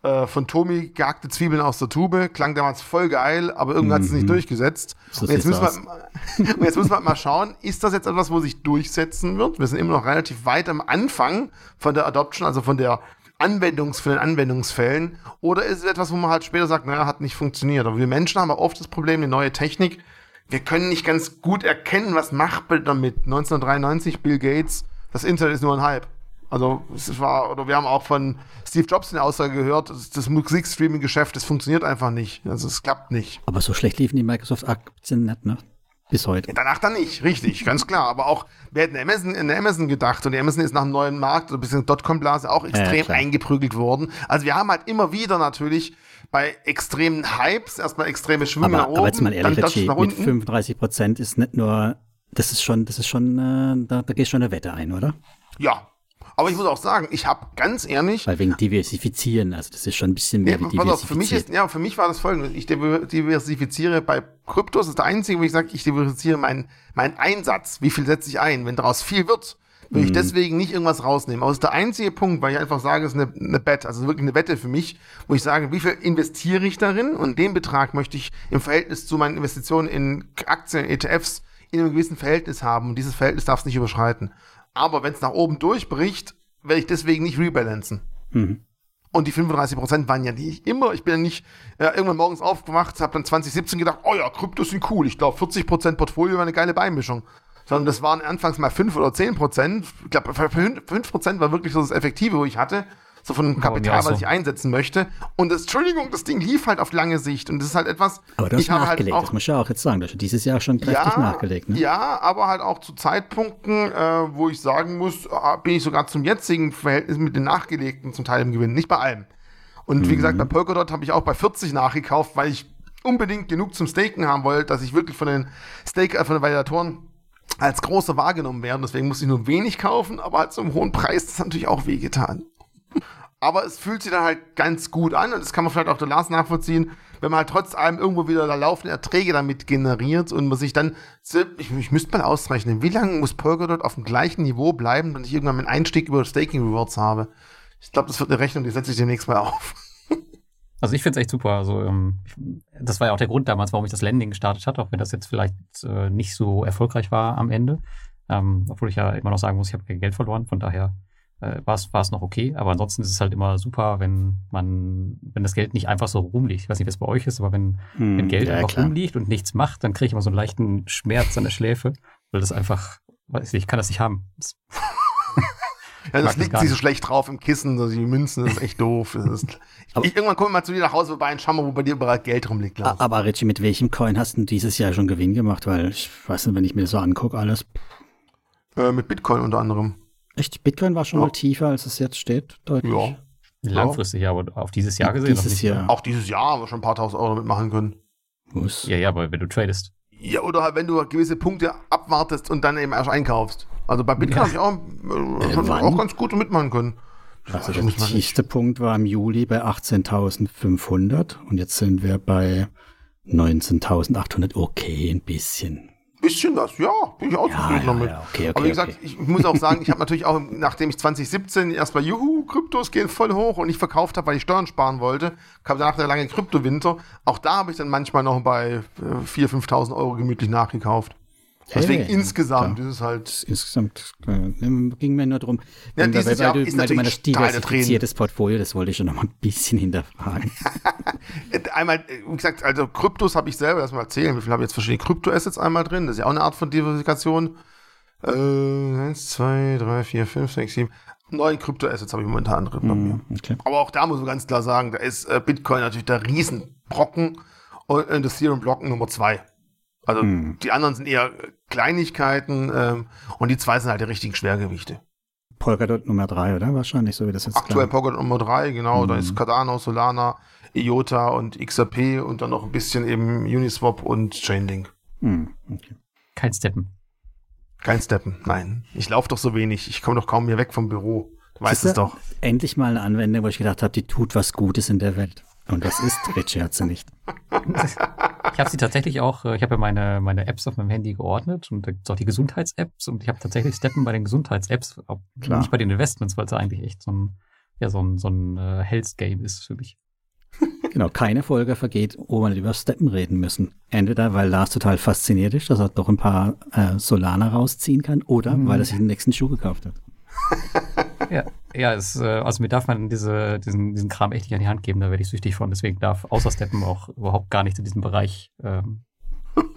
äh, von Tomi gehackte Zwiebeln aus der Tube. Klang damals voll geil, aber irgendwann hat es nicht mhm. durchgesetzt. Und jetzt, müssen wir, (laughs) und jetzt müssen wir mal schauen, ist das jetzt etwas, wo sich durchsetzen wird? Wir sind immer noch relativ weit am Anfang von der Adoption, also von der Anwendungs, von den Anwendungsfällen. Oder ist es etwas, wo man halt später sagt, naja, hat nicht funktioniert. Aber wir Menschen haben oft das Problem, eine neue Technik, wir können nicht ganz gut erkennen, was macht man damit. 1993, Bill Gates, das Internet ist nur ein Hype. Also es war, oder wir haben auch von Steve Jobs eine Aussage gehört, das, Musikstreaming-Geschäft, das funktioniert einfach nicht. Also es klappt nicht. Aber so schlecht liefen die Microsoft-Aktien nicht, ne? Bis heute. Ja, danach dann nicht, richtig, ganz klar. Aber auch, wir hätten Amazon, in Amazon gedacht und Amazon ist nach einem neuen Markt, oder bisschen Dotcom-Blase auch extrem ja, eingeprügelt worden. Also wir haben halt immer wieder natürlich bei extremen Hypes erstmal extreme Schwünge aber, nach oben. Aber jetzt mal ehrlich, Richie, mit 35 Prozent ist nicht nur, das ist schon, das ist schon, äh, da, da geht schon eine Wette ein, oder? Ja, aber ich muss auch sagen, ich habe ganz ehrlich. Weil wegen Diversifizieren, also das ist schon ein bisschen mehr ja, diversifizieren. Auf, für mich ist, ja, für mich war das folgendes. Ich diversifiziere bei Kryptos, das ist der einzige, wo ich sage, ich diversifiziere meinen mein Einsatz. Wie viel setze ich ein? Wenn daraus viel wird, will ich mhm. deswegen nicht irgendwas rausnehmen. Aber das ist der einzige Punkt, weil ich einfach sage, es ist eine, eine Bet, also wirklich eine Wette für mich, wo ich sage, wie viel investiere ich darin und den Betrag möchte ich im Verhältnis zu meinen Investitionen in Aktien, ETFs in einem gewissen Verhältnis haben und dieses Verhältnis darf es nicht überschreiten. Aber wenn es nach oben durchbricht, werde ich deswegen nicht rebalancen. Mhm. Und die 35% waren ja nicht immer, ich bin ja nicht äh, irgendwann morgens aufgewacht, habe dann 2017 gedacht, oh ja, Kryptos sind cool, ich glaube 40% Portfolio war eine geile Beimischung. Sondern das waren anfangs mal 5 oder 10%. Ich glaube, 5% war wirklich so das Effektive, wo ich hatte so von dem Kapital, so. was ich einsetzen möchte. Und das, Entschuldigung, das Ding lief halt auf lange Sicht und das ist halt etwas. Aber du hast halt nachgelegt, halt auch, das muss ich ja auch jetzt sagen, du hast dieses Jahr schon kräftig ja, nachgelegt. Ne? Ja, aber halt auch zu Zeitpunkten, äh, wo ich sagen muss, ah, bin ich sogar zum jetzigen Verhältnis mit den nachgelegten zum Teil im Gewinn, nicht bei allem. Und mhm. wie gesagt, bei Polkadot habe ich auch bei 40 nachgekauft, weil ich unbedingt genug zum Staken haben wollte, dass ich wirklich von den Stake, äh, von den Validatoren als große wahrgenommen werden. Deswegen musste ich nur wenig kaufen, aber halt so einem hohen Preis, das hat natürlich auch wehgetan aber es fühlt sich dann halt ganz gut an und das kann man vielleicht auch der Lars nachvollziehen, wenn man halt trotz allem irgendwo wieder da laufende Erträge damit generiert und man sich dann, ich, ich müsste mal ausrechnen, wie lange muss Polkadot auf dem gleichen Niveau bleiben, wenn ich irgendwann einen Einstieg über Staking Rewards habe. Ich glaube, das wird eine Rechnung, die setze ich demnächst mal auf. (laughs) Also ich finde es echt super. Also ähm, das war ja auch der Grund damals, warum ich das Landing gestartet hatte, auch wenn das jetzt vielleicht äh, nicht so erfolgreich war am Ende. Ähm, obwohl ich ja immer noch sagen muss, ich habe kein Geld verloren. Von daher äh, war es noch okay. Aber ansonsten ist es halt immer super, wenn man, wenn das Geld nicht einfach so rumliegt. Ich weiß nicht, was bei euch ist, aber wenn, hm, wenn Geld ja, einfach klar. rumliegt und nichts macht, dann kriege ich immer so einen leichten Schmerz an der Schläfe, weil das einfach, weiß ich, ich kann das nicht haben. Das (laughs) ja, das liegt sich so schlecht drauf im Kissen, also die Münzen, das ist echt doof. Ist, (laughs) ich, irgendwann komme ich mal zu dir nach Hause vorbei und schau mal, wo bei dir überall Geld rumliegt. Lars. Aber Richie, mit welchem Coin hast du dieses Jahr schon Gewinn gemacht? Weil ich weiß nicht, wenn ich mir das so angucke, alles. Äh, mit Bitcoin unter anderem. Echt? Bitcoin war schon ja. mal tiefer, als es jetzt steht? Deutlich. Ja. Langfristig, ja, aber auf dieses Jahr gesehen. Dieses Jahr. Auch dieses Jahr haben wir schon ein paar tausend Euro damit machen können. Muss. Ja, ja, aber wenn du tradest. Ja, oder halt, wenn du gewisse Punkte abwartest und dann eben erst einkaufst. Also bei Bitcoin ja. habe ich auch, äh, schon auch ganz gut mitmachen können. Also der tiefste Punkt war im Juli bei 18.500 und jetzt sind wir bei 19.800. Okay, ein bisschen bisschen was, ja, bin ich auch ja, zufrieden ja, damit. Ja, okay, okay, Aber wie gesagt, okay. ich muss auch sagen, ich habe natürlich auch, nachdem ich 2017 erstmal, juhu, Kryptos gehen voll hoch und ich verkauft habe, weil ich Steuern sparen wollte, kam danach der lange Kryptowinter. Auch da habe ich dann manchmal noch bei 4.000, äh, 5.000 Euro gemütlich nachgekauft. Deswegen hey, insgesamt klar. ist es halt. Insgesamt äh, ging mir nur darum, ja, dieses Jahr du, ist weil du mein diversifiziertes Portfolio, das wollte ich schon noch mal ein bisschen hinterfragen. (laughs) einmal, wie gesagt, also Kryptos habe ich selber erstmal erzählen. Wie viel habe ich jetzt verschiedene Kryptoassets einmal drin? Das ist ja auch eine Art von Diversifikation. Äh, eins, zwei, drei, vier, fünf, sechs, sieben. Neun Kryptoassets habe ich momentan drin bei mm, mir. Okay. Aber auch da muss man ganz klar sagen, da ist äh, Bitcoin natürlich der Riesenbrocken und äh, das Ethereum-Blocken Nummer zwei. Also hm. die anderen sind eher Kleinigkeiten ähm, und die zwei sind halt die richtigen Schwergewichte. Polkadot Nummer drei, oder? Wahrscheinlich, so wie das jetzt Aktuell Polkadot Nummer drei, genau. Hm. Da ist Cardano, Solana, IOTA und XRP und dann noch ein bisschen eben Uniswap und Chainlink. Hm. Okay. Kein Steppen. Kein Steppen, nein. Ich laufe doch so wenig. Ich komme doch kaum hier weg vom Büro. Du weißt es doch. Endlich mal eine Anwendung, wo ich gedacht habe, die tut was Gutes in der Welt. Und das ist Richard sie nicht. Ich habe sie tatsächlich auch, äh, ich habe ja meine, meine Apps auf meinem Handy geordnet und da gibt es auch die Gesundheits-Apps und ich habe tatsächlich Steppen bei den Gesundheits-Apps, nicht bei den Investments, weil es eigentlich echt so ein, ja, so ein, so ein uh, Health-Game ist für mich. Genau, keine Folge vergeht, wo nicht über Steppen reden müssen. Entweder weil Lars total fasziniert ist, dass er doch ein paar äh, Solana rausziehen kann, oder mhm. weil er sich den nächsten Schuh gekauft hat. ja, ja es, äh, also mir darf man diese, diesen, diesen Kram echt nicht an die Hand geben, da werde ich süchtig von. Deswegen darf außer Steppen auch überhaupt gar nicht in diesem Bereich ähm,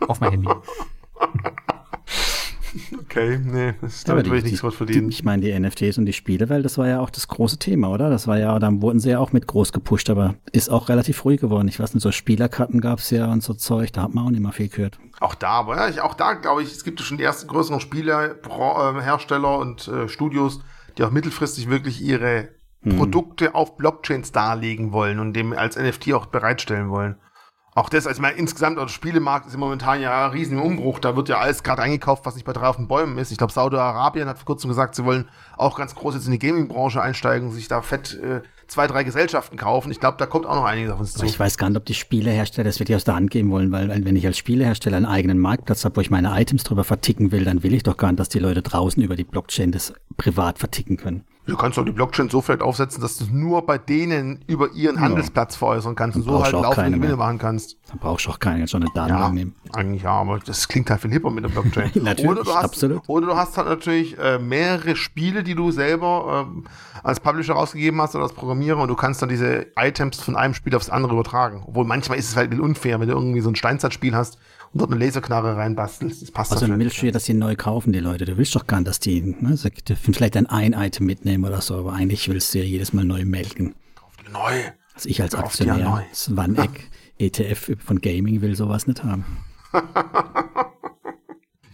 auf mein Handy. (laughs) Okay, nee, das, damit ja, will ich nichts was verdienen. ich meine, die NFTs und die Spielewelt, das war ja auch das große Thema, oder? Das war ja, dann wurden sie ja auch mit groß gepusht, aber ist auch relativ ruhig geworden. Ich weiß nicht, so Spielerkarten gab es ja und so Zeug, da hat man auch nicht mehr viel gehört. Auch da, aber ja, ich, auch da glaube ich, es gibt schon die ersten größeren Spielehersteller äh, und äh, Studios, die auch mittelfristig wirklich ihre hm. Produkte auf Blockchains darlegen wollen und dem als NFT auch bereitstellen wollen. Auch das, also mal insgesamt, der Spielemarkt ist momentan ja riesen im Umbruch. Da wird ja alles gerade eingekauft, was nicht bei drei auf den Bäumen ist. Ich glaube, Saudi-Arabien hat vor kurzem gesagt, sie wollen auch ganz groß jetzt in die Gaming-Branche einsteigen sich da fett äh, zwei, drei Gesellschaften kaufen. Ich glaube, da kommt auch noch einiges auf uns zu. Ich weiß gar nicht, ob die Spielehersteller das wirklich aus der Hand geben wollen, weil, weil wenn ich als Spielehersteller einen eigenen Marktplatz habe, wo ich meine Items drüber verticken will, dann will ich doch gar nicht, dass die Leute draußen über die Blockchain das privat verticken können. Du kannst doch die Blockchain so vielleicht aufsetzen, dass du nur bei denen über ihren ja. Handelsplatz veräußern kannst und so halt laufende Gewinne machen kannst. Dann brauchst du auch keine, schon eine Datenbank ja, nehmen. Eigentlich ja, aber das klingt halt viel hipper mit der Blockchain. (laughs) Natürlich, oder du hast, absolut. Oder du hast halt natürlich äh, mehrere Spiele, die du selber äh, als Publisher rausgegeben hast oder als Programmierer und du kannst dann diese Items von einem Spiel aufs andere übertragen. Obwohl manchmal ist es halt unfair, wenn du irgendwie so ein Steinzeitspiel hast und dort eine Laserknarre reinbastelst. Das passt Also dann willst du ja, dass die neu kaufen, die Leute. Du willst doch gar nicht, dass die, ne, sie dürfen vielleicht dann ein Item mitnehmen oder so, aber eigentlich willst du ja jedes Mal neu melken. Kauf die neu. Also ich als Kauf Aktionär, das One-Egg ETF von Gaming will sowas nicht haben. (laughs)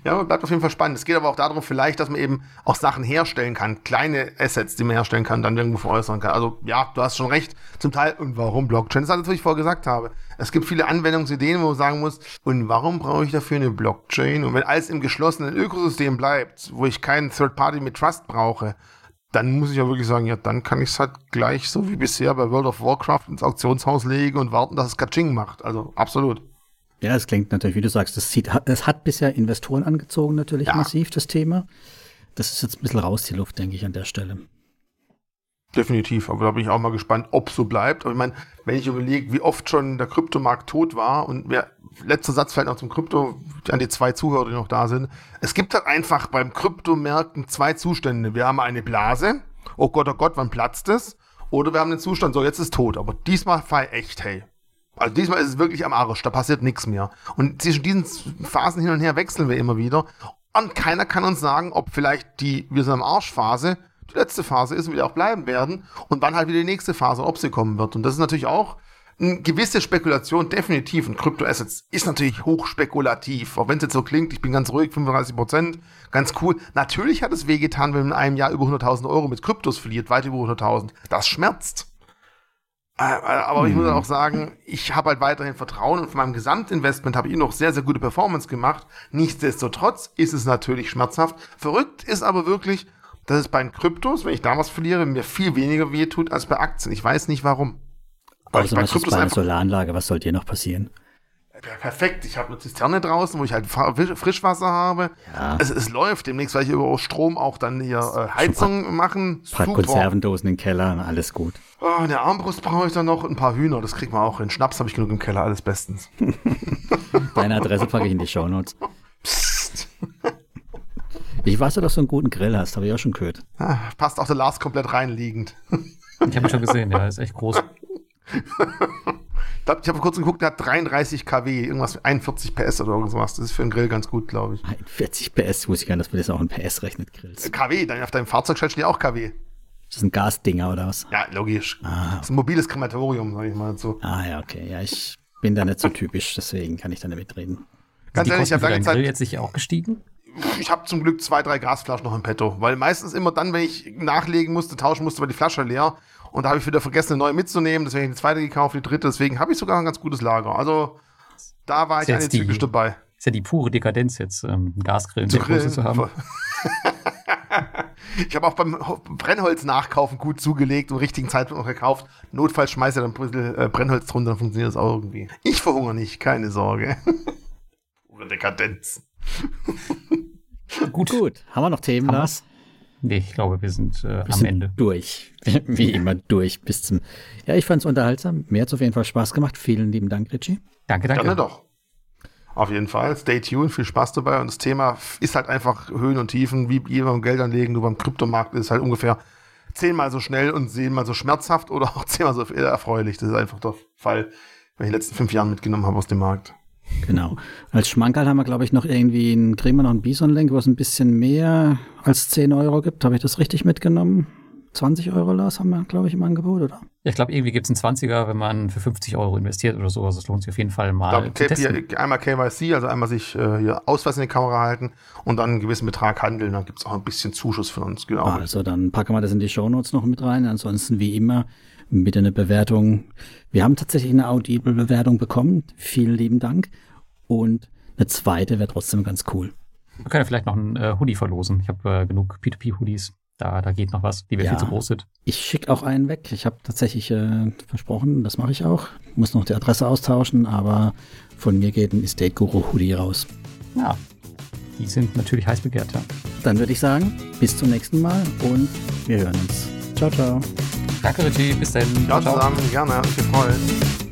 Ja, bleibt auf jeden Fall spannend. Es geht aber auch darum, vielleicht, dass man eben auch Sachen herstellen kann, kleine Assets, die man herstellen kann, dann irgendwo veräußern kann. Also ja, du hast schon recht, zum Teil. Und warum Blockchain? Das ist alles, was ich vorher gesagt habe. Es gibt viele Anwendungsideen, wo man sagen muss, und warum brauche ich dafür eine Blockchain? Und wenn alles im geschlossenen Ökosystem bleibt, wo ich keinen Third Party mit Trust brauche, dann muss ich ja wirklich sagen, ja, dann kann ich es halt gleich so wie bisher bei World of Warcraft ins Auktionshaus legen und warten, dass es Kaching macht. Also absolut. Ja, es klingt natürlich, wie du sagst, das, sieht, das hat bisher Investoren angezogen, natürlich ja. massiv, das Thema. Das ist jetzt ein bisschen raus, die Luft, denke ich, an der Stelle. Definitiv, aber da bin ich auch mal gespannt, ob so bleibt. Aber ich meine, wenn ich überlege, wie oft schon der Kryptomarkt tot war und wer, letzter Satz fällt noch zum Krypto, an die zwei Zuhörer, die noch da sind. Es gibt halt einfach beim Kryptomärkten zwei Zustände. Wir haben eine Blase oh Gott, oh Gott, wann platzt es? Oder wir haben den Zustand, so jetzt ist tot. Aber diesmal fall echt, hey. Also diesmal ist es wirklich am Arsch, da passiert nichts mehr. Und zwischen diesen Phasen hin und her wechseln wir immer wieder. Und keiner kann uns sagen, ob vielleicht die wir sind am Arschphase die letzte Phase ist und wieder auch bleiben werden und wann halt wieder die nächste Phase, ob sie kommen wird. Und das ist natürlich auch eine gewisse Spekulation, definitiv. Und Kryptoassets ist natürlich hochspekulativ. Auch wenn es jetzt so klingt, ich bin ganz ruhig, 35 Prozent, ganz cool. Natürlich hat es wehgetan, wenn man in einem Jahr über 100.000 Euro mit Kryptos verliert, weit über 100.000. Das schmerzt. Äh, aber ich muss mhm. auch sagen, ich habe halt weiterhin Vertrauen und von meinem Gesamtinvestment habe ich noch sehr, sehr gute Performance gemacht. Nichtsdestotrotz ist es natürlich schmerzhaft. Verrückt ist aber wirklich, dass es bei den Kryptos, wenn ich da was verliere, mir viel weniger weh tut als bei Aktien. Ich weiß nicht warum. Also bei Kryptos bei einer Solaranlage, was soll dir noch passieren? Ja, perfekt. Ich habe eine Zisterne draußen, wo ich halt Frischwasser habe. Ja. Es, es läuft. Demnächst werde ich über Strom auch dann hier äh, Heizung machen. Ein paar Konservendosen im Keller, alles gut. Oh, eine Armbrust brauche ich dann noch, ein paar Hühner, das kriegt man auch hin. Schnaps habe ich genug im Keller, alles bestens. (laughs) Deine Adresse packe ich in die Shownotes. Psst. Ich weiß, dass du einen guten Grill hast, habe ich auch schon gehört. Ah, passt auch der Lars komplett reinliegend. Ich habe ihn schon gesehen, ja, ist echt groß. (laughs) ich habe kurz geguckt, der hat 33 kW, irgendwas 41 PS oder irgendwas. Das ist für einen Grill ganz gut, glaube ich. 41 PS, wusste ich gar nicht, dass man das auch in PS rechnet, Grills. KW, dann auf deinem Fahrzeug steht auch KW. Das sind Gasdinger oder was? Ja, logisch. Ah. Das ist ein mobiles Krematorium, sage ich mal so. Ah ja, okay. Ja, ich bin da nicht so typisch, deswegen kann ich da nicht mitreden. Ganz ehrlich, ich habe lange Zeit. Grill jetzt sicher auch gestiegen? ich habe zum Glück zwei, drei Gasflaschen noch im Petto, weil meistens immer dann, wenn ich nachlegen musste, tauschen musste, war die Flasche leer und da habe ich wieder vergessen, eine neue mitzunehmen, deswegen die zweite gekauft, die dritte, deswegen habe ich sogar ein ganz gutes Lager. Also da war ich eine zügig dabei. Ist ja die pure Dekadenz jetzt, ähm, Gasgrill in der Größe zu haben. (laughs) ich habe auch beim Brennholz nachkaufen gut zugelegt und richtigen Zeitpunkt noch gekauft. Notfalls schmeiße ich dann ein bisschen äh, Brennholz drunter, dann funktioniert das auch irgendwie. Ich verhungere nicht, keine Sorge. (laughs) Pure Dekadenz. Gut. Gut. Haben wir noch Themen, Lars? Nee, ich glaube, wir sind äh, wir am sind Ende. Durch. (laughs) Wie immer durch bis zum. Ja, ich fand es unterhaltsam. Mir hat es auf jeden Fall Spaß gemacht. Vielen lieben Dank, Richie. Danke, danke. Gerne doch. Auf jeden Fall. Stay tuned. Viel Spaß dabei. Und das Thema ist halt einfach Höhen und Tiefen, wie beim Geldanlegen, nur beim Kryptomarkt ist halt ungefähr zehnmal so schnell und zehnmal so schmerzhaft oder auch (laughs) zehnmal so erfreulich. Das ist einfach der Fall, wenn ich in den letzten fünf Jahren mitgenommen habe aus dem Markt. Genau. Als Schmankerl haben wir, glaube ich, noch irgendwie, ein, kriegen wir noch ein Bison-Lenk, wo es ein bisschen mehr als 10 Euro gibt. Habe ich das richtig mitgenommen? 20 Euro Lars haben wir, glaube ich, im Angebot, oder? Ja, ich glaube, irgendwie gibt es einen 20er, wenn man für 50 Euro investiert oder so. Also es lohnt sich auf jeden Fall mal. Ich glaub, hier einmal KYC, also einmal sich äh, hier Ausweis in die Kamera halten und dann einen gewissen Betrag handeln. Dann gibt es auch ein bisschen Zuschuss von uns, genau. Also dann packen wir das in die Shownotes noch mit rein. Ansonsten wie immer bitte eine Bewertung. Wir haben tatsächlich eine Audible-Bewertung bekommen. Vielen lieben Dank. Und eine zweite wäre trotzdem ganz cool. Wir können ja vielleicht noch einen äh, Hoodie verlosen. Ich habe äh, genug P2P-Hoodies. Da, da geht noch was, die wir ja, viel zu groß sind. Ich schicke auch einen weg. Ich habe tatsächlich äh, versprochen, das mache ich auch. Muss noch die Adresse austauschen, aber von mir geht ein Estate Guru Hoodie raus. Ja, die sind natürlich heiß begehrt, ja. Dann würde ich sagen, bis zum nächsten Mal und wir hören uns. Ciao, ciao. Danke, Richie. Bis dann. Ciao, ciao. zusammen. Gerne. Hat mich gefreut.